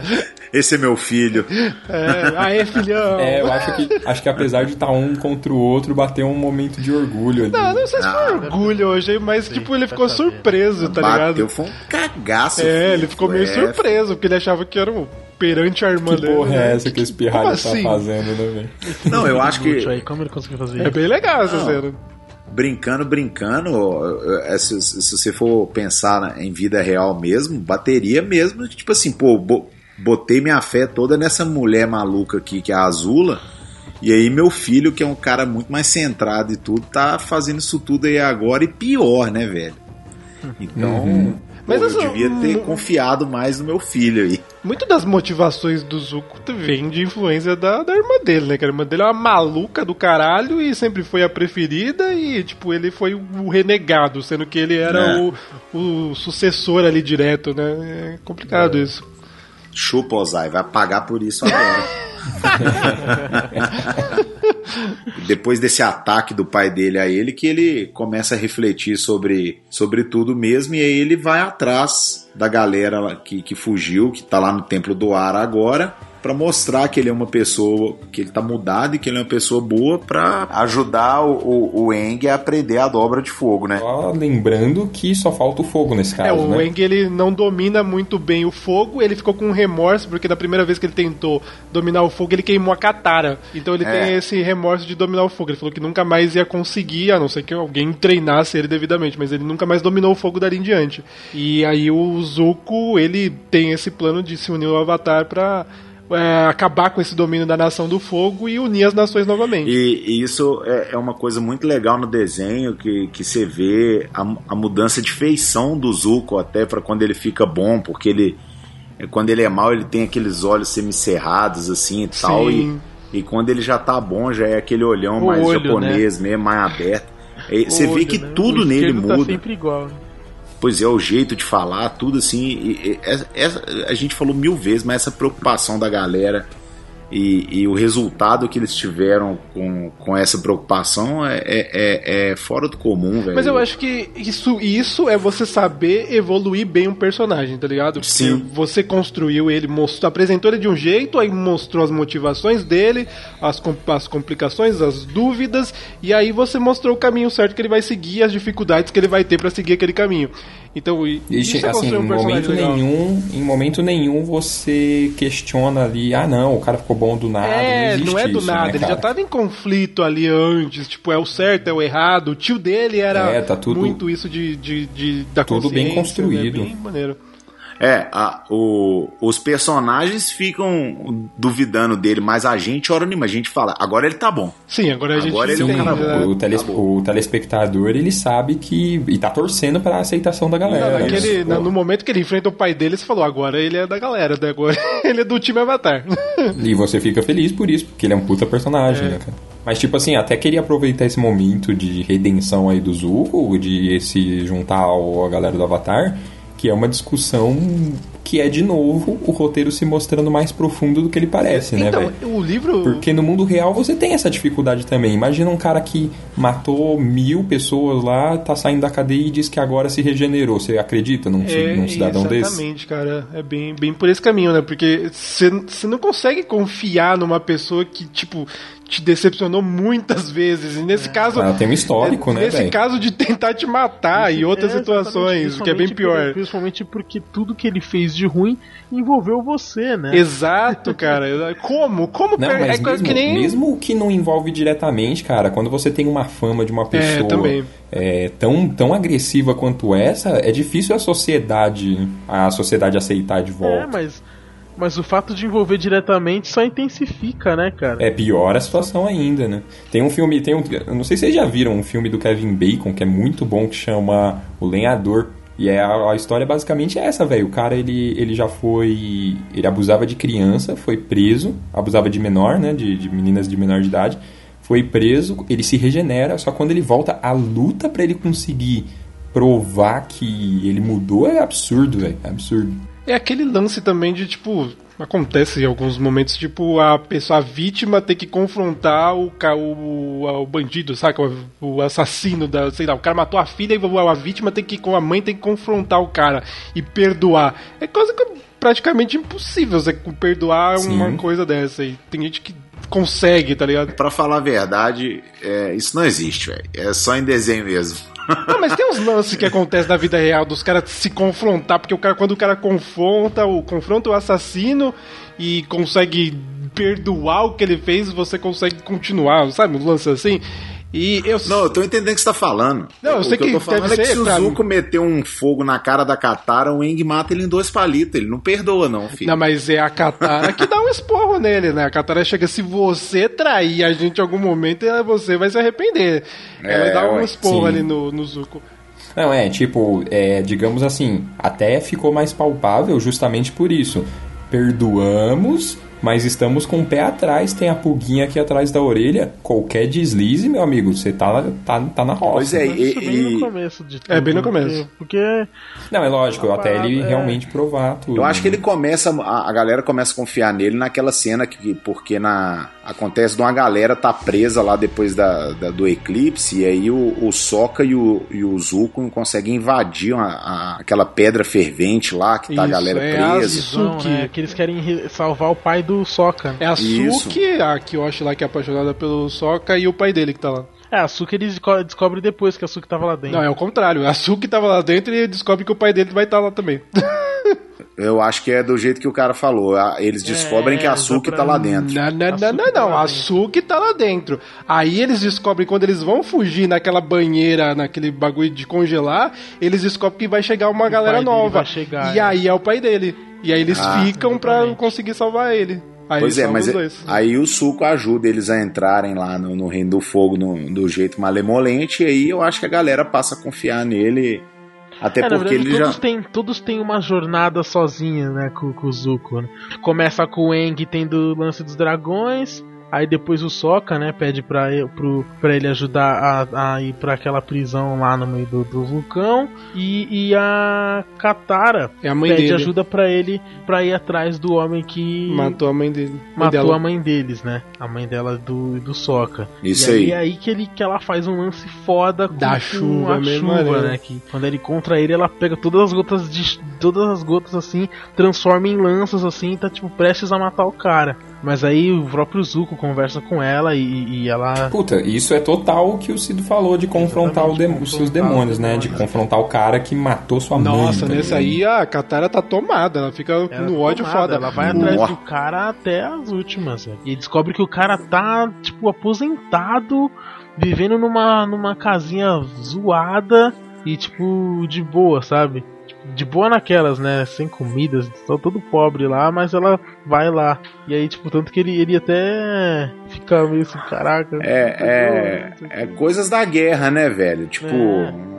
Esse é meu filho. É, aê, filhão! É, eu acho que, acho que apesar de estar um contra o outro, bateu um momento de orgulho ali. Não, não sei se foi orgulho hoje, mas tipo, ele ficou surpreso, tá ligado? Bateu, foi um cagaço. É, filho. ele ficou meio É, surpreso, porque ele achava que era um perante a irmã Que dele. porra né? é essa que esse pirralho tá assim? fazendo, né, velho? Não, eu acho que Aí, como ele conseguiu fazer É bem legal essa Não. cena. Brincando, brincando, é, se, se você for pensar em vida real mesmo, bateria mesmo, tipo assim, pô, bo- botei minha fé toda nessa mulher maluca aqui, que é a Azula, e aí meu filho, que é um cara muito mais centrado e tudo, tá fazendo isso tudo aí agora e pior, né, velho? Então, Mas pô, eu devia ter confiado mais no meu filho aí. Muito das motivações do Zuko vem de influência da, da irmã dele, né? Que a irmã dele é uma maluca do caralho e sempre foi a preferida e, tipo, ele foi o renegado, sendo que ele era É. o, o sucessor ali direto, né? É complicado isso. Chupa, Ozai, vai pagar por isso agora. Depois desse ataque do pai dele a ele, que ele começa a refletir sobre, sobre tudo mesmo, e aí ele vai atrás da galera que, que fugiu, que tá lá no Templo do Ar agora, pra mostrar que ele é uma pessoa, que ele tá mudado e que ele é uma pessoa boa pra ajudar o, o, o Eng a aprender a dobra de fogo, né? Só lembrando que só falta o fogo nesse caso, É, o né? Eng ele não domina muito bem o fogo, ele ficou com remorso, porque da primeira vez que ele tentou dominar o fogo, ele queimou a Katara. Então ele É. tem esse remorso de dominar o fogo. Ele falou que nunca mais ia conseguir, a não ser que alguém treinasse ele devidamente, mas ele nunca mais dominou o fogo dali em diante. E aí o Zuko, ele tem esse plano de se unir ao Avatar pra é, acabar com esse domínio da Nação do Fogo e unir as nações novamente. E, e isso é, é uma coisa muito legal no desenho, que, que você vê a, a mudança de feição do Zuko até para quando ele fica bom, porque ele quando ele é mal ele tem aqueles olhos semicerrados assim e tal, e, Sim. e quando ele já tá bom já é aquele olhão O mais olho, japonês mesmo, mais aberto. E você vê Olho, que né? tudo nele Tá muda. sempre igual. Pois é, o jeito de falar, tudo assim. e- e- a gente falou mil vezes, mas essa preocupação da galera e, e o resultado que eles tiveram com, com essa preocupação é, é- é- é fora do comum, velho. Mas eu acho que isso, isso é você saber evoluir bem um personagem, tá ligado? Porque Sim. Você construiu ele, mostrou, apresentou ele de um jeito, aí mostrou as motivações dele, as, as complicações, as dúvidas, e aí você mostrou o caminho certo que ele vai seguir, as dificuldades que ele vai ter pra seguir aquele caminho. Então, E, isso é assim, em um personagem momento legal. nenhum, em momento nenhum você questiona ali, ah não, o cara ficou bom do nada, É, não, existe não é do isso, nada, né, ele já tava em conflito ali antes, tipo, é o certo, é o errado. O tio dele era É, tá tudo- muito isso de, de, de da Tudo bem consciência, construído. Né? Bem maneiro. É, a- o- os personagens ficam duvidando dele, mas a gente, hora nenhuma, a gente fala, agora ele tá bom. Sim, agora a gente Agora ele Sim, é um cara bom. o, teles- Tá bom. o telespectador ele sabe que. e tá torcendo pra aceitação da Não, galera. naquele- né? na- no momento que ele enfrenta o pai dele, você falou, agora ele é da galera, né? agora ele é do time Avatar. E você fica feliz por isso, porque ele é um puta personagem, É. né, cara? Mas, tipo assim, até queria aproveitar esse momento de redenção aí do Zuko, de se juntar ao, à galera do Avatar, Que é uma discussão que é, de novo, o roteiro se mostrando mais profundo do que ele parece, né, então, o livro. Porque no mundo real você tem essa dificuldade também. Imagina um cara que matou mil pessoas lá, tá saindo da cadeia e diz que agora se regenerou. Você acredita num, É, num cidadão desse? exatamente, cara. É bem, bem por esse caminho, né? Porque você não consegue confiar numa pessoa que, tipo, te decepcionou muitas vezes. E nesse caso. Ela tem um histórico, é- né, Nesse velho? caso de tentar te matar e outras É, situações, o que é bem pior. por- Principalmente porque tudo que ele fez de ruim envolveu você, né? Exato, cara. Como? Como Não, per- mas é mesmo, que nem. mesmo o que não envolve diretamente, cara, quando você tem uma fama de uma pessoa também. é, tão, tão agressiva quanto essa, é difícil a sociedade a sociedade aceitar de É, volta. mas, mas o fato de envolver diretamente só intensifica, né, cara? É pior a situação ainda, né? Tem um filme, tem um, eu não sei se vocês já viram um filme do Kevin Bacon que é muito bom que chama O Lenhador. E é a, a história basicamente é essa, velho. O cara ele, ele já foi, ele abusava de criança, foi preso, abusava de menor, né, de, de meninas de menor de idade, foi preso, ele se regenera, só quando ele volta a luta pra ele conseguir provar que ele mudou é absurdo, velho, é absurdo. É aquele lance também de, tipo, acontece em alguns momentos, tipo, a pessoa, a vítima ter que confrontar o, ca- o, o bandido, saca? O, o assassino da, sei lá, o cara matou a filha e a vítima tem que, com a mãe tem que confrontar o cara e perdoar. É coisa que praticamente impossível você perdoar Sim. uma coisa dessa aí. Tem gente que consegue, tá ligado? Pra falar a verdade, é, isso não existe, velho. É só em desenho mesmo. Não, mas tem uns lances que acontecem na vida real dos caras se confrontar, porque o cara, quando o cara confronta o, confronta o assassino e consegue perdoar o que ele fez, você consegue continuar, sabe? Um lance assim. E eu. Não, eu tô entendendo o que você tá falando. Não, eu o sei que eu que tô falando deve é que ser se o pra- Zuko meter um fogo na cara da Katara, o Eng mata ele em dois palitos. Ele não perdoa, não, filho. Não, mas é a Katara que dá um esporro nele, né? A Katara chega, se você trair a gente em algum momento, eh, você vai se arrepender. Ela É, dá um esporro sim. ali no, no Zuko. Não, é, tipo, é, digamos assim, até ficou mais palpável justamente por isso. Perdoamos, mas estamos com o pé atrás, tem a pulguinha aqui atrás da orelha. Qualquer deslize, meu amigo, você tá, tá, tá na roça. Pois é, Mas e, isso bem e- no começo de tudo, É, bem no porque- começo. Porque, Não, é lógico, A até ele é- realmente provar tudo. eu acho que ele começa, a, a galera começa a confiar nele naquela cena que, porque na acontece de uma galera tá presa lá depois da, da- do eclipse e aí o, o Sokka e o, e o Zuko conseguem invadir uma- a- aquela pedra fervente lá que tá a Isso, galera é presa. Suki. né, que eles querem re- salvar o pai do Sokka. É a Isso. Suki, a Kyoshi lá que é apaixonada pelo Sokka e o pai dele que tá lá. É, a Suki ele desco- descobre depois que a Suki tava lá dentro. Não, é o contrário. A Suki tava lá dentro e descobre que o pai dele vai estar lá também. Eu acho que é do jeito que o cara falou. Eles descobrem É, que a Suki tá lá dentro. Não, não, não, não, tá não. lá A dentro. Suki tá lá dentro. Aí eles descobrem, quando eles vão fugir naquela banheira, naquele bagulho de congelar, eles descobrem que vai chegar uma galera pai dele nova. vai chegar, e é. aí é o pai dele. E aí eles Ah, ficam pra exatamente. conseguir salvar ele. Aí Pois é, mas é- aí o suco ajuda eles a entrarem lá no, no Reino do Fogo no- do jeito malemolente, e aí eu acho que a galera passa a confiar nele. Até É, porque verdade, ele já. todos, têm, todos têm uma jornada sozinha, né, com, com o Zuko. né? Começa com o Eng tendo o lance dos dragões. Aí depois o Sokka, né, pede pra, ele- pro, pra ele ajudar a, a ir pra aquela prisão lá no meio do, do vulcão. E, e a Katara É a mãe pede dele. ajuda pra ele pra ir atrás do homem que Matou a mãe dele. Matou dela. a mãe deles, né? A mãe dela do, do Sokka. Isso e aí. é aí que, ele, que ela faz um lance foda com, Da com chuva a mesmo, chuva, né? né? Que quando ele contra ele, ela pega todas as gotas de. Todas as gotas assim, transforma em lanças assim, e tá tipo prestes a matar o cara. Mas aí o próprio Zuko conversa com ela e, e ela. Puta, isso é total o que o Cido falou de confrontar o Exatamente, dem- os seus confrontar demônios, os né? De confrontar o cara que matou sua mãe. Nossa, tá nesse aí a Katara tá tomada. Ela fica ela no tá ódio tomada, foda. Ela vai Nossa. atrás do cara até as últimas. velho. E descobre que o cara tá, tipo, aposentado, vivendo numa, numa casinha zoada e, tipo, de boa, sabe? De boa naquelas, né? Sem comidas, só todo pobre lá, mas ela vai lá. E aí, tipo, tanto que ele, ele até fica meio assim, caraca. É, é, é coisas da guerra, né, velho? Tipo,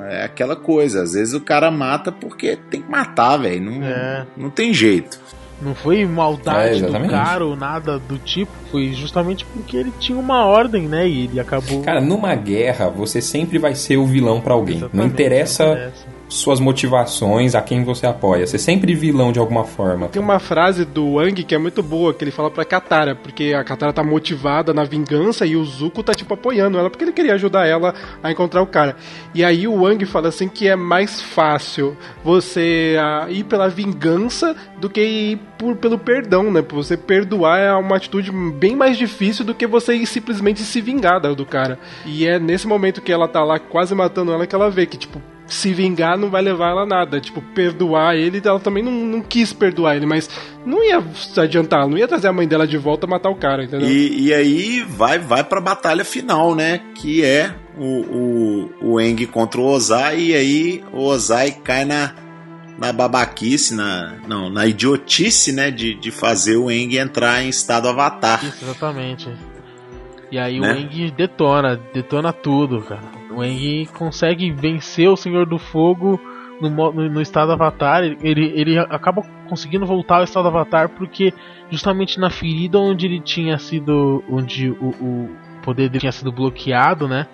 é. aquela coisa. Às vezes o cara mata porque tem que matar, velho. Não, É. não tem jeito. Não foi É, maldade do exatamente. cara ou nada do tipo, foi justamente porque ele tinha uma ordem, né? E ele acabou. Cara, numa guerra, você sempre vai ser o vilão pra alguém. Não interessa não interessa. Suas motivações, a quem você apoia. Você é sempre vilão de alguma forma. Tem uma frase do Wang que é muito boa, que ele fala pra Katara, porque a Katara tá motivada na vingança e o Zuko tá, tipo, apoiando ela, porque ele queria ajudar ela a encontrar o cara. E aí o Wang fala assim que é mais fácil você ah, ir pela vingança do que ir por, pelo perdão, né? Você perdoar é uma atitude bem mais difícil do que você ir simplesmente se vingar do cara. E é nesse momento que ela tá lá quase matando ela que ela vê que, tipo, se vingar não vai levar ela a nada. Tipo, perdoar ele, ela também não, não quis perdoar ele, mas não ia adiantar, não ia trazer a mãe dela de volta e matar o cara, entendeu? E, e aí vai, vai pra batalha final, né? Que é o, o, o Eng contra o Ozai, e aí o Ozai cai na, na babaquice, na, não, na idiotice, né? De, de fazer o Eng entrar em estado avatar. Isso, exatamente. E aí Né? o Eng detona, detona tudo, cara. O Eng consegue vencer o Senhor do Fogo no, no, no estado Avatar. Ele, ele acaba conseguindo voltar ao estado Avatar porque justamente na ferida onde ele tinha sido. onde o, o poder dele tinha sido bloqueado, né?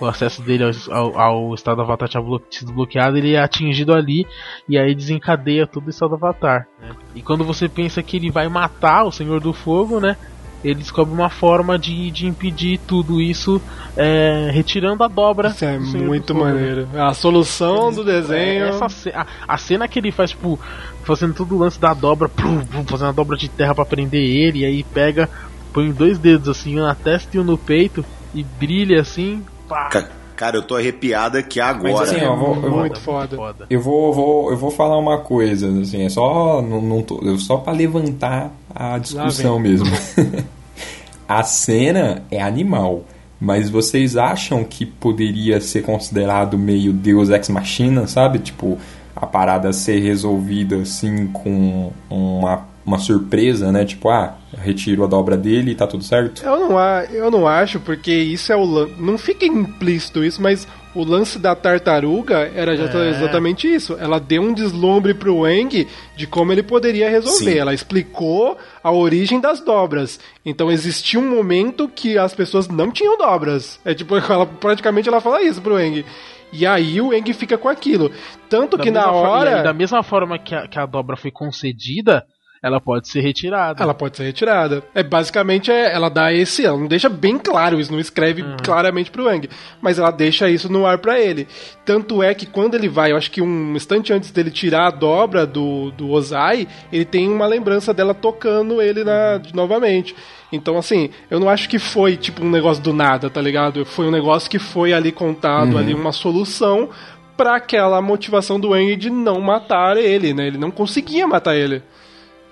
O acesso dele ao, ao, estado Avatar tinha sido bloqueado, ele é atingido ali e aí desencadeia todo o estado Avatar. né? E quando você pensa que ele vai matar o Senhor do Fogo, né? Ele descobre uma forma de, de impedir tudo isso é, retirando a dobra. Isso é muito maneiro. A solução do desenho. É, essa a, a cena que ele faz, tipo, fazendo todo o lance da dobra, plum, plum, fazendo a dobra de terra pra prender ele, e aí pega, põe dois dedos assim, um na testa e um no peito, e brilha assim. Pá. Cara, eu tô arrepiado aqui agora. Mas assim, né? ó, vou- eu vou- Muito foda. Eu vou, vou, eu vou falar uma coisa, assim, é só, não, não tô- eu- só para levantar a discussão mesmo. a cena é animal, mas vocês acham que poderia ser considerado meio Deus Ex Machina, sabe? Tipo, a parada ser resolvida assim com uma, uma surpresa, né? Tipo, ah, retiro a dobra dele e tá tudo certo? Eu não, a- eu não acho, porque isso é o lance. Não fica implícito isso, mas o lance da tartaruga era já É. exatamente isso. Ela deu um deslumbre pro Wang de como ele poderia resolver. Sim. Ela explicou a origem das dobras. Então existia um momento que as pessoas não tinham dobras. É tipo, ela, praticamente ela fala isso pro Wang. E aí o Wang fica com aquilo. Tanto Da que na hora. da mesma forma que a, que a dobra foi concedida, ela pode ser retirada. Ela pode ser retirada. É basicamente é, ela dá esse, ela não deixa bem claro isso, não escreve claramente pro Wang, mas ela deixa isso no ar pra ele. Tanto é que quando ele vai, eu acho que um instante antes dele tirar a dobra do, do Ozai, ele tem uma lembrança dela tocando ele na, de- novamente. Então, assim, eu não acho que foi tipo um negócio do nada, tá ligado? Foi um negócio que foi ali contado, ali uma solução pra aquela motivação do Wang de não matar ele, né? Ele não conseguia matar ele.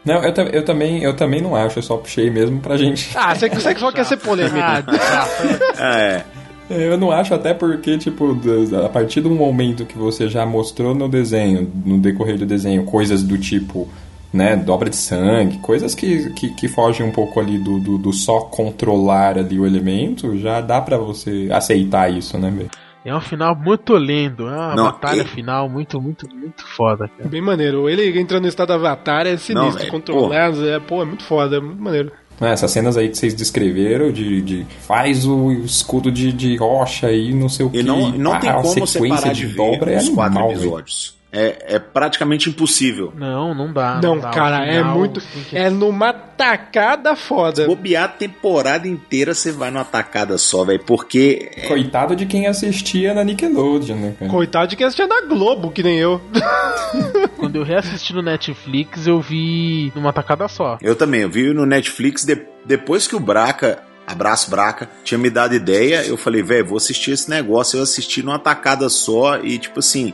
Não, eu, eu também, eu também não acho, eu só puxei mesmo pra gente. Ah, você, você só quer ser polêmico. É. Eu não acho até porque, tipo, a partir do momento que você já mostrou no desenho, no decorrer do desenho, coisas do tipo, né, dobra de sangue, coisas que, que, que fogem um pouco ali do, do, do só controlar ali o elemento, já dá pra você aceitar isso, né, velho? É um final muito lindo, é uma Não, batalha e- final muito, muito, muito foda, cara. Bem maneiro. Ele entrando no estado avatar é sinistro. velho, controlar, é, pô, é muito foda, é muito maneiro. Essas cenas aí que vocês descreveram de, de faz o escudo de, de rocha aí, não sei o que. E não, não tem como você sequência parar de, ver dobra é os quatro animal, velho. episódios. É, é praticamente impossível. Não, não dá. Não, dá. O cara, é final muito. tem que- É numa tacada foda. Bobear a temporada inteira, você vai numa tacada só, velho. Porque é- Coitado de quem assistia na Nickelodeon, né, cara? Coitado de quem assistia na Globo, que nem eu. Quando eu reassisti no Netflix, eu vi numa tacada só. eu também, eu vi no Netflix, de- depois que o Braca, abraço Braca, tinha me dado ideia, eu falei, velho, vou assistir esse negócio. Eu assisti numa tacada só e, tipo assim,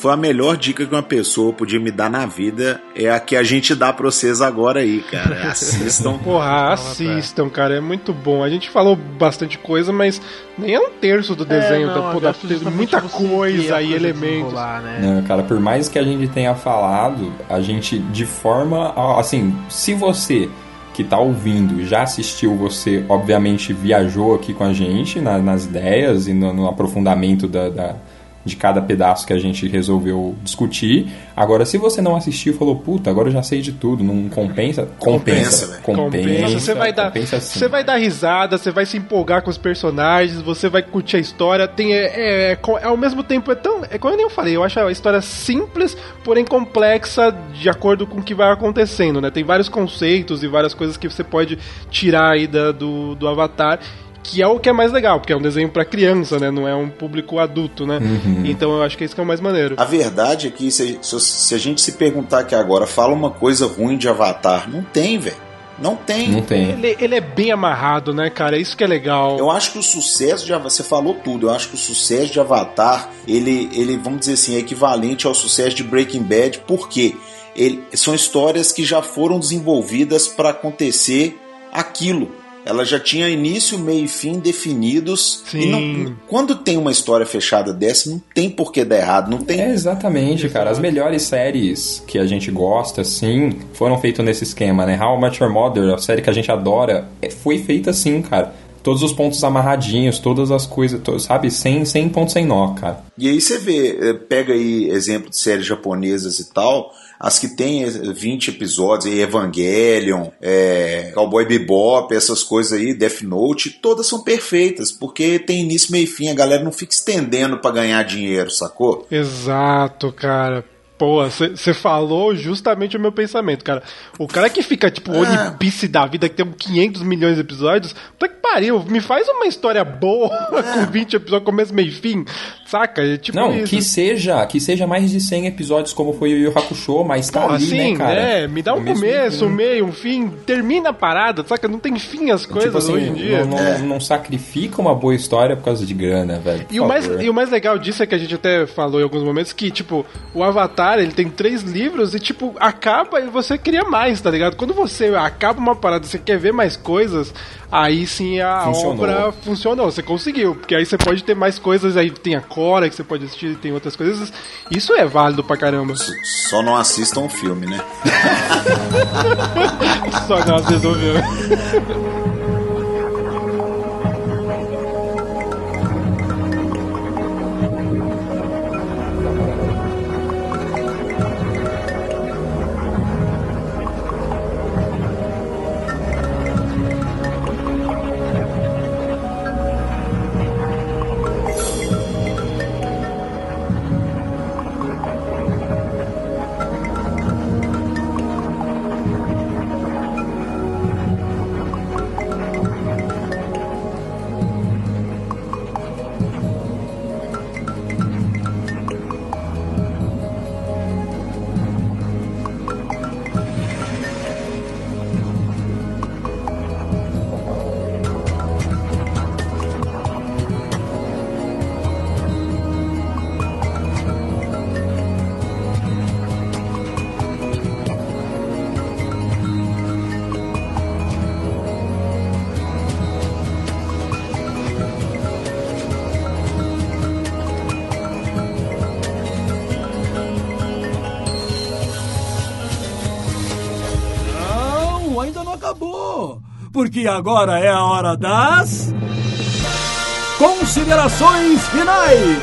foi a melhor dica que uma pessoa podia me dar na vida. É a que a gente dá pra vocês agora aí, cara. Assistam. Porra, assistam, cara, é muito bom. A gente falou bastante coisa, mas nem é um terço do desenho. É, tá, não, pô, dá pra ter justamente muita coisa e elementos. né? Não, cara, por mais que a gente tenha falado, a gente de forma. Assim, se você que tá ouvindo já assistiu, você obviamente viajou aqui com a gente na- nas ideias e no, no aprofundamento da, da, de cada pedaço que a gente resolveu discutir. Agora, se você não assistiu e falou, puta, agora eu já sei de tudo, não compensa? Compensa, velho. compensa. Compensa, você vai dar, compensa sim. você vai dar risada, você vai se empolgar com os personagens, você vai curtir a história. Tem é, é, é, ao mesmo tempo é tão, é como eu nem falei, eu acho a história simples, porém complexa de acordo com o que vai acontecendo, né? Tem vários conceitos e várias coisas que você pode tirar aí da- do, do Avatar. Que é o que é mais legal, porque é um desenho pra criança, né? Não é um público adulto, né? Então eu acho que é isso que é o mais maneiro. A verdade é que se, se- se a gente se perguntar aqui agora, fala uma coisa ruim de Avatar, não tem, velho. Não tem. Não tem. Ele, ele é bem amarrado, né, cara? Isso que é legal. Eu acho que o sucesso de Avatar, você falou tudo, eu acho que o sucesso de Avatar, ele, ele vamos dizer assim, é equivalente ao sucesso de Breaking Bad, porque ele, são histórias que já foram desenvolvidas para acontecer aquilo. Ela já tinha início, meio e fim definidos. E Sim. não- quando tem uma história fechada dessa, não tem por que dar errado. Não tem. É exatamente, cara. As melhores séries que a gente gosta, assim, foram feitas nesse esquema, né? How I Met Your Mother, a série que a gente adora, é- foi feita assim, cara. Todos os pontos amarradinhos, todas as coisas, sabe? Sem, sem ponto sem nó, cara. E aí você vê, eh, pega aí exemplo de séries japonesas e tal, as que eh, 20 episódios, aí Evangelion, é, Cowboy Bebop, essas coisas aí, Death Note, todas são perfeitas, porque tem início, meio e fim, a galera não fica estendendo pra ganhar dinheiro, sacou? Exato, cara. Pô, você falou justamente o meu pensamento, cara. O cara que fica, tipo, One Piece da vida, que tem 500 milhões de episódios, puta que pariu, me faz uma história boa com 20 episódios, começo, meio e fim, saca? É tipo Não, isso. que seja, que seja mais de 100 episódios como foi o Yu Hakusho, mas tá Pô, ali, assim, né, cara? né? Me dá um No mesmo começo, um meio, um fim, termina a parada, saca? Não tem fim as coisas Tipo assim, hoje em dia. não, não- não sacrifica uma boa história por causa de grana, velho. E o, mais, e o mais legal disso é que a gente até falou em alguns momentos que, tipo, o Avatar, ele tem três livros e, tipo, acaba e você cria mais, tá ligado? Quando você acaba uma parada e você quer ver mais coisas, aí sim a Funcionou. obra funcionou, você conseguiu. Porque aí você pode ter mais coisas, aí tem a Cora que você pode assistir, tem outras coisas. Isso é válido pra caramba. Só não assistam o filme, né? Só nós resolvemos. Não, Porque agora é a hora das. Considerações finais!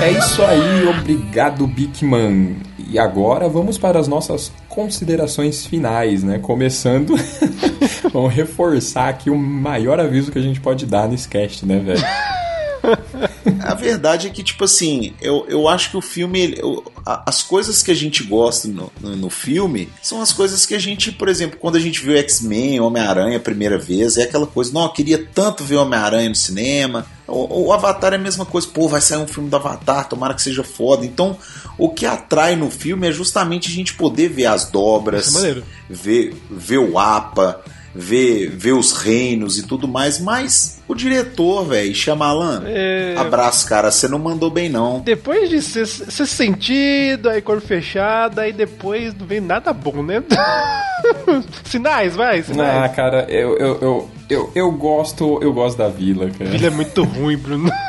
É isso aí, obrigado, Bigman. E agora vamos para as nossas considerações finais, né? Começando, vamos reforçar aqui o maior aviso que a gente pode dar nesse cast, né, velho? A verdade é que, tipo assim, eu, eu acho que o filme. eu- a- as coisas que a gente gosta no, no, no filme são as coisas que a gente, por exemplo, quando a gente viu X-Men, Homem-Aranha a primeira vez, é aquela coisa, não, eu queria tanto ver Homem-Aranha no cinema. O, o Avatar é a mesma coisa, pô, vai sair um filme do Avatar, tomara que seja foda. Então, o que atrai no filme é justamente a gente poder ver as dobras, é ver, ver o APA, ver, ver os reinos e tudo mais, mas o diretor, velho, Shyamalan, É. abraço, cara, você não mandou bem não. Depois de ser, ser sentido, aí cor fechada, aí depois não vem nada bom, né? sinais, vai, Ah, sinais. cara, eu, eu, eu, eu, eu gosto, eu gosto da vila, cara. Ele é muito ruim, Bruno.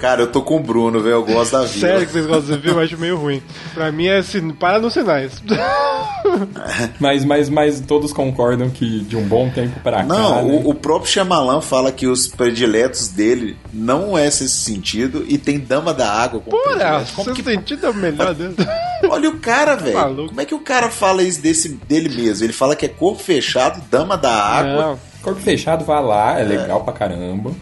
Cara, eu tô com o Bruno, velho. Eu gosto da vida. Sério que vocês gostam desse filme? Eu acho meio ruim. Pra mim é assim, para nos sinais. Mas, mas, mas todos concordam que de um bom tempo pra cá. Não, né? o, o próprio Shyamalan fala que os prediletos dele não é esse sentido e tem Dama da Água como Porra, predileto. Como que... sentido é o melhor dele. Olha o cara, velho. maluco. Como é que o cara fala isso desse, dele mesmo? Ele fala que é corpo fechado, Dama da Água. Corpo fechado, vai lá, é legal pra caramba.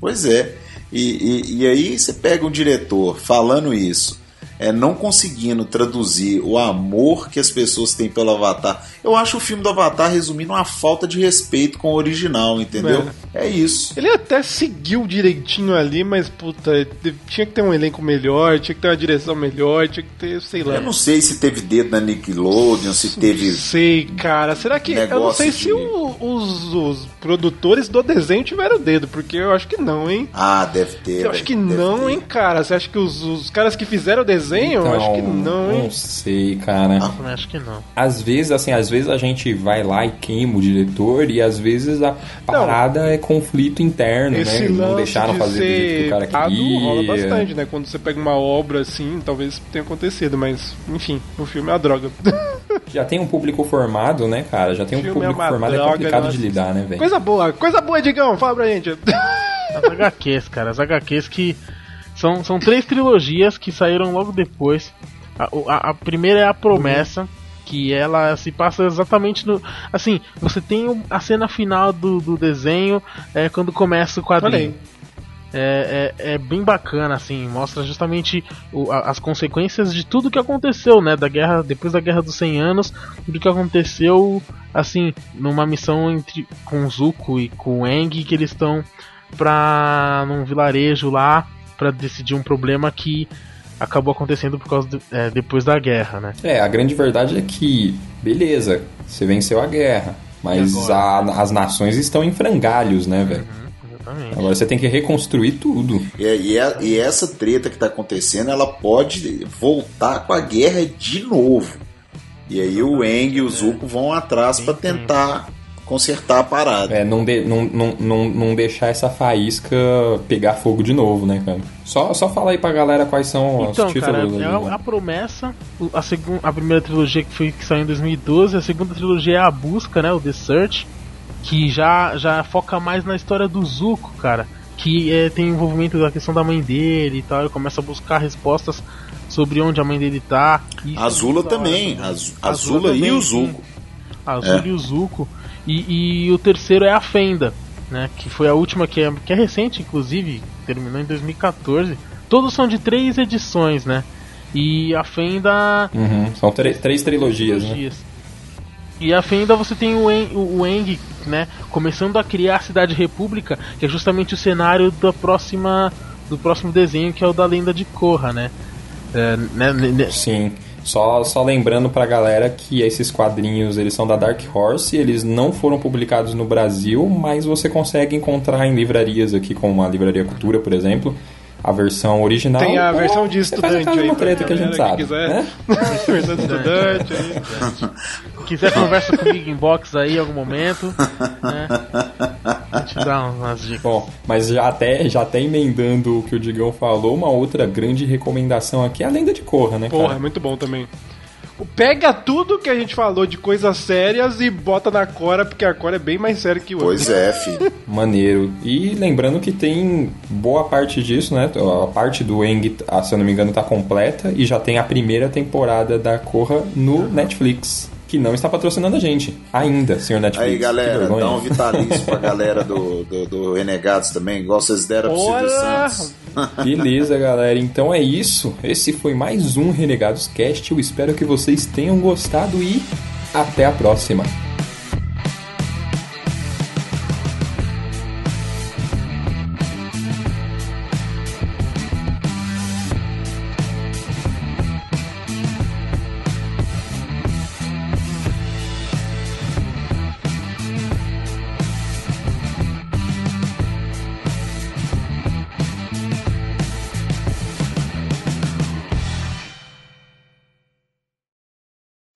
Pois é. E, e, e aí você pega um diretor falando isso, é, não conseguindo traduzir o amor que as pessoas têm pelo Avatar. Eu acho o filme do Avatar resumindo uma falta de respeito com o original, entendeu? É, isso. Ele até seguiu direitinho ali, mas puta, tinha que ter um elenco melhor, tinha que ter uma direção melhor, tinha que ter, sei lá. Eu não sei se teve dedo na Nickelodeon, se teve. Não sei, cara. Será que. Eu não sei se de- o- os, os produtores do desenho tiveram dedo, porque eu acho que não, hein? Ah, deve ter. Eu acho que não, ter. hein, cara? Você acha que os, os caras que fizeram o desenho? Eu acho que não, hein? Não sei, cara. Também acho que não. Às vezes, assim, às vezes a gente vai lá e queima o diretor e às vezes a parada é conflito interno, Esse né? Não deixaram de fazer do jeito que o cara dado rola queria. bastante, né? Quando você pega uma obra assim, talvez tenha acontecido, mas enfim, o filme é uma droga. Já tem um público formado, né, cara? Já tem um é público uma formado, é droga, complicado nossa. de lidar, né, velho? coisa boa, coisa boa, Digão, fala pra gente. As HQs, cara, as HQs que são, são três trilogias que saíram logo depois. A, a- a primeira é a Promessa, que ela se passa exatamente no. Assim, você tem a cena final do, do desenho é, quando começa o quadrinho. É, é, é bem bacana, assim, mostra justamente o- a- as consequências de tudo que aconteceu, né? Da guerra, depois da guerra dos 100 anos, tudo que aconteceu, assim, numa missão entre com Zuko e com Eng, que eles estão pra num vilarejo lá pra decidir um problema que acabou acontecendo por causa do- é, depois da guerra, né? É, a grande verdade é que, beleza, você venceu a guerra, mas a- as nações estão em frangalhos, né, velho? Exatamente. Agora você tem que reconstruir tudo. E, e, a- e essa treta que tá acontecendo, ela pode voltar com a guerra de novo. E aí o Eng e o Zuko vão atrás pra tentar consertar a parada. É, não, de- não, não, não, não deixar essa faísca pegar fogo de novo, né, cara? Só, só fala aí pra galera quais são Então, os títulos. cara, ali, é a, né? a promessa, a, segun, a primeira trilogia que foi que saiu em 2012, a segunda trilogia é a busca, né, o The Search, que já já foca mais na história do Zuko, cara, que é, tem envolvimento da questão da mãe dele e tal, ele começa a buscar respostas sobre onde a mãe dele tá. Isso A Azula é hora também. a Azula e também, o sim. Zuko. A Azula É. e o Zuko. E, e o terceiro é a Fenda, né? Que foi a última que é, que é recente, inclusive, terminou em 2014. Todos são de três edições, né? E a Fenda. Uhum, São três, três trilogias, né? trilogias. E a Fenda você tem o Eng, o Eng, né? Começando a criar a Cidade República, que é justamente o cenário da próxima. Do próximo desenho, que é o da lenda de Korra, né? É, né, né- Sim. Só, só lembrando pra galera que esses quadrinhos eles são da Dark Horse, eles não foram publicados no Brasil, mas você consegue encontrar em livrarias aqui, como a Livraria Cultura, por exemplo, a versão original. Tem a ou versão de estudante aí uma treta que a gente sabe. quiser. né? Versão de estudante aí. quiser conversa comigo em box aí em algum momento, né? Vou te dar umas dicas. Bom, mas já até, já até emendando o que o Digão falou, uma outra grande recomendação aqui é a Lenda de Korra, né, Porra, é cara? muito bom também. Pega tudo que a gente falou de coisas sérias e bota na Cora, porque a Cora é bem mais séria que o outro. Pois é, filho. Maneiro. E lembrando que tem boa parte disso, né? A parte do Eng, ah, se eu não me engano, tá completa. E já tem a primeira temporada da Korra no Netflix. Que não está patrocinando a gente. Ainda, senhor Netflix. Aí, galera, dá um vitalício pra galera do, do, do Renegados também, igual vocês deram pro Silvio! Santos. Beleza, galera. Então é isso. Esse foi mais um Renegados Cast. Eu espero que vocês tenham gostado e até a próxima.